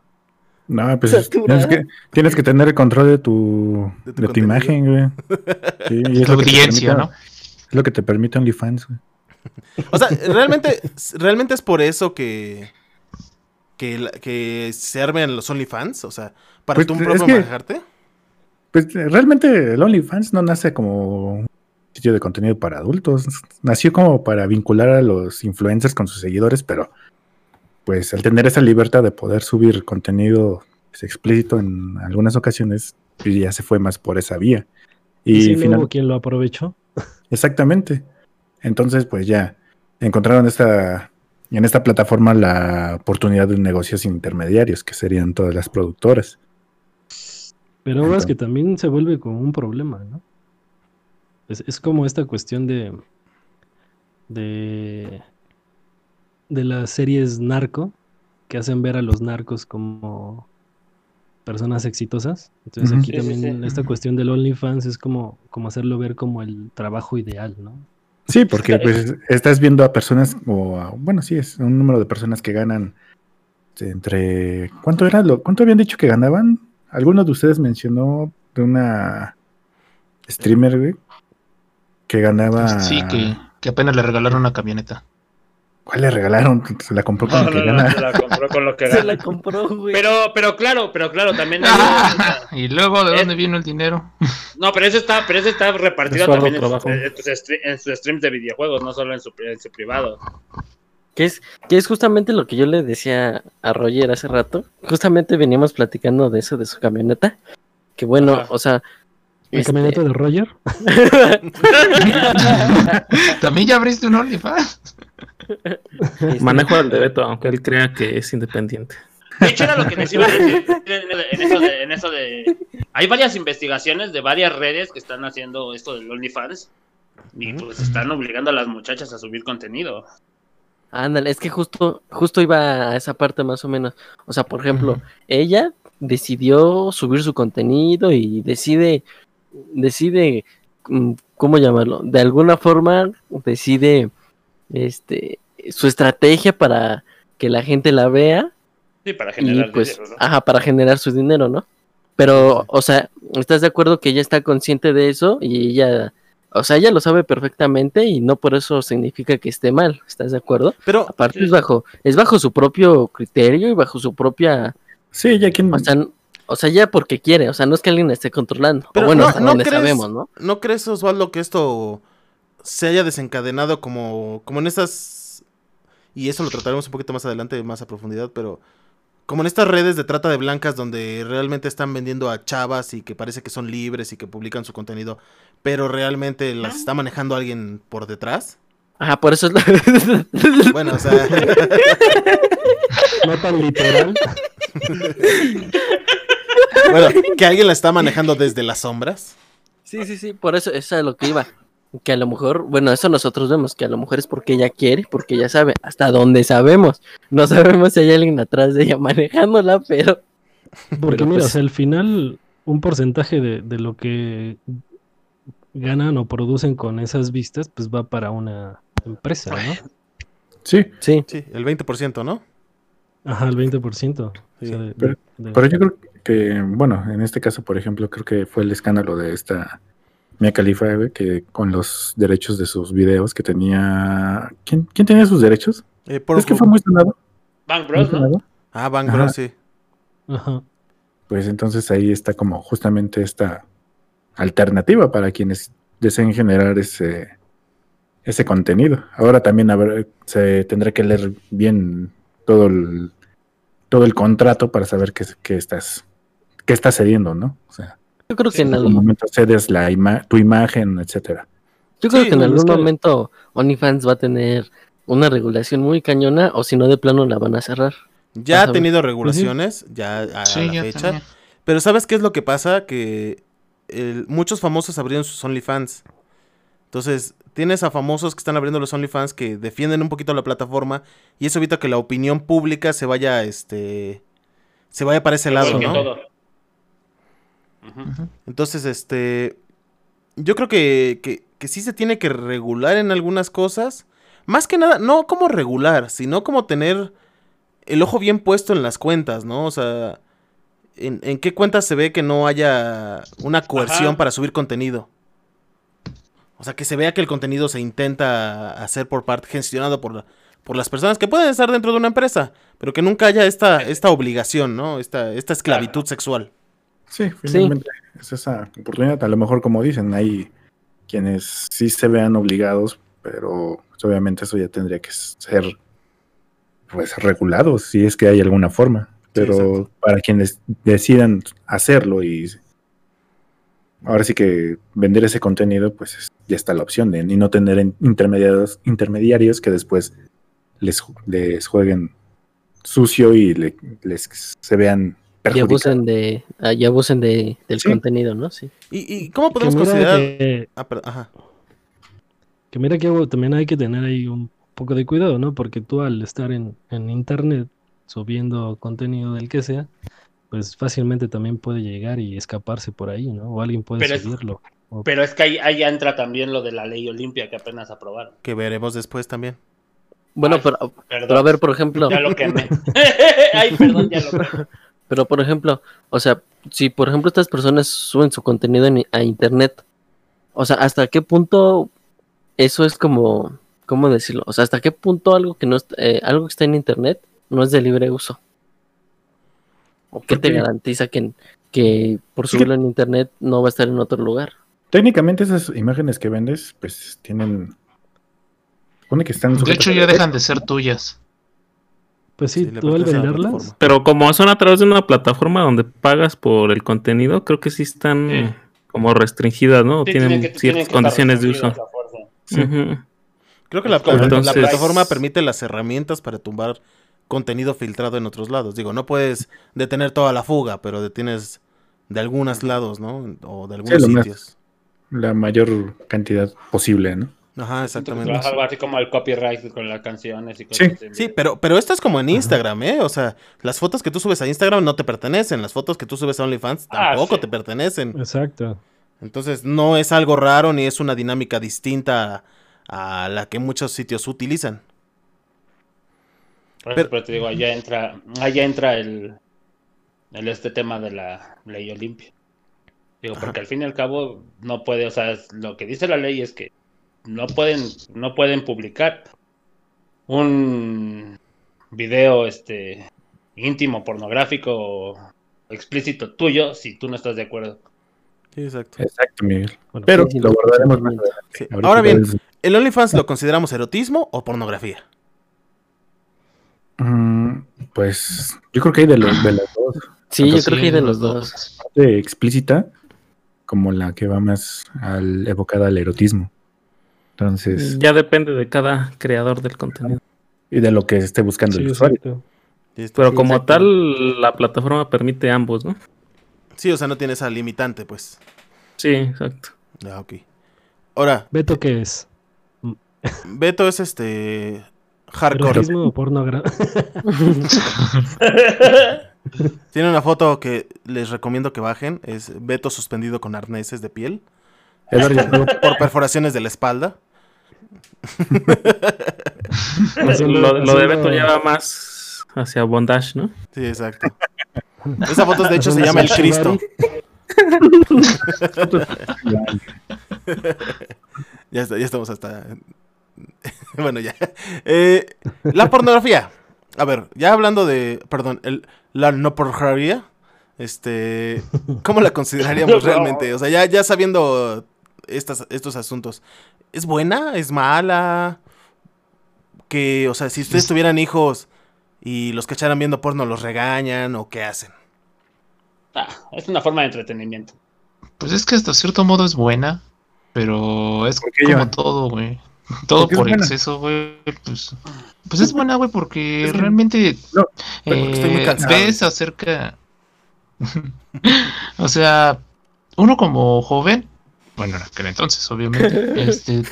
No, pues Saturada. tienes que, tienes que tener el control de tu, De de tu tu, imagen, güey. Sí, y es La lo que te audiencia, permite- ¿no? Es lo que te permite OnlyFans, güey. O sea, realmente, realmente es por eso que, que, se armen los OnlyFans, o sea, para Pues, tú es propio que- manejarte. Pues realmente el OnlyFans no nace como un sitio de contenido para adultos. Nació como para vincular a los influencers con sus seguidores, pero pues al tener esa libertad de poder subir contenido pues, explícito en algunas ocasiones, pues, ya se fue más por esa vía. Y, Y si no hubo quien lo aprovechó. Exactamente. Entonces, pues ya encontraron esta, en esta plataforma la oportunidad de negocios intermediarios, que serían todas las productoras. Pero ahora es que también se vuelve como un problema, ¿no? Es, es como esta cuestión de, de, de las series narco, que hacen ver a los narcos como personas exitosas. Entonces aquí Sí, sí, también sí. esta cuestión del OnlyFans es como, como hacerlo ver como el trabajo ideal, ¿no? Sí, porque pues estás viendo a personas, o a- bueno, sí, es un número de personas que ganan entre... ¿Cuánto era lo, cuánto habían dicho que ganaban? Alguno de ustedes mencionó de una streamer, güey, que ganaba... Sí, que, que apenas le regalaron una camioneta. ¿Cuál le regalaron? Se la compró con No, lo que no, se la compró con lo que Se la gana. compró, güey. Pero, pero claro, pero claro, también. y luego, ¿de Eh. dónde vino el dinero? No, pero eso está, pero eso está repartido también en sus, en sus stre- en sus streams de videojuegos, no solo en su, en su privado. Que es, que es justamente lo que yo le decía a Roger hace rato. Justamente veníamos platicando de eso de su camioneta. Que bueno, Ajá. o sea. ¿El este, camioneta de Roger? ¿También ya abriste un OnlyFans? Este, Manejo al de Beto, aunque él crea que es independiente. De hecho, era lo que les iba a decir en, en eso de, en eso de- Hay varias investigaciones de varias redes que están haciendo esto del OnlyFans. Y pues están obligando a las muchachas a subir contenido. Ándale, es que justo, justo iba a esa parte más o menos. O sea, por ejemplo, ella decidió subir su contenido y decide, decide, mm, ¿cómo llamarlo? De alguna forma decide, este, su estrategia para que la gente la vea Sí, para y generar pues, dinero, ¿no? ajá, para generar su dinero, ¿no? Pero, o sea, ¿estás de acuerdo que ella está consciente de eso y ella, o sea, ella lo sabe perfectamente y no por eso significa que esté mal, ¿estás de acuerdo? Pero, Aparte Sí. es bajo, es bajo su propio criterio y bajo su propia, Sí, ya quien. o sea, o sea, ya porque quiere, o sea, no es que alguien la esté controlando. Pero o bueno, no- hasta no donde crees- sabemos, ¿no? ¿no crees, Osvaldo, que esto se haya desencadenado como, como en estas... Y eso lo trataremos un poquito más adelante, más a profundidad, pero como en estas redes de trata de blancas donde realmente están vendiendo a chavas y que parece que son libres y que publican su contenido, pero realmente las está manejando alguien por detrás. Ajá, por eso es lo... Bueno, o sea, No tan literal. bueno, que alguien la está manejando desde las sombras. Sí, sí, sí, por eso, eso es a lo que iba. Que a lo mejor, bueno, eso nosotros vemos, que a lo mejor es porque ella quiere, porque ella sabe, hasta donde sabemos. No sabemos si hay alguien atrás de ella manejándola, pero... Porque Pero, mira, pues- o sea, al final, un porcentaje de, de lo que ganan o producen con esas vistas, pues va para una empresa, ¿no? Sí, Sí, Sí, el 20%, ¿no? Ajá, el 20%. o Sí, sea, de- pero- de- pero yo creo que, bueno, en este caso, por ejemplo, creo que fue el escándalo de esta Mia Khalifa, güey, que con los derechos de sus videos que tenía. ¿Quién, quién tenía sus derechos? Eh, por es que fue muy sonado. Bank muy Bros, ¿no? Ah, Bang Ajá. Bros, sí. Ajá. Pues entonces ahí está como justamente esta alternativa para quienes deseen generar ese, ese contenido. Ahora también habrá- se tendrá que leer bien todo el, todo el contrato para saber qué, qué estás qué estás cediendo, ¿no? O sea, yo creo que Sí, en en algún momento cedes la ima- tu imagen, etcétera. yo creo Sí, que en algún que- momento OnlyFans va a tener una regulación muy cañona, o si no, de plano la van a cerrar. Ya Vas ha tenido regulaciones, ya a Sí, la ya fecha. también. Pero ¿sabes qué es lo que pasa? Que el- muchos famosos abrieron sus OnlyFans. Entonces, tienes a famosos que están abriendo los OnlyFans que defienden un poquito la plataforma y eso evita que la opinión pública se vaya, este, se vaya para ese lado, ¿no? todo. Entonces, este, yo creo que, que, que sí se tiene que regular en algunas cosas. Más que nada, no como regular, sino como tener el ojo bien puesto en las cuentas, ¿no? O sea, en, en qué cuentas se ve que no haya una coerción Ajá. para subir contenido. O sea, que se vea que el contenido se intenta hacer por parte, gestionado por, la- por las personas que pueden estar dentro de una empresa, pero que nunca haya esta, esta obligación, ¿no? Esta, esta esclavitud sexual. Sí, finalmente es esa oportunidad. A lo mejor, como dicen, hay quienes sí se vean obligados, pero pues, obviamente eso ya tendría que ser pues regulado, si es que hay alguna forma. Pero para quienes decidan hacerlo y ahora sí que vender ese contenido, pues es- ya está la opción de y no tener en- intermediarios, intermediarios que después les, les jueguen sucio y le- les se vean Y abusen de, ah, y abusen de, del Sí. contenido, ¿no? Sí. ¿Y, y cómo podemos considerar? que- Ah, perdón, ajá. Que mira que también hay que tener ahí un poco de cuidado, ¿no? Porque tú al estar en, en internet subiendo contenido del que sea, pues fácilmente también puede llegar y escaparse por ahí, ¿no? O alguien puede Pero es- subirlo. O- Pero es que ahí, ahí entra también lo de la ley Olimpia que apenas aprobaron. Que veremos después también. Bueno, Ay, pero, Perdón. pero a ver, por ejemplo, Ya lo quemé. Ay, perdón, ya lo quemé. Pero por ejemplo, o sea, si por ejemplo estas personas suben su contenido en- a internet, o sea, ¿hasta qué punto eso es como ¿cómo decirlo? O sea, ¿hasta qué punto algo que no está, eh, algo que está en internet no es de libre uso? ¿O qué te garantiza que, que por subirlo en internet no va a estar en otro lugar? Técnicamente esas imágenes que vendes, pues tienen... Supone que están... De hecho, ya dejan de ser tuyas. Pues sí, Sí, tú al venderlas, plataforma. Pero como son a través de una plataforma donde pagas por el contenido, creo que sí están Sí. como restringidas, ¿no? Sí, tienen tienen que- tienen ciertas condiciones de uso. Creo que la, plataforma permite las herramientas para tumbar contenido filtrado en otros lados. Digo, no puedes detener toda la fuga, pero detienes de algunos lados, ¿no? O de algunos más- sitios. La mayor cantidad posible, ¿no? Ajá, exactamente. Trabaja algo así como el copyright con las canciones y Sí. así. Sí, pero, pero esto es como en Instagram, ¿eh? O sea, las fotos que tú subes a Instagram no te pertenecen, las fotos que tú subes a OnlyFans Ah, tampoco sí. te pertenecen. exacto. Entonces no es algo raro ni es una dinámica distinta a, a la que muchos sitios utilizan. Por eso, Pero- pero te digo, allá entra, allá entra el, el este tema de la ley Olimpia. Digo, porque al fin y al cabo no puede, o sea, lo que dice la ley es que no pueden, no pueden publicar un video este íntimo, pornográfico o explícito tuyo si tú no estás de acuerdo. Sí, exacto. Exacto, Miguel. Bueno, Pero sí, sí, lo abordaremos más. Sí. Ahora bien, ¿el OnlyFans lo consideramos erotismo o pornografía? Mm, pues yo creo que hay de, los, de las dos. Sí, yo creo que hay de los dos. Parte explícita como la que va más al, evocada al erotismo. Entonces, Ya depende de cada creador del contenido. y de lo que esté buscando Sí, el usuario. exacto. Pero Sí, como exacto. tal, la plataforma permite ambos, ¿no? Sí, o sea, no tiene esa limitante, pues. Sí, exacto. Ah, ok. Ahora, Beto, ¿qué es? Beto es este hardcore. Tiene una foto que les recomiendo que bajen. Es Beto suspendido con arneses de piel por perforaciones de la espalda. Lo, lo de Beto ya va más hacia bondage, ¿no? Sí, exacto. Esa foto de hecho se llama el Cristo. Ya, está- ya estamos hasta. bueno, ya. Eh, la pornografía. A ver, ya hablando de. Perdón, el, la no pornografía. Este. ¿Cómo la consideraríamos realmente? O sea, ya, ya sabiendo estas, estos asuntos. ¿Es buena? ¿Es mala? Que, o sea, si ustedes tuvieran hijos y los cacharan viendo porno, ¿los regañan o qué hacen? Ah, es una forma de entretenimiento. Pues es que hasta cierto modo es buena, pero es ¿Por qué, como Joan? todo, güey. Todo ¿Por exceso, güey. Pues, pues es buena, güey, porque realmente No, pero porque estoy muy eh, cansado. ves acerca... o sea, uno como joven, bueno, en aquel entonces, obviamente, este,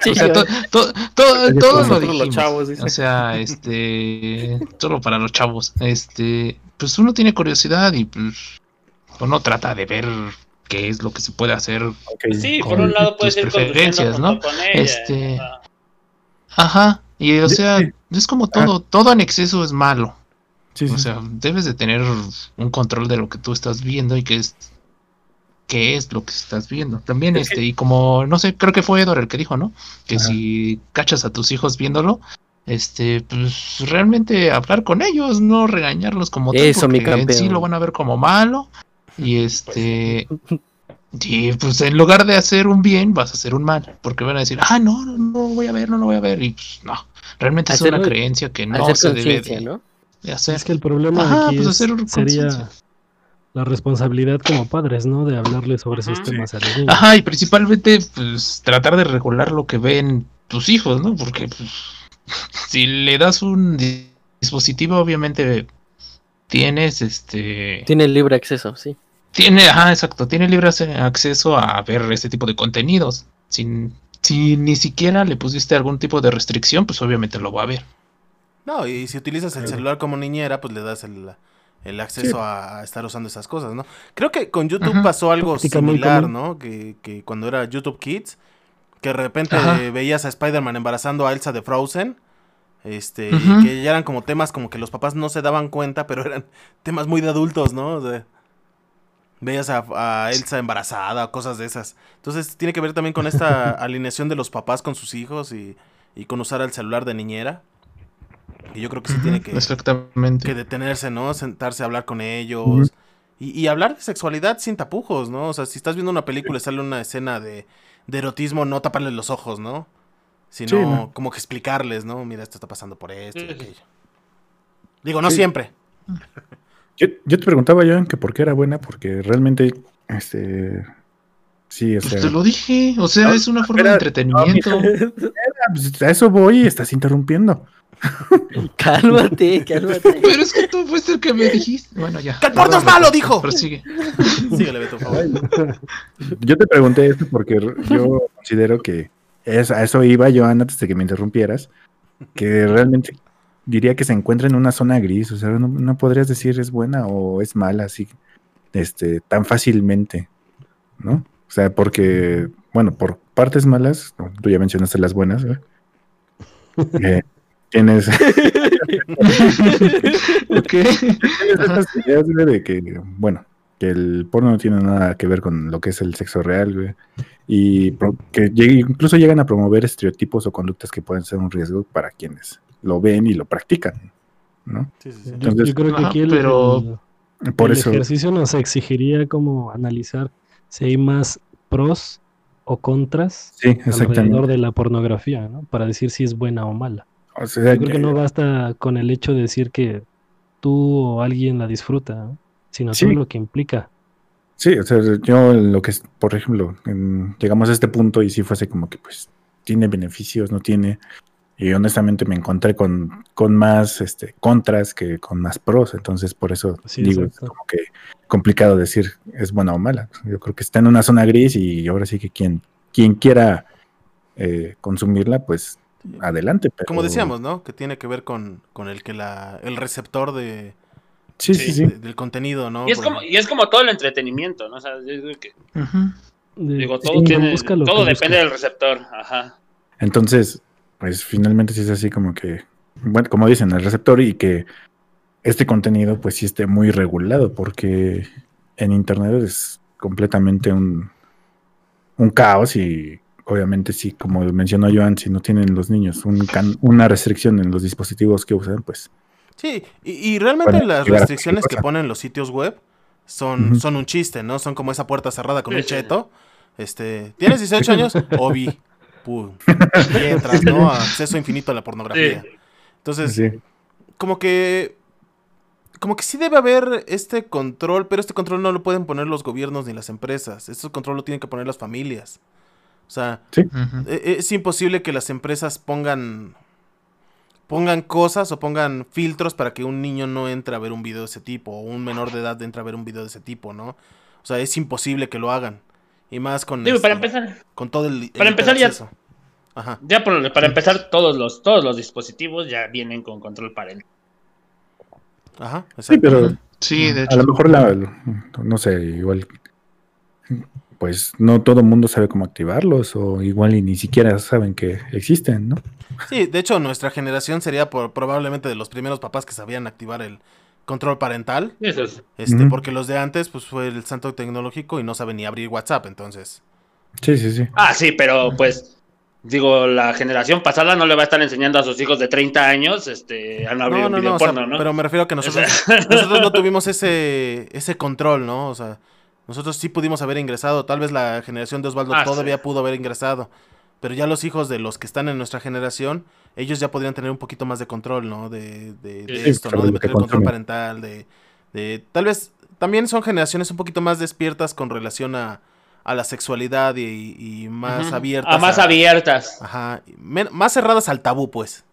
Sí, o sea, yo- to- to- to- Oye, todos lo nosotros los dijimos. chavos, dice. O sea, este, solo para los chavos. Este, pues uno tiene curiosidad y pues uno trata de ver qué es lo que se puede hacer. Sí, Con por un lado ir conduciendo preferencias, ¿no? con ella. Este- Ah, Ajá. Y o sea, es como todo, todo en exceso es malo. Sí, sí, O sea, debes de tener un control de lo que tú estás viendo y qué es qué es lo que estás viendo. También Es este y como no sé, creo que fue Edward el que dijo, ¿no? Que Ajá. si cachas a tus hijos viéndolo, este pues realmente hablar con ellos, no regañarlos como tal, Eso, mi porque en sí campeón. lo van a ver como malo y este y pues en lugar de hacer un bien, vas a hacer un mal, porque van a decir, ah, no, no, no voy a ver, no lo voy a ver, y pues no, realmente es una creencia que no hacer se debe de, ¿no? de hacer. Es que el problema Ajá, aquí pues es- hacer sería conciencia. La responsabilidad como padres, ¿no? De hablarles sobre esos temas a los niños. Ajá, y principalmente, pues, tratar de regular lo que ven tus hijos, ¿no? Porque, pues, si le das un di- dispositivo, obviamente tienes, este... Tiene libre acceso, sí. Tiene, ajá, exacto, tiene libre acceso a ver este tipo de contenidos. Sin, si ni siquiera le pusiste algún tipo de restricción, pues obviamente lo va a ver. No, y si utilizas el celular como niñera, pues le das el, el acceso a, a estar usando esas cosas, ¿no? Creo que con YouTube Ajá. pasó algo similar. ¿no? Que, que cuando era YouTube Kids, que de repente Ajá. veías a Spider-Man embarazando a Elsa de Frozen. Este, y que ya eran como temas como que los papás no se daban cuenta, pero eran temas muy de adultos, ¿no? O sea, veías a, a Elsa embarazada cosas de esas. Entonces tiene que ver también con esta alineación de los papás con sus hijos y, y con usar el celular de niñera. Y yo creo que sí tiene que, Exactamente. que detenerse, ¿no? Sentarse a hablar con ellos. Y, y hablar de sexualidad sin tapujos, ¿no? O sea, si estás viendo una película y sale una escena de, de erotismo, no taparles los ojos, ¿no? Sino Sí, ¿no? como que explicarles, ¿no? Mira, esto está pasando por esto y aquello. Digo, no Sí. siempre. Yo, yo te preguntaba, Joan, que por qué era buena, porque realmente, este, sí, o Pues sea, te lo dije, o sea, No, es una forma de entretenimiento. pues, a eso voy y estás interrumpiendo. Cálmate, cálmate. Pero es que tú fuiste el que me dijiste. Bueno, ya. ¡Que el porno es malo, dijo! Prosigue. Síguele, Beto, por favor. Yo te pregunté esto porque yo considero que es, a eso iba, Joan, antes de que me interrumpieras, que realmente diría que se encuentra en una zona gris, o sea, no, no podrías decir es buena o es mala así, este, tan fácilmente, ¿no? O sea, porque, bueno, por partes malas, tú ya mencionaste las buenas, ¿eh? Eh, tienes, Ok. tienes estas ideas, güey, de que, bueno, que el porno no tiene nada que ver con lo que es el sexo real, güey. Y que llegue- incluso llegan a promover estereotipos o conductas que pueden ser un riesgo para quienes lo ven y lo practican, ¿no? Sí, sí, sí. Yo, Entonces- yo creo que aquí el, pero- el- Por el eso, ejercicio nos exigiría como analizar si hay más pros o contras sí, alrededor de la pornografía, ¿no? Para decir si es buena o mala. O sea, Yo creo que no basta con el hecho de decir que tú o alguien la disfruta, ¿no? sino Sí. todo lo que implica. Sí, o sea, yo lo que es, por ejemplo, en- llegamos a este punto y si fuese como que pues tiene beneficios, no tiene. Y honestamente me encontré con, con más este, contras que con más pros. Entonces, por eso Sí, digo, es exacto. como que complicado decir es buena o mala. Yo creo que está en una zona gris y ahora sí que quien, quien quiera eh, consumirla, pues adelante. pero- Como decíamos, ¿no? Que tiene que ver con, con el que la, el receptor de, Sí, sí, sí. de- del contenido, ¿no? Y es, Por- como, y es como todo el entretenimiento, ¿no? O sea, yo creo que, digo, todo, tiene, todo depende busca. del receptor. Ajá. Entonces, pues finalmente sí es así como que, bueno, como dicen, el receptor y que este contenido pues sí esté muy regulado porque en Internet es completamente un, un caos y obviamente sí, como mencionó Joan, si no tienen los niños un can- una restricción en los dispositivos que usan, pues Sí, y, y realmente las restricciones que ponen los sitios web son, son un chiste, ¿no? Son como esa puerta cerrada con un cheto. Este, ¿tienes 18 años? Obi. Pum. Y entras, ¿no? Acceso infinito a la pornografía. Entonces, sí, como que como que sí debe haber este control, pero este control no lo pueden poner los gobiernos ni las empresas. Este control lo tienen que poner las familias. O sea, Ujú. e- es imposible que las empresas pongan pongan cosas o pongan filtros para que un niño no entre a ver un video de ese tipo o un menor de edad entre a ver un video de ese tipo, ¿no? O sea, es imposible que lo hagan. Y más con Digo, para este, empezar, con todo el, el para empezar ya-. Ajá. ya por- para empezar, todos los, todos los dispositivos ya vienen con control parental. Ajá, exacto. sí, pero Sí, de a hecho. lo mejor la, no sé, igual pues no todo el mundo sabe cómo activarlos o igual y ni siquiera saben que existen, ¿no? Sí, de hecho, nuestra generación sería por, probablemente de los primeros papás que sabían activar el control parental. Eso es. Este, porque los de antes, pues fue el santo tecnológico y no saben ni abrir WhatsApp, entonces. Sí, sí, sí. Ah, sí, pero pues, digo, la generación pasada no le va a estar enseñando a sus hijos de 30 años este, a no abrir No, un video no, o sea, porno, ¿no? pero me refiero a que nosotros, nosotros no tuvimos ese, ese control, ¿no? O sea, nosotros sí pudimos haber ingresado, tal vez la generación de Osvaldo Ah, todavía sí. pudo haber ingresado, pero ya los hijos de los que están en nuestra generación, ellos ya podrían tener un poquito más de control, ¿no? De, de, de Sí, esto, ¿no? De meter control consumen. parental, de, de... Tal vez también son generaciones un poquito más despiertas con relación a, a la sexualidad y, y más abiertas. A más a- abiertas. Ajá, men- más cerradas al tabú, pues.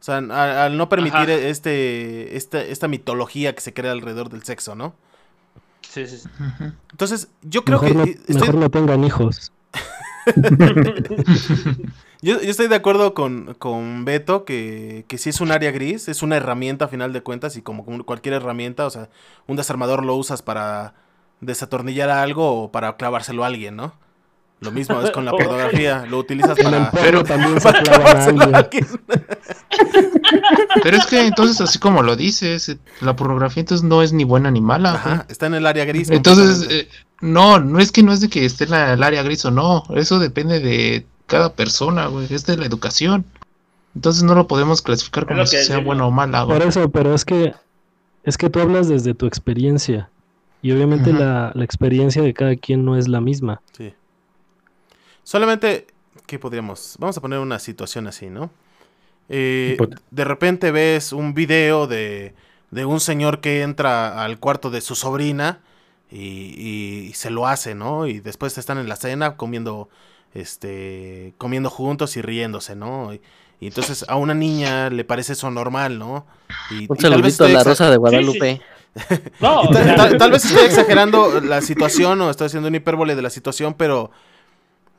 O sea, al, no permitir este, este, esta mitología que se crea alrededor del sexo, ¿no? Sí, sí. Entonces, yo creo mejor, que no, estoy, mejor no tengan hijos. yo, yo estoy de acuerdo con, con Beto que, que sí es un área gris, es una herramienta a final de cuentas y como como cualquier herramienta, o sea, un desarmador lo usas para desatornillar algo o para clavárselo a alguien, ¿no? Lo mismo es con la pornografía, lo utilizas En para... porno Pero- también se para clavan. Pero es que entonces, así como lo dices, la pornografía entonces no es ni buena ni mala. Ajá, está en el área gris. Entonces, eh, no, no es que no es de que esté en el área gris o no, eso depende de cada persona, güey, es de la educación. Entonces no lo podemos clasificar como si que sea bueno o mala, güey. Por eso, pero es que es que tú hablas desde tu experiencia. Y obviamente la, la experiencia de cada quien no es la misma. Sí. Solamente, ¿qué podríamos? Vamos a poner una situación así, ¿no? Eh, de repente ves un video de, de un señor que entra al cuarto de su sobrina y, y- y se lo hace, ¿no? Y después están en la cena comiendo, este, comiendo juntos y riéndose, ¿no? Y, y entonces a una niña le parece eso normal, ¿no? Y, Un y tal vez saludito a esté la exa- Rosa de Guadalupe. No, tal vez estoy exagerando la situación o estoy haciendo un hipérbole de la situación, pero,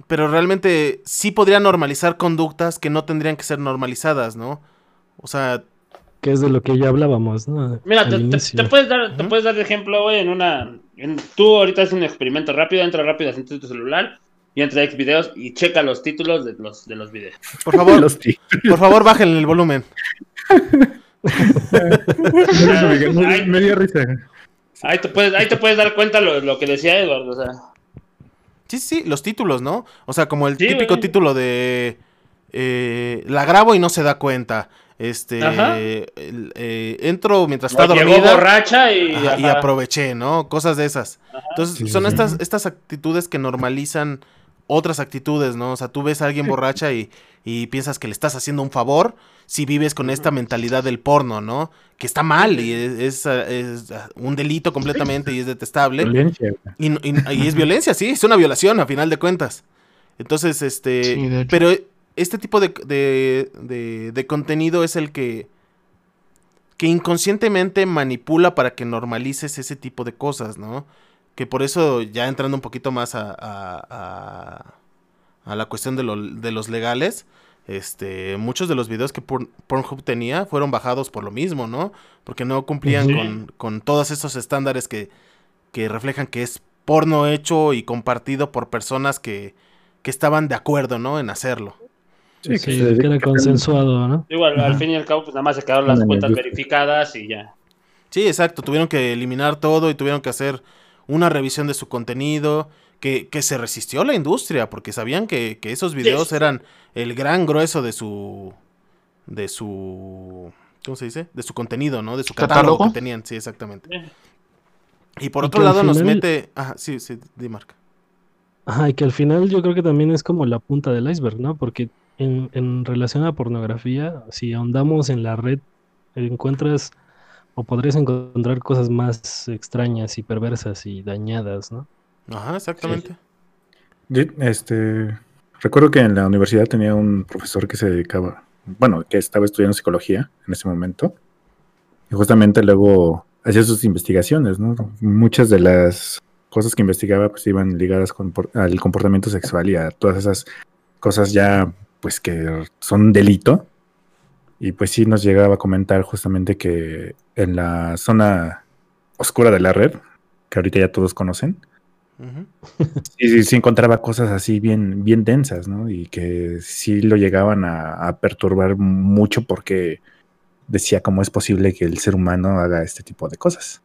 pero realmente sí podría normalizar conductas que no tendrían que ser normalizadas, ¿no? O sea, Que es de lo que ya hablábamos, ¿no? Mira, te, te- inicio. te puedes dar, te puedes dar de ejemplo, güey, en una. en- tú ahorita haces un experimento rápido, entra rápido a tu celular y entra a Xvideos y checa los títulos de los, de los videos. por favor, Los por favor, bajen el volumen. me, me dio risa. Ahí te puedes, ahí te puedes dar cuenta lo, lo que decía Eduardo. O sea, Sí, sí, los títulos, ¿no? O sea, como el Sí, típico güey. título de eh, la grabo y no se da cuenta. Este, el, eh, entro mientras está llegó dormida. borracha y. Ajá, y aproveché, ¿no? Cosas de esas. Entonces, Sí, son sí. estas, estas actitudes que normalizan otras actitudes, ¿no? O sea, tú ves a alguien borracha y, y piensas que le estás haciendo un favor si vives con esta mentalidad del porno, ¿no? Que está mal y es, es, es, un delito completamente y es detestable. Violencia, güey. Y, no- y- y es violencia, sí, es una violación a final de cuentas. Entonces, este... Sí, pero este tipo de, de, de- de contenido es el que... que inconscientemente manipula para que normalices ese tipo de cosas, ¿no? Que por eso, ya entrando un poquito más a, a, a- a la cuestión de, lo- de los legales, este, muchos de los videos que Porn- Pornhub tenía fueron bajados por lo mismo, ¿no? Porque no cumplían Sí. con, con todos esos estándares que, que reflejan que es porno hecho y compartido por personas que, que estaban de acuerdo, ¿no? En hacerlo. Sí, Sí, se que era consensuado, ¿no? Igual, al fin y al cabo, pues nada más se quedaron las cuentas verificadas y ya. Sí, exacto. Tuvieron que eliminar todo y tuvieron que hacer una revisión de su contenido. Que, que se resistió la industria porque sabían que, que esos videos Sí. eran el gran grueso de su. de su. ¿Cómo se dice? De su contenido, ¿no? De su catálogo, ¿Catálogo? que tenían, sí, exactamente. Y por Y otro lado nos mete. Ajá, sí, sí, di marca. Ajá, y que al final yo creo que también es como la punta del iceberg, ¿no? Porque en, en relación a pornografía, si ahondamos en la red, encuentras o podrías encontrar cosas más extrañas y perversas y dañadas, ¿no? Ajá, exactamente. Este, recuerdo que en la universidad tenía un profesor que se dedicaba, bueno, que estaba estudiando psicología en ese momento. Y justamente luego hacía sus investigaciones, ¿no? Muchas de las cosas que investigaba pues iban ligadas con, al comportamiento sexual y a todas esas cosas ya pues que son delito. Y pues sí nos llegaba a comentar justamente que en la zona oscura de la red, que ahorita ya todos conocen, Ujú. Sí, sí, sí encontraba cosas así bien, bien densas, ¿no? Y que sí lo llegaban a, a perturbar mucho porque decía cómo es posible que el ser humano haga este tipo de cosas.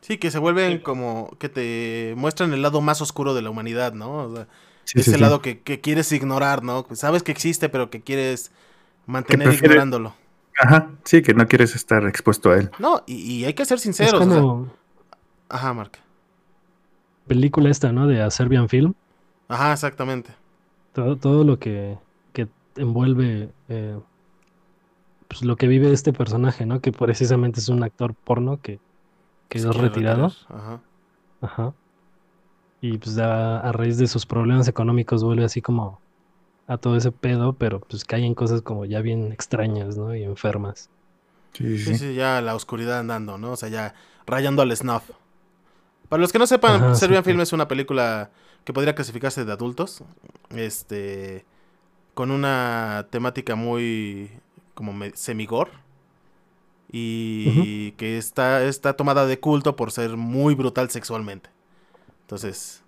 Sí, que se vuelven como. que te muestran el lado más oscuro de la humanidad, ¿no? O sea, Sí, ese sí, sí. lado que, que quieres ignorar, ¿no? Sabes que existe, pero que quieres mantener ignorándolo. Ajá, sí, que no quieres estar expuesto a él. No, y, y hay que ser Es sinceros. o sea, como ajá, Mark. Película esta, ¿no? De A Serbian Film. Ajá, exactamente. Todo, todo lo que, que envuelve eh, pues lo que vive este personaje, ¿no? Que precisamente es un actor porno que, que es retirado. Ajá. Ajá. Y pues a, a raíz de sus problemas económicos vuelve así como a todo ese pedo, pero pues cae en cosas como ya bien extrañas, ¿no? Y enfermas. Sí, Sí, sí. sí, ya la oscuridad andando, ¿no? O sea, ya rayando al snuff. Para los que no sepan, Ajá, Serbian sí. Film es una película que podría clasificarse de adultos. Este. Con una temática muy. como semigor. Y que está, está tomada de culto por ser muy brutal sexualmente. Entonces.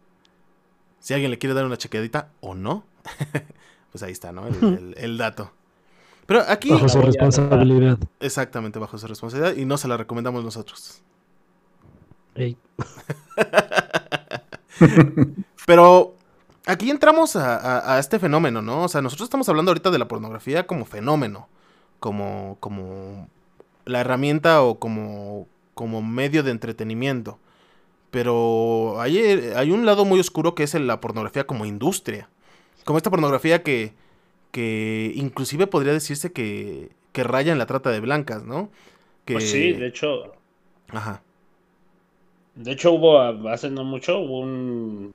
Si alguien le quiere dar una chequeadita o no, pues ahí está, ¿no? El, el- el dato. Pero aquí, Bajo su responsabilidad. exactamente bajo su responsabilidad y no se la recomendamos nosotros. Pero aquí entramos a, a- a este fenómeno, ¿no? O sea, nosotros estamos hablando ahorita de la pornografía como fenómeno, como, como la herramienta o como, como medio de entretenimiento. Pero hay, hay un lado muy oscuro que es la pornografía como industria. Como esta pornografía que, que inclusive podría decirse que, que raya en la trata de blancas, ¿no? Que, Pues sí, de hecho, Ajá. De hecho hubo hace no mucho hubo un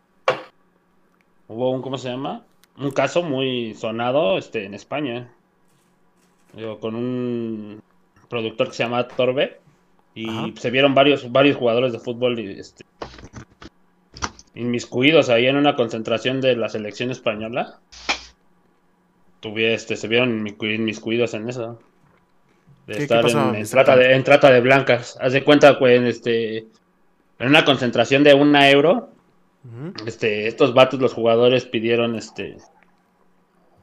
hubo un ¿cómo se llama? Un caso muy sonado este en España. Digo, con un productor que se llama Torbe y Ajá. se vieron varios varios jugadores de fútbol y, este, inmiscuidos ahí en una concentración de la selección española. Tuve, este, se vieron inmiscu- inmiscuidos en eso. De ¿Qué- estar en, en trata de, en trata de blancas. Haz de cuenta, pues, este, en una concentración de una euro, este, estos vatos, los jugadores, pidieron, este,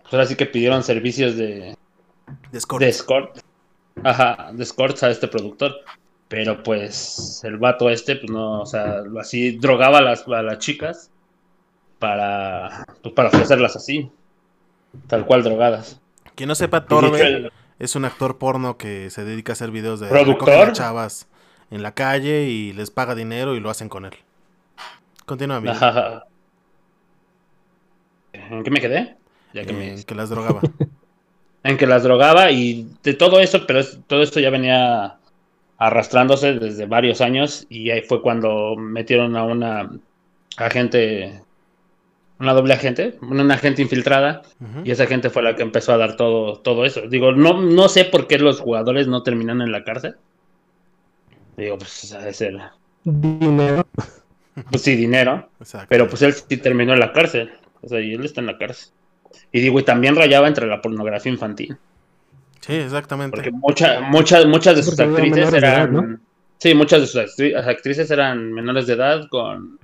pues ahora sí que pidieron servicios de, De escort. de escort. Ajá, de escorts a este productor. Pero pues el vato este, pues no, o sea, lo así drogaba a las, a las chicas para, pues, para ofrecerlas así. Tal cual drogadas. Quien no sepa, Torbe el- es un actor porno que se dedica a hacer videos de ¿Productor? chavas en la calle y les paga dinero y lo hacen con él. Continúa, amigo. ¿En qué me quedé? Ya que me- Eh, que las drogaba. en que las drogaba y de todo eso, pero todo esto ya venía arrastrándose desde varios años y ahí fue cuando metieron a una agente, una doble agente, una agente infiltrada y esa gente fue la que empezó a dar todo, todo eso. Digo, no, no sé por qué los jugadores no terminan en la cárcel. Digo, pues ha de ser, dinero. pues sí, dinero, Exacto. pero pues él sí terminó en la cárcel. O sea, y él está en la cárcel. Y digo, y también rayaba entre la pornografía infantil. Sí, exactamente. Porque muchas, muchas, muchas de sus porque actrices edad, eran. ¿no? Sí, muchas de sus actri- actrices eran menores de edad con.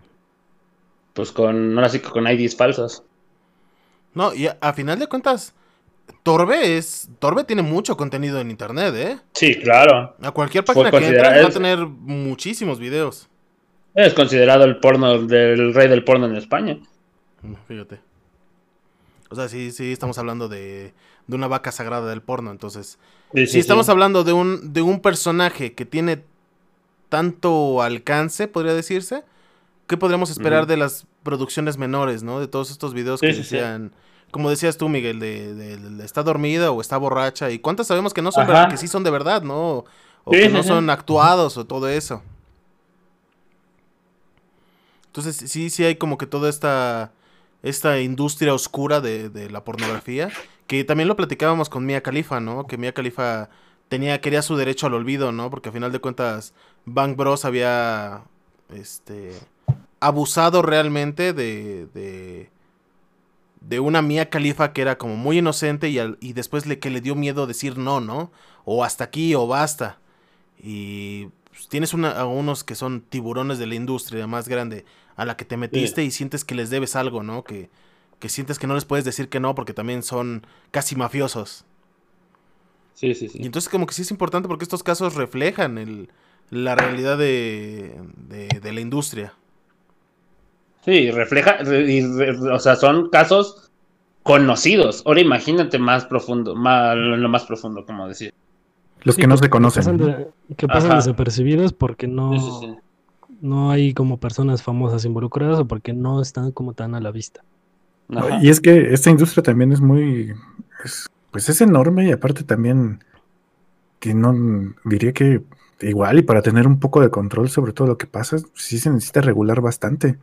Pues con. Ahora sí que con IDs falsos. No, y a, a final de cuentas, Torbe es. Torbe tiene mucho contenido en internet, ¿eh? Sí, claro. A cualquier página que entres va a tener muchísimos videos. Es considerado el porno del rey del porno en España. Mm, Fíjate. O sea, sí, sí, estamos hablando de, de una vaca sagrada del porno. Entonces, Sí, si estamos hablando de un, de un personaje que tiene tanto alcance, podría decirse, ¿qué podríamos esperar de las producciones menores, no? De todos estos videos que decían, como decías tú, Miguel, de, de- de- está dormida o está borracha. ¿Y cuántas sabemos que no son, que sí son de verdad, no? O Sí, que sí, no sí. son actuados o todo eso. Entonces, sí, sí hay como que toda esta, esta industria oscura de, de la pornografía, que también lo platicábamos con Mia Khalifa, ¿no? Que Mia Khalifa tenía, quería su derecho al olvido, ¿no? Porque a final de cuentas, Bang Bros había, este, abusado realmente de, de, de una Mia Khalifa que era como muy inocente y, al- y después le, que le dio miedo decir no, ¿no? O hasta aquí o basta. Y pues, tienes una, a unos que son tiburones de la industria más grande a la que te metiste y sientes que les debes algo, ¿no? Que, que sientes que no les puedes decir que no porque también son casi mafiosos. Sí, sí, Y sí. entonces como que sí es importante porque estos casos reflejan el, la realidad de, de, de la industria. Sí, refleja. y o sea, son casos conocidos. Ahora imagínate más profundo. Más, lo más profundo, como decir. Los Sí, que no se conocen. pasan de- que pasan Ajá. desapercibidos porque no, Sí, sí, sí. no hay como personas famosas involucradas o porque no están como tan a la vista. Ajá. Y es que esta industria también es muy, es- pues es enorme y aparte también que no diría que igual y para tener un poco de control sobre todo lo que pasa, sí se necesita regular bastante.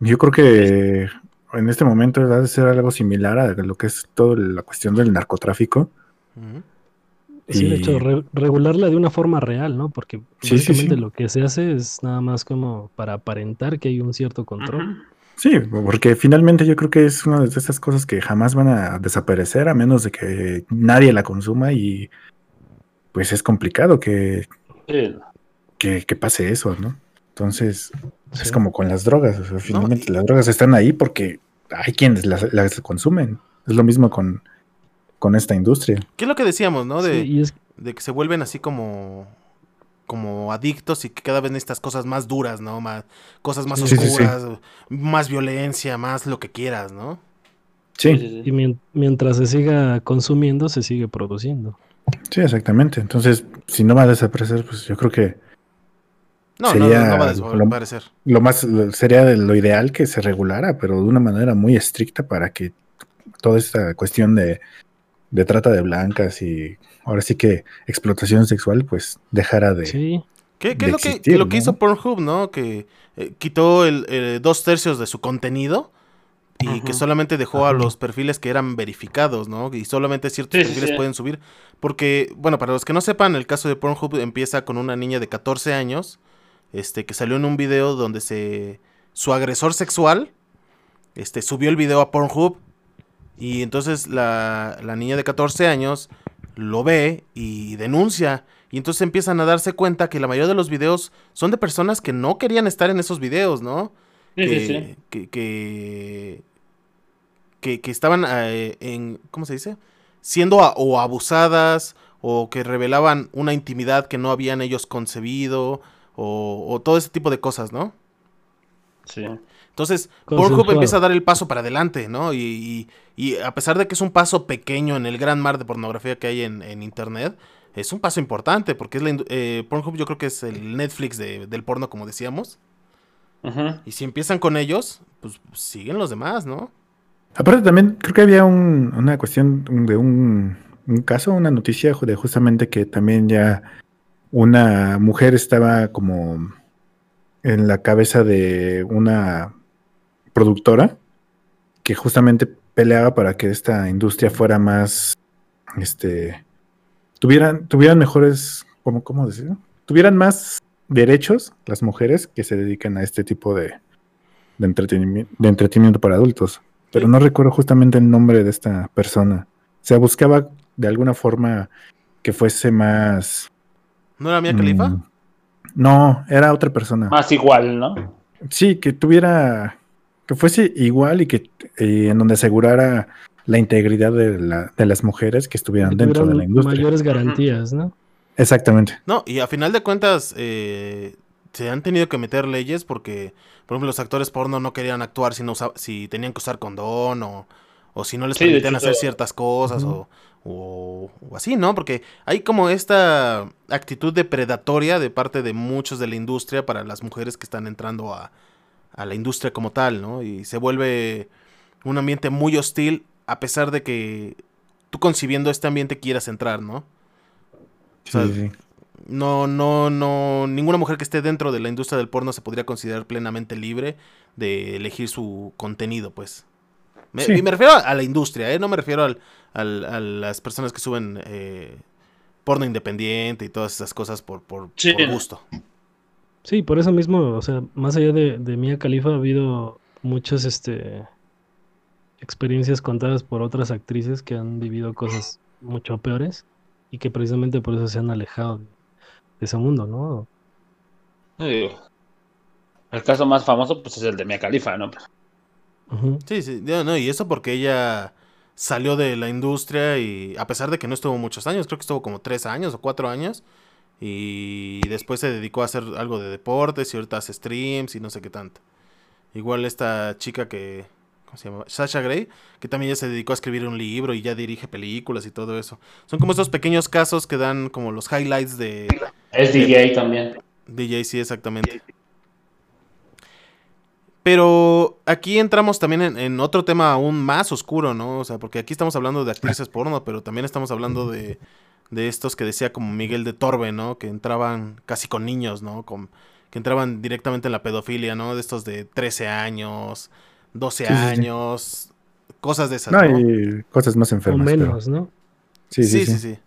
Yo creo que en este momento ha de ser algo similar a lo que es toda la cuestión del narcotráfico. Ujú. Sí, de Y- hecho, re- regularla de una forma real, ¿no? Porque Sí, sí, básicamente sí. lo que se hace es nada más como para aparentar que hay un cierto control. Sí, porque finalmente yo creo que es una de esas cosas que jamás van a desaparecer a menos de que nadie la consuma y pues es complicado que, Sí. que, que pase eso, ¿no? Entonces, Es como con las drogas. o sea, finalmente las drogas están ahí porque hay quienes las, las consumen. Es lo mismo con, con esta industria. ¿Qué es lo que decíamos, no? De, Sí, y es, de que se vuelven así como como adictos y que cada vez necesitas cosas más duras, ¿no? Más, cosas más Sí, sí, sí. oscuras, más violencia, más lo que quieras, ¿no? Sí, y mien- mientras se siga consumiendo, se sigue produciendo. sí, exactamente. Entonces, si no va a desaparecer, pues yo creo que No, no, Sería no, no va a lo- desaparecer. lo más lo- sería de lo ideal que se regulara, pero de una manera muy estricta para que toda esta cuestión de, de trata de blancas y ahora sí que explotación sexual, pues dejara de. Sí, ¿Qué, qué de es lo que, lo que hizo Pornhub, no? Que eh, quitó el, eh, dos tercios de su contenido y que solamente dejó a los perfiles que eran verificados, ¿no? Y solamente ciertos sí, perfiles sí. pueden subir. Porque, bueno, para los que no sepan, el caso de Pornhub empieza con una niña de 14 años, este, que salió en un video donde se su agresor sexual, este, subió el video a Pornhub y entonces la, la niña de 14 años lo ve y denuncia. Y entonces empiezan a darse cuenta que la mayoría de los videos son de personas que no querían estar en esos videos, ¿no? Sí, que, sí, sí. que, que, que- que estaban eh, en, ¿cómo se dice? Siendo a- o abusadas o que revelaban una intimidad que no habían ellos concebido o, o todo ese tipo de cosas, ¿no? Sí. Entonces, Pornhub empieza a dar el paso para adelante, ¿no? Y, y- y a pesar de que es un paso pequeño en el gran mar de pornografía que hay en, en Internet, es un paso importante porque es la, eh, Pornhub yo creo que es el Netflix de- del porno, como decíamos. Ujú. Y si empiezan con ellos, pues siguen los demás, ¿no? Aparte también creo que había un- una cuestión de un, un caso, una noticia de justamente que también ya una mujer estaba como en la cabeza de una productora que justamente peleaba para que esta industria fuera más, este, tuvieran, tuvieran mejores, ¿cómo, cómo decirlo? Tuvieran más derechos las mujeres que se dedican a este tipo de, de entretenimiento, de entretenimiento para adultos. Pero no recuerdo justamente el nombre de esta persona. O sea, buscaba de alguna forma que fuese más... ¿No era Mia Khalifa? mm, no, era otra persona. Más igual, ¿no? Sí, que tuviera, que fuese igual y que eh, en donde asegurara la integridad de, la- de las mujeres que estuvieran que dentro de la industria. mayores garantías, ¿no? Exactamente. No, y a final de cuentas, eh, se han tenido que meter leyes porque, por ejemplo, los actores porno no querían actuar si, no si tenían que usar condón o, o si no les Sí, permitían hacer ciertas cosas o, o- o así, ¿no? Porque hay como esta actitud depredatoria de parte de muchos de la industria para las mujeres que están entrando a, a la industria como tal, ¿no? Y se vuelve un ambiente muy hostil a pesar de que tú concibiendo este ambiente quieras entrar, ¿no? Sí, sea, sí, sí. No, no, no, ninguna mujer que esté dentro de la industria del porno se podría considerar plenamente libre de elegir su contenido, pues. Me, Sí. y me refiero a la industria, ¿eh? No me refiero al, al- a las personas que suben eh, porno independiente y todas esas cosas por, por, Sí. por gusto. Sí, por eso mismo, o sea, más allá de, de Mia Khalifa ha habido muchas este, experiencias contadas por otras actrices que han vivido cosas mucho peores y que precisamente por eso se han alejado de, de ese mundo, ¿no? El caso más famoso, pues, es el de Mia Khalifa, ¿no? Ujú. Sí, sí, no, no, y eso porque ella salió de la industria y a pesar de que no estuvo muchos años, creo que estuvo como tres años o cuatro años, y después se dedicó a hacer algo de deportes y ahorita hace streams y no sé qué tanto. Igual esta chica que, ¿cómo se llama? Sasha Grey, que también ya se dedicó a escribir un libro y ya dirige películas y todo eso. Son como esos pequeños casos que dan como los highlights de Es DJ también. DJ, sí, exactamente. Pero aquí entramos también en, en otro tema aún más oscuro, ¿no? O sea, porque aquí estamos hablando de actrices porno, pero también estamos hablando de, de estos que decía como Miguel de Torbe, ¿no? Que entraban casi con niños, ¿no? Con, que entraban directamente en la pedofilia, ¿no? De estos de 13 años, 12 Sí, sí, sí. años, cosas de esas, No, ¿no? y cosas más O enfermas. pero- menos, ¿no? Sí, sí, sí, sí. sí, sí.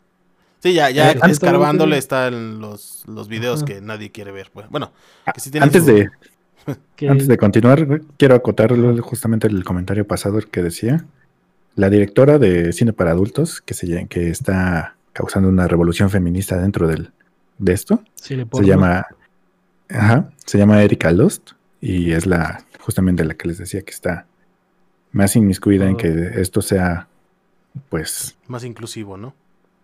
Sí, ya, ya escarbándole están los, los videos Ajá. que nadie quiere ver. pues. Bueno, que sí tienen Antes su- de, Que- Antes de continuar, quiero acotar justamente el comentario pasado que decía. La directora de cine para adultos, que, se, que está causando una revolución feminista dentro del, de esto, cine se llama, ajá, se llama Erika Lust Y es la, justamente la que les decía que está más inmiscuida en Oh. que esto sea, pues, Más inclusivo, ¿no?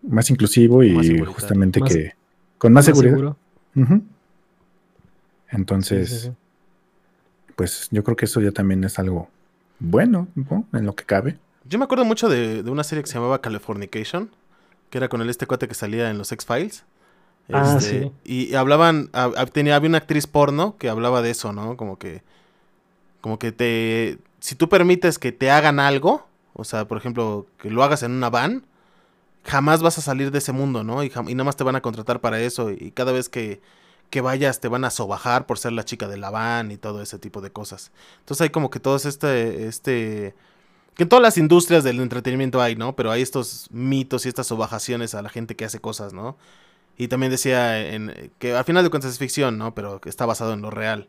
más inclusivo y Más justamente Más- que con más ¿Más seguridad. Entonces, sí, sí. Pues yo creo que eso ya también es algo bueno, ¿no? En lo que cabe. Yo me acuerdo mucho de, de una serie que se llamaba Californication, que era con el este cuate que salía en los X-Files. Ah, Este, sí. Y hablaban, hab- hab- tenía, había una actriz porno que hablaba de eso, ¿no? Como que, como que te, si tú permites que te hagan algo, o sea, por ejemplo, que lo hagas en una van, jamás vas a salir de ese mundo, ¿no? Y, jam- y nada más te van a contratar para eso. Y cada vez que, que vayas te van a sobajar por ser la chica de la van y todo ese tipo de cosas. Entonces hay como que todo este, este, que en todas las industrias del entretenimiento hay, ¿no? Pero hay estos mitos y estas sobajaciones a la gente que hace cosas, ¿no? Y también decía en, que al final de cuentas es ficción, ¿no? Pero que está basado en lo real.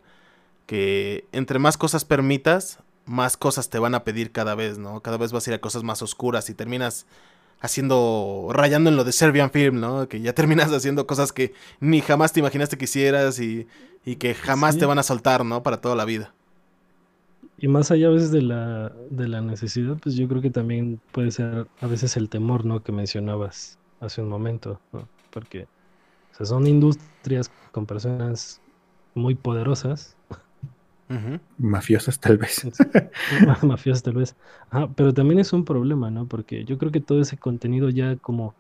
Que entre más cosas permitas, más cosas te van a pedir cada vez, ¿no? Cada vez vas a ir a cosas más oscuras y terminas haciendo, rayando en lo de Serbian Film, ¿no? Que ya terminas haciendo cosas que ni jamás te imaginaste que hicieras y, y que jamás Sí. te van a soltar, ¿no? Para toda la vida. Y más allá a veces de la, de la necesidad, pues yo creo que también puede ser a veces el temor, ¿no? Que mencionabas hace un momento, ¿no? Porque o sea, son industrias con personas muy poderosas, Mafiosas tal vez. mafiosas tal vez. Ajá, pero también es un problema, ¿no? Porque yo creo que todo ese contenido ya como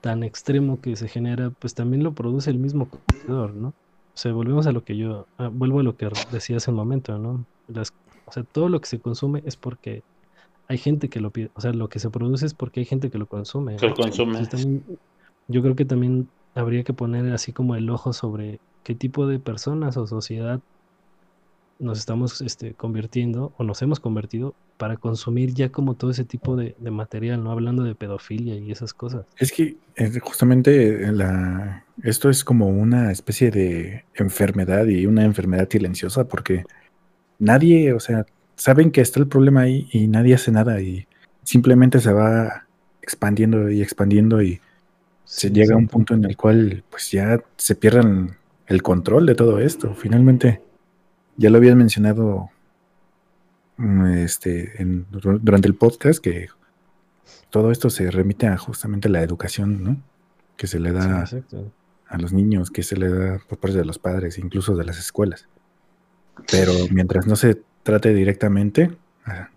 tan extremo que se genera, pues también lo produce el mismo consumidor, ¿no? O sea, volvemos a lo que yo, ah, vuelvo a lo que decía hace un momento, ¿no? Las, o sea, todo lo que se consume es porque hay gente que lo pide, o sea, lo que se produce es porque hay gente que lo consume. Que lo consume. Entonces, también, yo creo que también habría que poner así como el ojo sobre qué tipo de personas o sociedad nos estamos este, convirtiendo o nos hemos convertido para consumir ya como todo ese tipo de, de material, no hablando de pedofilia y esas cosas. Es que eh, justamente eh, la, esto es como una especie de enfermedad y una enfermedad silenciosa porque nadie, o sea, saben que está el problema ahí y nadie hace nada y simplemente se va expandiendo y expandiendo y se Sí, llega a un punto en el cual pues ya se pierden el control de todo esto. Finalmente, ya lo habías mencionado mm, este, en- durante el podcast que todo esto se remite a justamente la educación, ¿no? Que se le da a los niños, que se le da por parte de los padres, incluso de las escuelas. Pero mientras no se trate directamente, ah,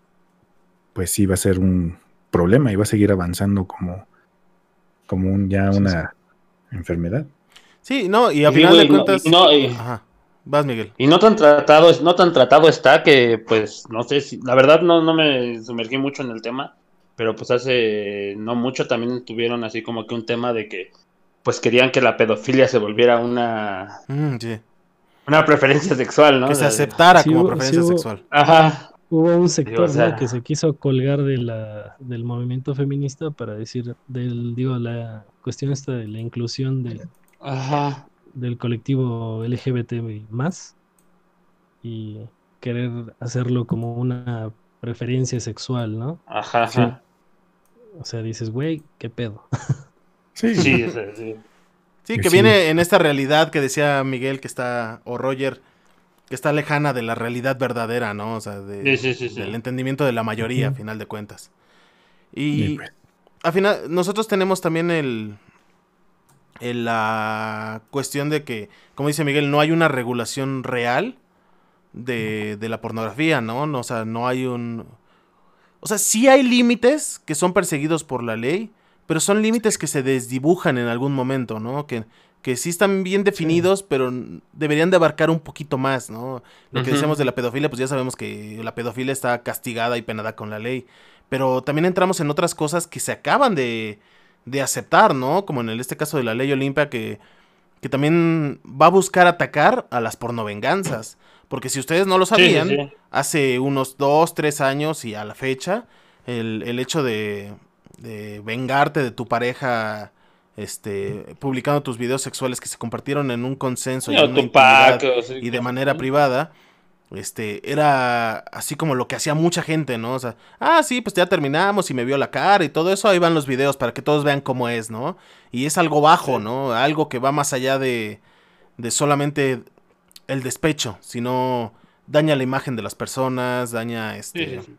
pues sí va a ser un problema y va a seguir avanzando como, como un, ya Sí, una enfermedad. Sí, no, y a Sí, final de cuentas. no, y- Ajá. Vas, Miguel. Y no tan tratado, no tan tratado está que, pues, no sé si, la verdad no, no me sumergí mucho en el tema, pero pues hace no mucho también tuvieron así como que un tema de que, pues querían que la pedofilia se volviera una, Mm, sí. una preferencia sexual, ¿no? Que se De- aceptara Sí como hubo- preferencia sí hubo- sexual. Ajá, Hubo un sector o sea- ¿no? que se quiso colgar de la, del movimiento feminista para decir, del, digo, la cuestión esta de la inclusión del, ajá. Del colectivo LGBT más y querer hacerlo como una preferencia sexual, ¿no? Ajá, Sí. ajá. O sea, dices, güey, ¿qué pedo? Sí, Sí, sí, sí. Sí, Que sí. viene en esta realidad que decía Miguel que está, o Roger, que está lejana de la realidad verdadera, ¿no? O sea, de- Sí, sí, sí, sí. del entendimiento de la mayoría, a Ujú. final de cuentas. Y Y pues, al final, nosotros tenemos también el, el- la cuestión de que, como dice Miguel, no hay una regulación real de, de la pornografía, ¿no? No, O sea, no hay un... O sea, sí hay límites que son perseguidos por la ley, pero son límites que se desdibujan en algún momento, ¿no? Que, que sí están bien definidos, pero deberían de abarcar un poquito más, ¿no? Lo que decíamos de la pedofilia, pues ya sabemos que la pedofilia está castigada y penada con la ley. Pero también entramos en otras cosas que se acaban de, de aceptar, ¿no? Como en el- este caso de la ley Olimpia, que, que también va a buscar atacar a las pornovenganzas. Porque si ustedes no lo Sí, sí, sabían, sí. hace unos dos, tres años y a la fecha, el, el hecho de, de vengarte de tu pareja, este, publicando tus videos sexuales que se compartieron en un consenso y en una Tupac, de manera privada, este, era así como lo que hacía mucha gente, ¿no? O sea, ah, sí, pues ya terminamos y me vio la cara y todo eso, ahí van los videos para que todos vean cómo es, ¿no? Y es algo bajo. ¿no? Algo que va más allá de, de solamente el despecho, sino daña la imagen de las personas, daña este Sí, sí, sí.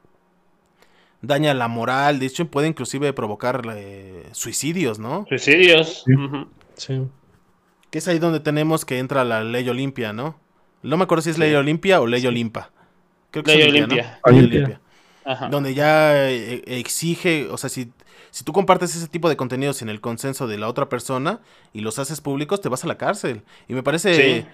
daña la moral, de hecho puede inclusive provocar eh, suicidios, ¿no? Suicidios. Sí. Que es ahí donde tenemos que entra la ley Olimpia, ¿no? No me acuerdo si es Sí. ley Olimpia o ley Olimpa. Creo que Ley es ¿no? Olimpia. Ley Olimpia. Olimpia. Ajá. Donde ya eh, exige, o sea, si, si tú compartes ese tipo de contenidos sin el consenso de la otra persona y los haces públicos, te vas a la cárcel. Y me parece Sí.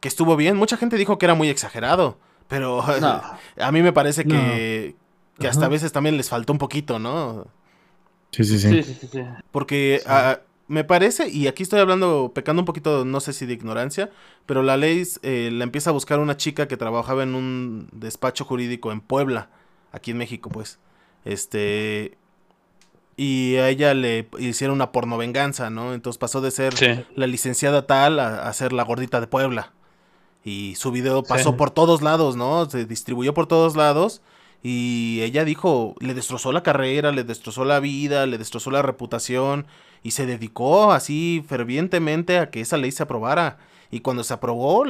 que estuvo bien. Mucha gente dijo que era muy exagerado, pero No. a mí me parece No. que, que hasta a veces también les faltó un poquito, ¿no? Sí, sí, sí. Sí, sí, sí, sí. Porque me parece, y aquí estoy hablando, pecando un poquito, no sé si de ignorancia, pero la ley eh, la empieza a buscar una chica que trabajaba en un despacho jurídico en Puebla, aquí en México, pues. Este. Y a ella le hicieron una pornovenganza, ¿no? Entonces pasó de ser Sí. la licenciada tal a, a ser la gordita de Puebla. Y su video pasó Sí. por todos lados, ¿no? Se distribuyó por todos lados. Y ella dijo, le destrozó la carrera, le destrozó la vida, le destrozó la reputación. Y se dedicó así fervientemente a que esa ley se aprobara. Y cuando se aprobó,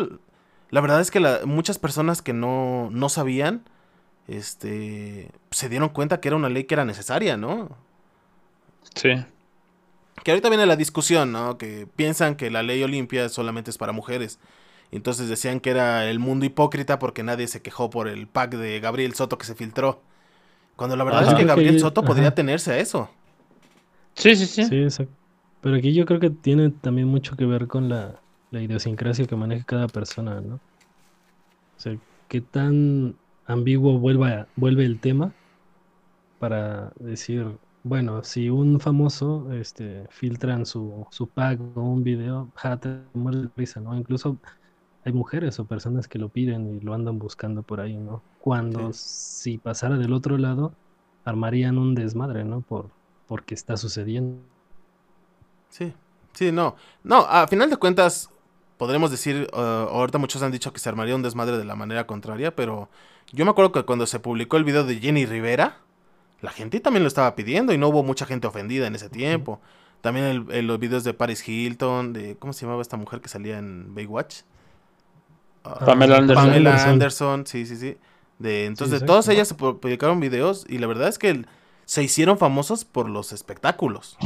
la verdad es que la- muchas personas que no, no sabían, este, se dieron cuenta que era una ley que era necesaria, ¿no? Sí. Que ahorita viene la discusión, ¿no? Que piensan que la ley Olimpia solamente es para mujeres. Entonces decían que era el mundo hipócrita porque nadie se quejó por el pack de Gabriel Soto que se filtró. Cuando la verdad Ajá. es que Gabriel Soto ajá. podría tenerse a eso. Sí, sí, sí. Sí, exacto. Pero aquí yo creo que tiene también mucho que ver con la, la idiosincrasia que maneja cada persona, ¿no? O sea, qué tan ambiguo vuelva, vuelve el tema para decir, bueno, si un famoso este, filtran su, su pack o un video, ja, te mueres de risa, ¿no? Incluso hay mujeres o personas que lo piden y lo andan buscando por ahí, ¿no? Cuando si pasara del otro lado, armarían un desmadre, ¿no? Por, porque está sucediendo. Sí, sí, no. No, a final de cuentas, podremos decir, uh, ahorita muchos han dicho que se armaría un desmadre de la manera contraria, pero yo me acuerdo que cuando se publicó el video de Jenny Rivera, la gente también lo estaba pidiendo y no hubo mucha gente ofendida en ese tiempo. También el- el- los videos de Paris Hilton, de, ¿cómo se llamaba esta mujer que salía en Baywatch? Ah, Pamela Anderson. Pamela Anderson. Sí, sí, sí. De, entonces, todas ellas se pu- publicaron videos y la verdad es que el- se hicieron famosos por los espectáculos.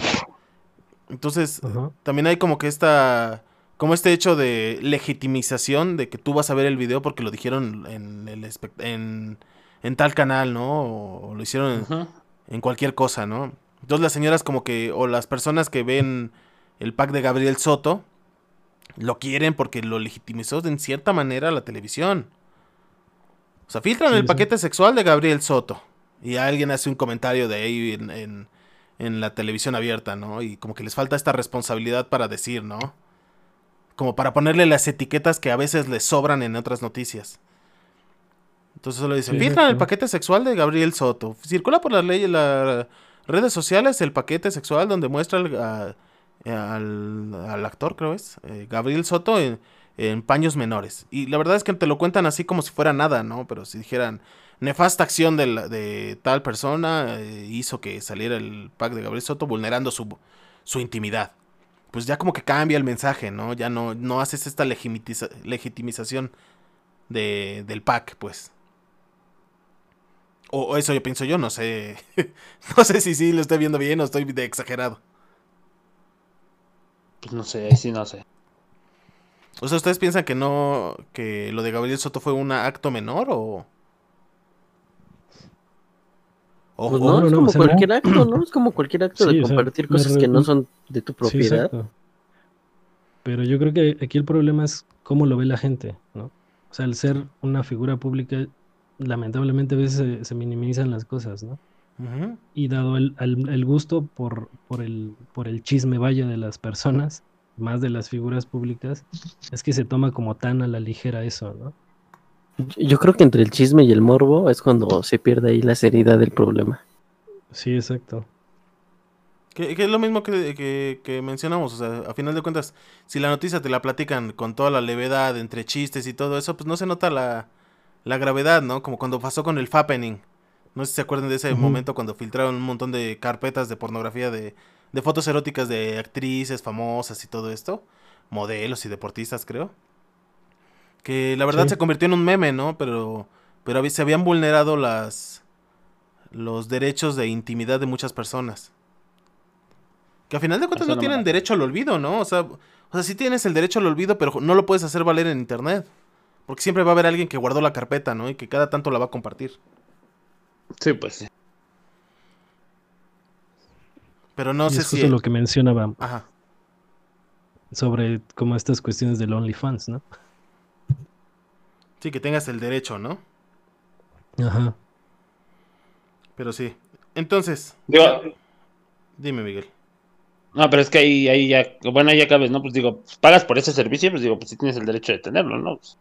Entonces, también hay como que esta como este hecho de legitimización de que tú vas a ver el video porque lo dijeron en el en, en tal canal, ¿no? O, o lo hicieron en, cualquier cosa, ¿no? Entonces las señoras como que o las personas que ven el pack de Gabriel Soto lo quieren porque lo legitimizó de en cierta manera la televisión. O sea, filtran Sí, el sí. paquete sexual de Gabriel Soto y alguien hace un comentario de ahí en, en- en la televisión abierta, ¿no? Y como que les falta esta responsabilidad para decir, ¿no? Como para ponerle las etiquetas que a veces les sobran en otras noticias. Entonces solo dicen, Sí, filtran el paquete sexual de Gabriel Soto. Circula por las leyes, las redes sociales el paquete sexual donde muestra a- al, al actor, creo es, eh, Gabriel Soto en, en paños menores. Y la verdad es que te lo cuentan así como si fuera nada, ¿no? Pero si dijeran, nefasta acción de, la- de tal persona eh, hizo que saliera el pack de Gabriel Soto vulnerando su, su intimidad. Pues ya como que cambia el mensaje, ¿no? Ya no, no haces esta legitimiza- legitimización de, del pack, pues. O, o eso yo pienso yo, no sé. no sé si sí lo estoy viendo bien o estoy de exagerado. Pues no sé, ahí sí no sé. O sea, ¿ustedes piensan que no, que lo de Gabriel Soto fue un acto menor o...? Pues no, no, es como no. cualquier acto, ¿no? Es como cualquier acto Sí, de o sea, compartir cosas re- que no son de tu propiedad. Pero yo creo que aquí el problema es cómo lo ve la gente, ¿no? O sea, al ser una figura pública, lamentablemente a veces se, se minimizan las cosas, ¿no? Y dado el, al- el gusto por, por el, por el chisme vaya de las personas, más de las figuras públicas, es que se toma como tan a la ligera eso, ¿no? Yo creo que entre el chisme y el morbo es cuando se pierde ahí la seriedad del problema. Sí, exacto. Que, que es lo mismo que, que- que mencionamos, o sea, a final de cuentas, si la noticia te la platican con toda la levedad, entre chistes y todo eso, pues no se nota la, la gravedad, ¿no? Como cuando pasó con el Fappening. No sé si se acuerdan de ese momento cuando filtraron un montón de carpetas de pornografía, de, de fotos eróticas de actrices famosas y todo esto, modelos y deportistas, creo. Que la verdad Sí. se convirtió en un meme, ¿no? Pero, pero se habían vulnerado las los derechos de intimidad de muchas personas. Que a final de cuentas Eso no me tienen derecho al olvido, ¿no? O sea, o sea, sí tienes el derecho al olvido, pero no lo puedes hacer valer en internet. Porque siempre va a haber alguien que guardó la carpeta, ¿no? Y que cada tanto la va a compartir. Sí, pues sí. Pero no y sé es si. justo lo que mencionaba Ajá. sobre como estas cuestiones del OnlyFans, ¿no? Sí, que tengas el derecho, ¿no? Ajá. Pero sí. Entonces, Digo, dime, Miguel. no, pero es que ahí, ahí ya, bueno, ahí ya cabes, ¿no? Pues digo, pues, pagas por ese servicio, pues digo, pues sí tienes el derecho de tenerlo, ¿no? Pues,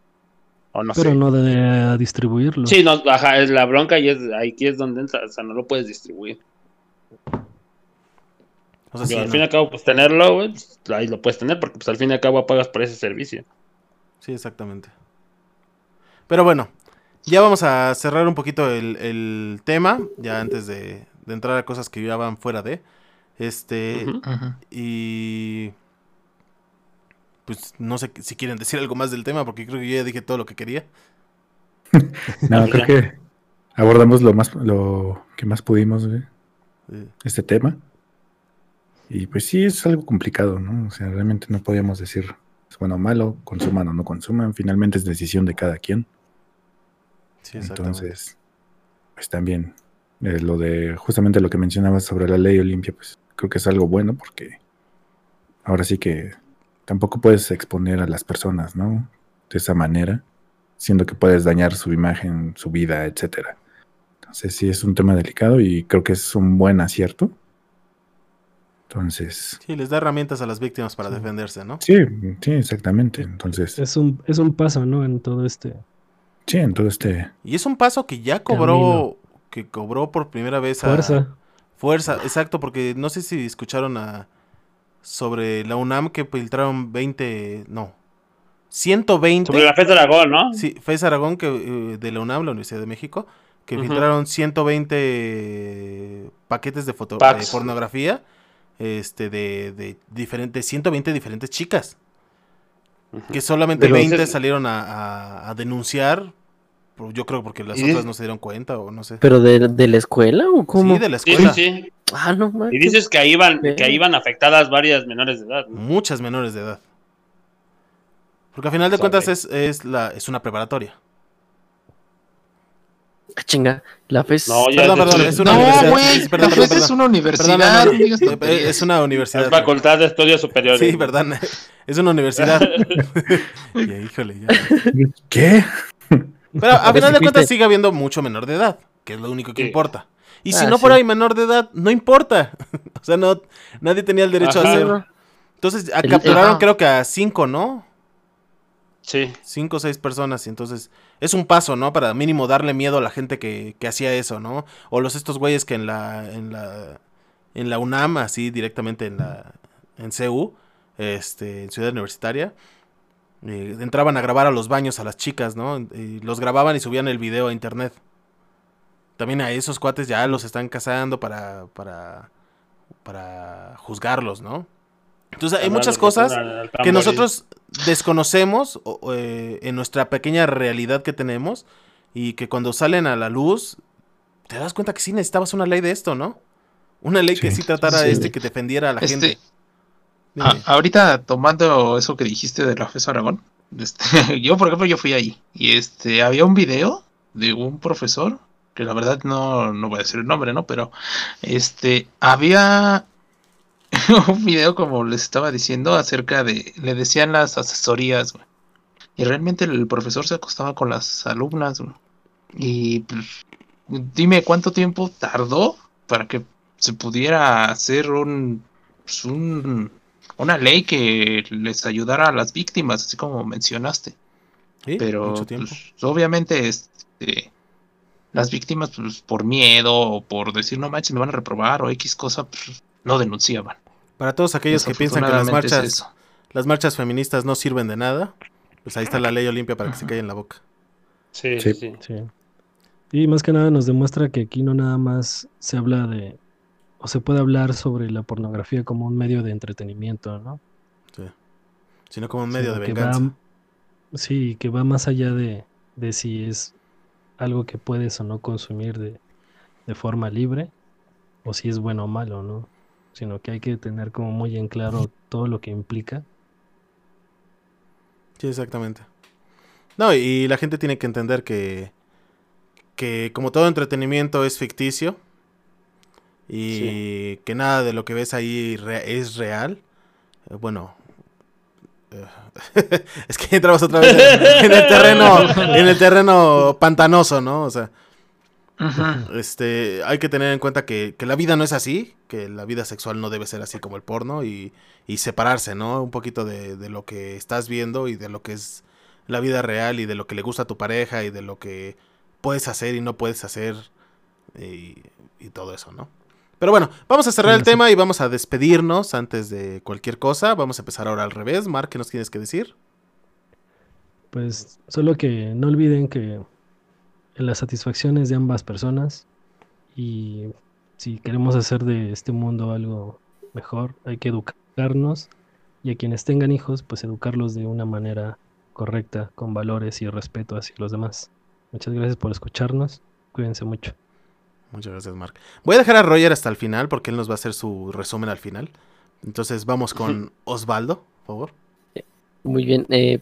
o no Pero sé. no de distribuirlo. Sí, no, ajá, es la bronca y es aquí es donde entra, o sea, no lo puedes distribuir. O sea, sí, al no. fin y al cabo, pues tenerlo, pues, ahí lo puedes tener, porque pues al fin y al cabo pagas por ese servicio. Sí, exactamente. Pero bueno, ya vamos a cerrar un poquito el, el tema, ya antes de, de entrar a cosas que ya van fuera de. Este, y... Pues no sé si quieren decir algo más del tema, porque creo que yo ya dije todo lo que quería. No, creo que abordamos lo más lo que más pudimos, Eh, este tema. Y pues sí, es algo complicado, ¿no? O sea, realmente no podíamos decir es bueno o malo, consuman o no consuman. Finalmente es decisión de cada quien. Sí. Entonces, pues también eh, lo de justamente lo que mencionabas sobre la ley Olimpia, pues creo que es algo bueno porque ahora sí que tampoco puedes exponer a las personas, ¿no? De esa manera, siendo que puedes dañar su imagen, su vida, etcétera. Entonces sí es un tema delicado y creo que es un buen acierto. Entonces, Sí, les da herramientas a las víctimas para Sí. defenderse, ¿no? sí, sí, exactamente. Entonces, Es un, es un paso, ¿no? En todo este. Sí, en todo este Y es un paso que ya cobró, Camino. que cobró por primera vez a... Fuerza. Fuerza, exacto, porque no sé si escucharon a sobre la UNAM que filtraron 20, no, 120. Sobre la FES de Aragón, ¿no? Sí, FES Aragón que, eh, de la UNAM, la Universidad de México, que Ujú. filtraron 120 paquetes de, foto, de pornografía este, de, de diferentes, 120 diferentes chicas. Que solamente Pero 20 entonces- salieron a, a- a denunciar, yo creo porque las Y otras no se dieron cuenta o no sé. ¿Pero de, de la escuela o cómo? Sí, de la escuela. sí, sí. Ah, no, man. Y dices que ahí iban, que ahí iban afectadas varias menores de edad. ¿no? Muchas menores de edad. Porque al final de Sobre. cuentas es, es, la, es una preparatoria. Ah, chinga, la FES. No, ya Perdón, perdón, es una No, universidad. la perdón, FES es una Perdón, universidad. no, es una universidad. Es Facultad de Estudios Superiores. Sí, verdad. Es una universidad. Ya, híjole, ya. ¿Qué? Pero a final de cuentas sigue habiendo mucho menor de edad, que es lo único que Sí. importa. Y si Ah, no sí. fuera ahí menor de edad, no importa. o sea, no, nadie tenía el derecho Ajá. a hacer. No, Entonces, a- El- capturaron creo que a cinco, ¿no? Sí. Cinco o seis personas. Y entonces, es un paso, ¿no? Para mínimo darle miedo a la gente que, que hacía eso, ¿no? O los estos güeyes que en la, en la, en la UNAM, así directamente en la, en CU, este, en Ciudad Universitaria, eh, entraban a grabar a los baños a las chicas, ¿no? Y los grababan y subían el video a internet. También a esos cuates ya los están cazando para, para, para juzgarlos, ¿no? Entonces hay muchas cosas que nosotros desconocemos eh, en nuestra pequeña realidad que tenemos y que cuando salen a la luz te das cuenta que sí necesitabas una ley de esto, ¿no? Una ley que Sí. tratara Sí. este que defendiera a la Este, gente. A- ahorita tomando eso que dijiste de la FES Aragón, este, yo por ejemplo yo fui ahí y este había un video de un profesor que la verdad no, no voy a decir el nombre, ¿no? Pero este había un video como les estaba diciendo acerca de le decían las asesorías, güey. Y realmente el profesor se acostaba con las alumnas, güey. Y pues, dime cuánto tiempo tardó para que se pudiera hacer un, pues, un una ley que les ayudara a las víctimas, así como mencionaste. Sí, Pero mucho tiempo. pues, obviamente este, las víctimas pues, por miedo o por decir no manches me van a reprobar o X cosa pues, no denunciaban. Para todos aquellos que piensan que las marchas, es las marchas feministas no sirven de nada, pues ahí está la ley Olimpia para que se callen la boca. Sí, Sí. sí. Sí. Y más que nada nos demuestra que aquí no nada más se habla de, o se puede hablar sobre la pornografía como un medio de entretenimiento, ¿no? Sino como un medio de que venganza. va- Sí, que va más allá de, de si es algo que puedes o no consumir de, de forma libre, o si es bueno o malo, ¿no? Sino que hay que tener como muy en claro todo lo que implica. Sí, exactamente. No, y la gente tiene que entender que, que como todo entretenimiento es ficticio y que nada de lo que ves ahí re- es real. eh, Bueno, eh, es que entramos otra vez en, en el terreno, en el terreno pantanoso, ¿no? O sea, Este, hay que tener en cuenta que, que la vida no es así, que la vida sexual no debe ser así como el porno y, y separarse, ¿no? Un poquito de, de lo que estás viendo y de lo que es la vida real y de lo que le gusta a tu pareja y de lo que puedes hacer y no puedes hacer y, y todo eso, ¿no? Pero bueno, vamos a cerrar Sí, el sí. tema y vamos a despedirnos antes de cualquier cosa. Vamos a empezar ahora al revés. Mark, ¿qué nos tienes que decir? Pues solo que no olviden que en las satisfacciones de ambas personas y si queremos hacer de este mundo algo mejor, hay que educarnos y a quienes tengan hijos, pues educarlos de una manera correcta, con valores y respeto hacia los demás. Muchas gracias por escucharnos. Cuídense mucho. Muchas gracias, Mark. Voy a dejar a Roger hasta el final porque él nos va a hacer su resumen al final. Entonces vamos con Osvaldo, por favor. Muy bien. eh,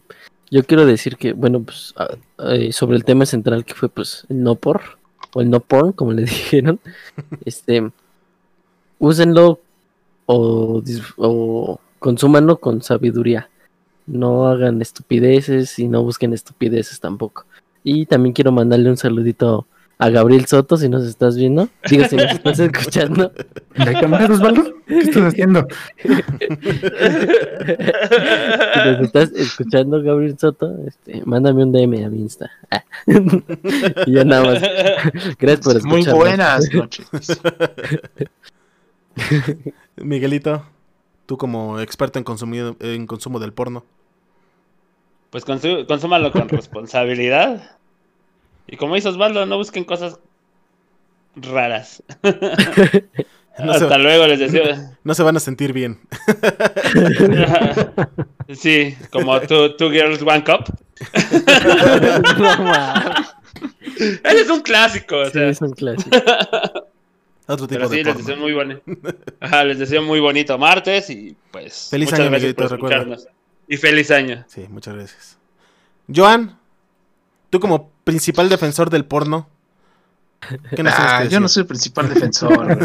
yo quiero decir que, bueno, pues eh, sobre el tema central que fue pues el no por o el no porn, como le dijeron, este, úsenlo o, o consúmanlo con sabiduría. No hagan estupideces y no busquen estupideces tampoco. Y también quiero mandarle un saludito a Gabriel Soto, si nos estás viendo. Digo, si nos estás escuchando. ¿De cámara, Osvaldo? ¿Qué estás haciendo? Si nos estás escuchando, Gabriel Soto, este, mándame un DM a mi Insta. Ah. y ya nada más. Gracias por escucharnos. Muy buenas noches. Miguelito, tú como experto en, en consumo del porno. Pues consu- consúmalo con responsabilidad. Y como dice Osvaldo, no busquen cosas raras. No se, Hasta luego, les deseo. no se van a sentir bien. sí, como two, two Girls One Cup. Ese es un clásico, o Sí, sea. es un clásico. Otro tipo Pero sí, de les porno. deseo muy bonito. Ajá, les deseo muy bonito martes y pues. Feliz muchas año, gracias por recuerda. escucharnos. Y feliz año. Sí, muchas gracias. Joan, tú como principal defensor del porno. ¿Qué nos Ah, que yo no soy el principal defensor.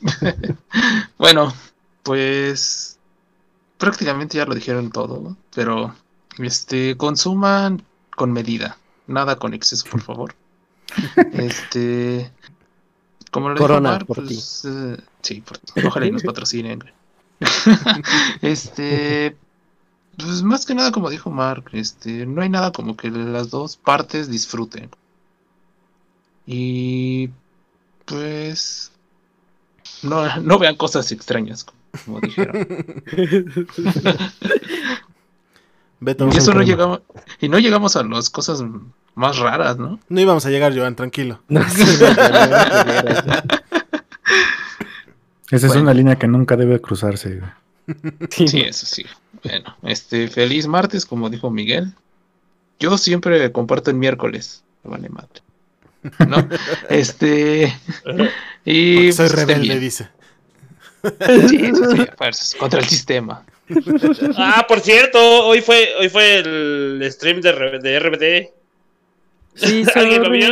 bueno, pues prácticamente ya lo dijeron todo, ¿no? Pero este consuman con medida, nada con exceso, por favor. Este como lo Corona, Omar, por pues, eh, sí, por ojalá y nos patrocinen. este pues más que nada como dijo Mark, este no hay nada como que las dos partes disfruten. Y pues no, no vean cosas extrañas, como dijeron. Beto, Y eso no llegamos, y no llegamos a las cosas más raras, ¿no? no íbamos a llegar, Joan, tranquilo. No, sí, Esa es Bueno. una línea que nunca debe cruzarse. Sí, eso sí. Bueno, este feliz martes, como dijo Miguel. Yo siempre comparto el miércoles. Vale madre. ¿No? Este. Y Porque soy pues, estén rebelde, dice. Sí, eso sí, contra el sistema. Ah, por cierto, hoy fue, hoy fue el stream de, de RBD. Sí, ¿Alguien lo vio?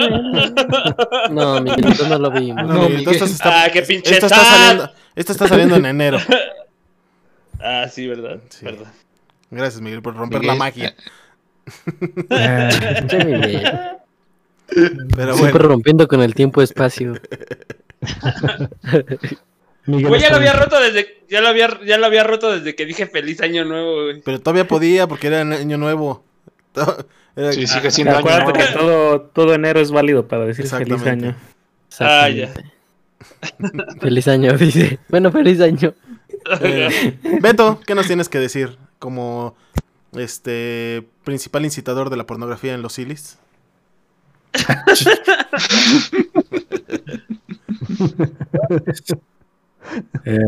No, Miguelito, no lo vimos. No, Miguelito, Miguel. está, Ah, qué pinche esto está saliendo, esto está saliendo en enero. Ah, sí, verdad. Sí. verdad. Gracias, Miguel, por romper Miguel, la magia. Eh, Pinche Miguel. Pero Siempre bueno, rompiendo con el tiempo-espacio. Miguel Güey, ya lo había roto desde, ya lo había, ya lo había roto desde que dije feliz año nuevo, güey. pero todavía podía porque era año nuevo. Era- Sí, sigue siendo año que nuevo. todo, todo enero es válido para decir feliz año. Ah, ya. Feliz año, dice. Bueno, feliz año. Eh, Beto, ¿qué nos tienes que decir como este principal incitador de la pornografía en los silis? eh,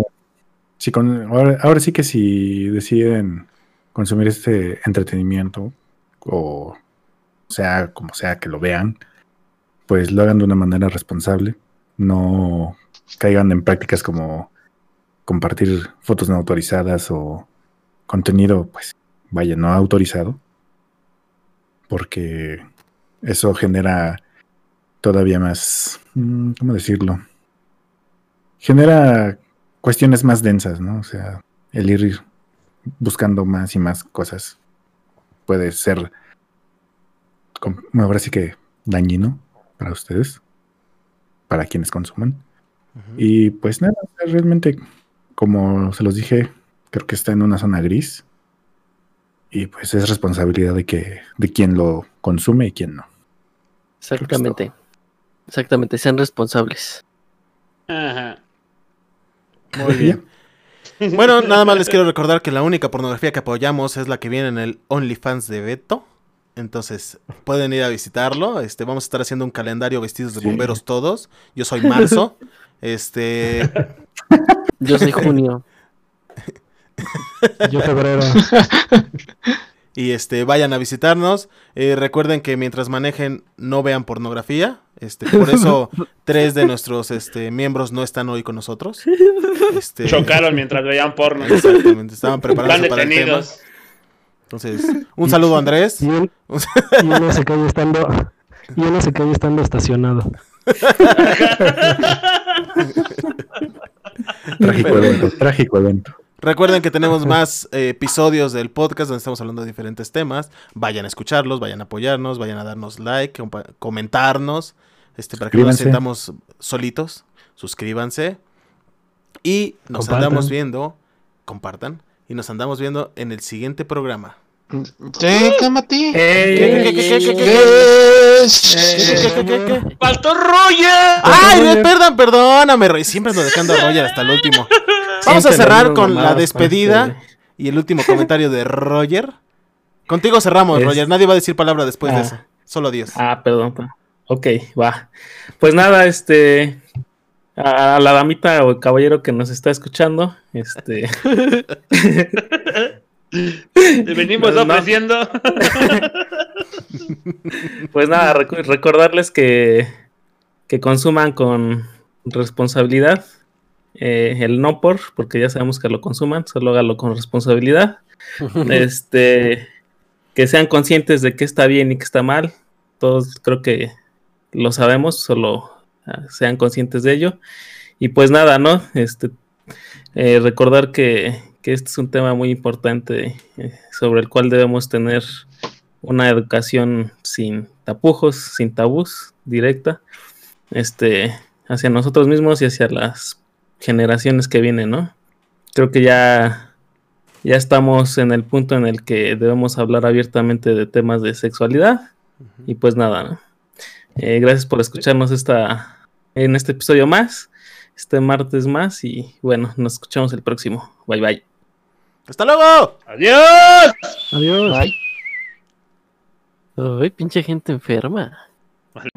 con- ahora sí que si deciden consumir este entretenimiento, o sea, como sea que lo vean, pues lo hagan de una manera responsable. No caigan en prácticas como compartir fotos no autorizadas o contenido, pues, vaya, no autorizado. Porque eso genera todavía más, mm, ¿cómo decirlo? Genera cuestiones más densas, ¿no? O sea, el ir buscando más y más cosas puede ser, ahora sí que dañino para ustedes, para quienes consuman. Y pues nada, realmente, como se los dije, creo que está en una zona gris. Y pues es responsabilidad de que, de quien lo consume y quien no. Exactamente. Exactamente, sean responsables. Ajá. Muy bien. Bueno, nada más les quiero recordar que la única pornografía que apoyamos es la que viene en el OnlyFans de Beto. Entonces, pueden ir a visitarlo. Este, vamos a estar haciendo un calendario vestidos de Sí. bomberos todos. Yo soy marzo. Este, Yo soy junio. Yo febrero. y este, vayan a visitarnos. Eh, recuerden que mientras manejen, no vean pornografía. Este, por eso tres de nuestros este, miembros no están hoy con nosotros. Este, Chocaron mientras veían porno. Exactamente, estaban Están preparándose para el tema. detenidos. Entonces, un saludo a Andrés. Y, un- y uno se cae estando. Y uno se cae estando estacionado. Trágico evento, trágico evento. Recuerden que tenemos más eh, episodios del podcast donde estamos hablando de diferentes temas. Vayan a escucharlos, vayan a apoyarnos, vayan a darnos like, comentarnos, este, para que no nos sentamos solitos. Suscríbanse. Y nos Compartan. andamos viendo, compartan, y nos andamos viendo en el siguiente programa. Sí, cálmate. ¿Qué, qué, qué, qué, qué, qué, qué? ¿Qué ¿Qué, qué, qué, qué, qué? ¡Faltó Roger! ¡Ay, perdón, perdóname, Roy! Siempre ando dejando a Roger hasta el último. Vamos a cerrar con la despedida y el último comentario de Roger. Contigo cerramos, Es- Roger. Nadie va a decir palabra después de Ah. eso. Solo Dios. Ah, perdón. Ok, va. Pues nada, este. A la damita o el caballero que nos está escuchando, este. Venimos no. ofreciendo. Pues nada, recu- recordarles que, que consuman con responsabilidad. eh, el no por, porque ya sabemos que lo consuman, solo hágalo con responsabilidad. este, que sean conscientes de que está bien y que está mal. Todos creo que lo sabemos, solo ah, sean conscientes de ello. Y pues nada, ¿no? Este, eh, recordar que, que este es un tema muy importante eh, sobre el cual debemos tener una educación sin tapujos, sin tabús, directa, este, hacia nosotros mismos y hacia las generaciones que vienen, ¿no? Creo que ya, ya estamos en el punto en el que debemos hablar abiertamente de temas de sexualidad y pues nada, ¿no? Eh, gracias por escucharnos esta, en este episodio más, este martes más y bueno, nos escuchamos el próximo. Bye bye. ¡Hasta luego! ¡Adiós! ¡Adiós! Bye. Uy, pinche gente enferma. Vale.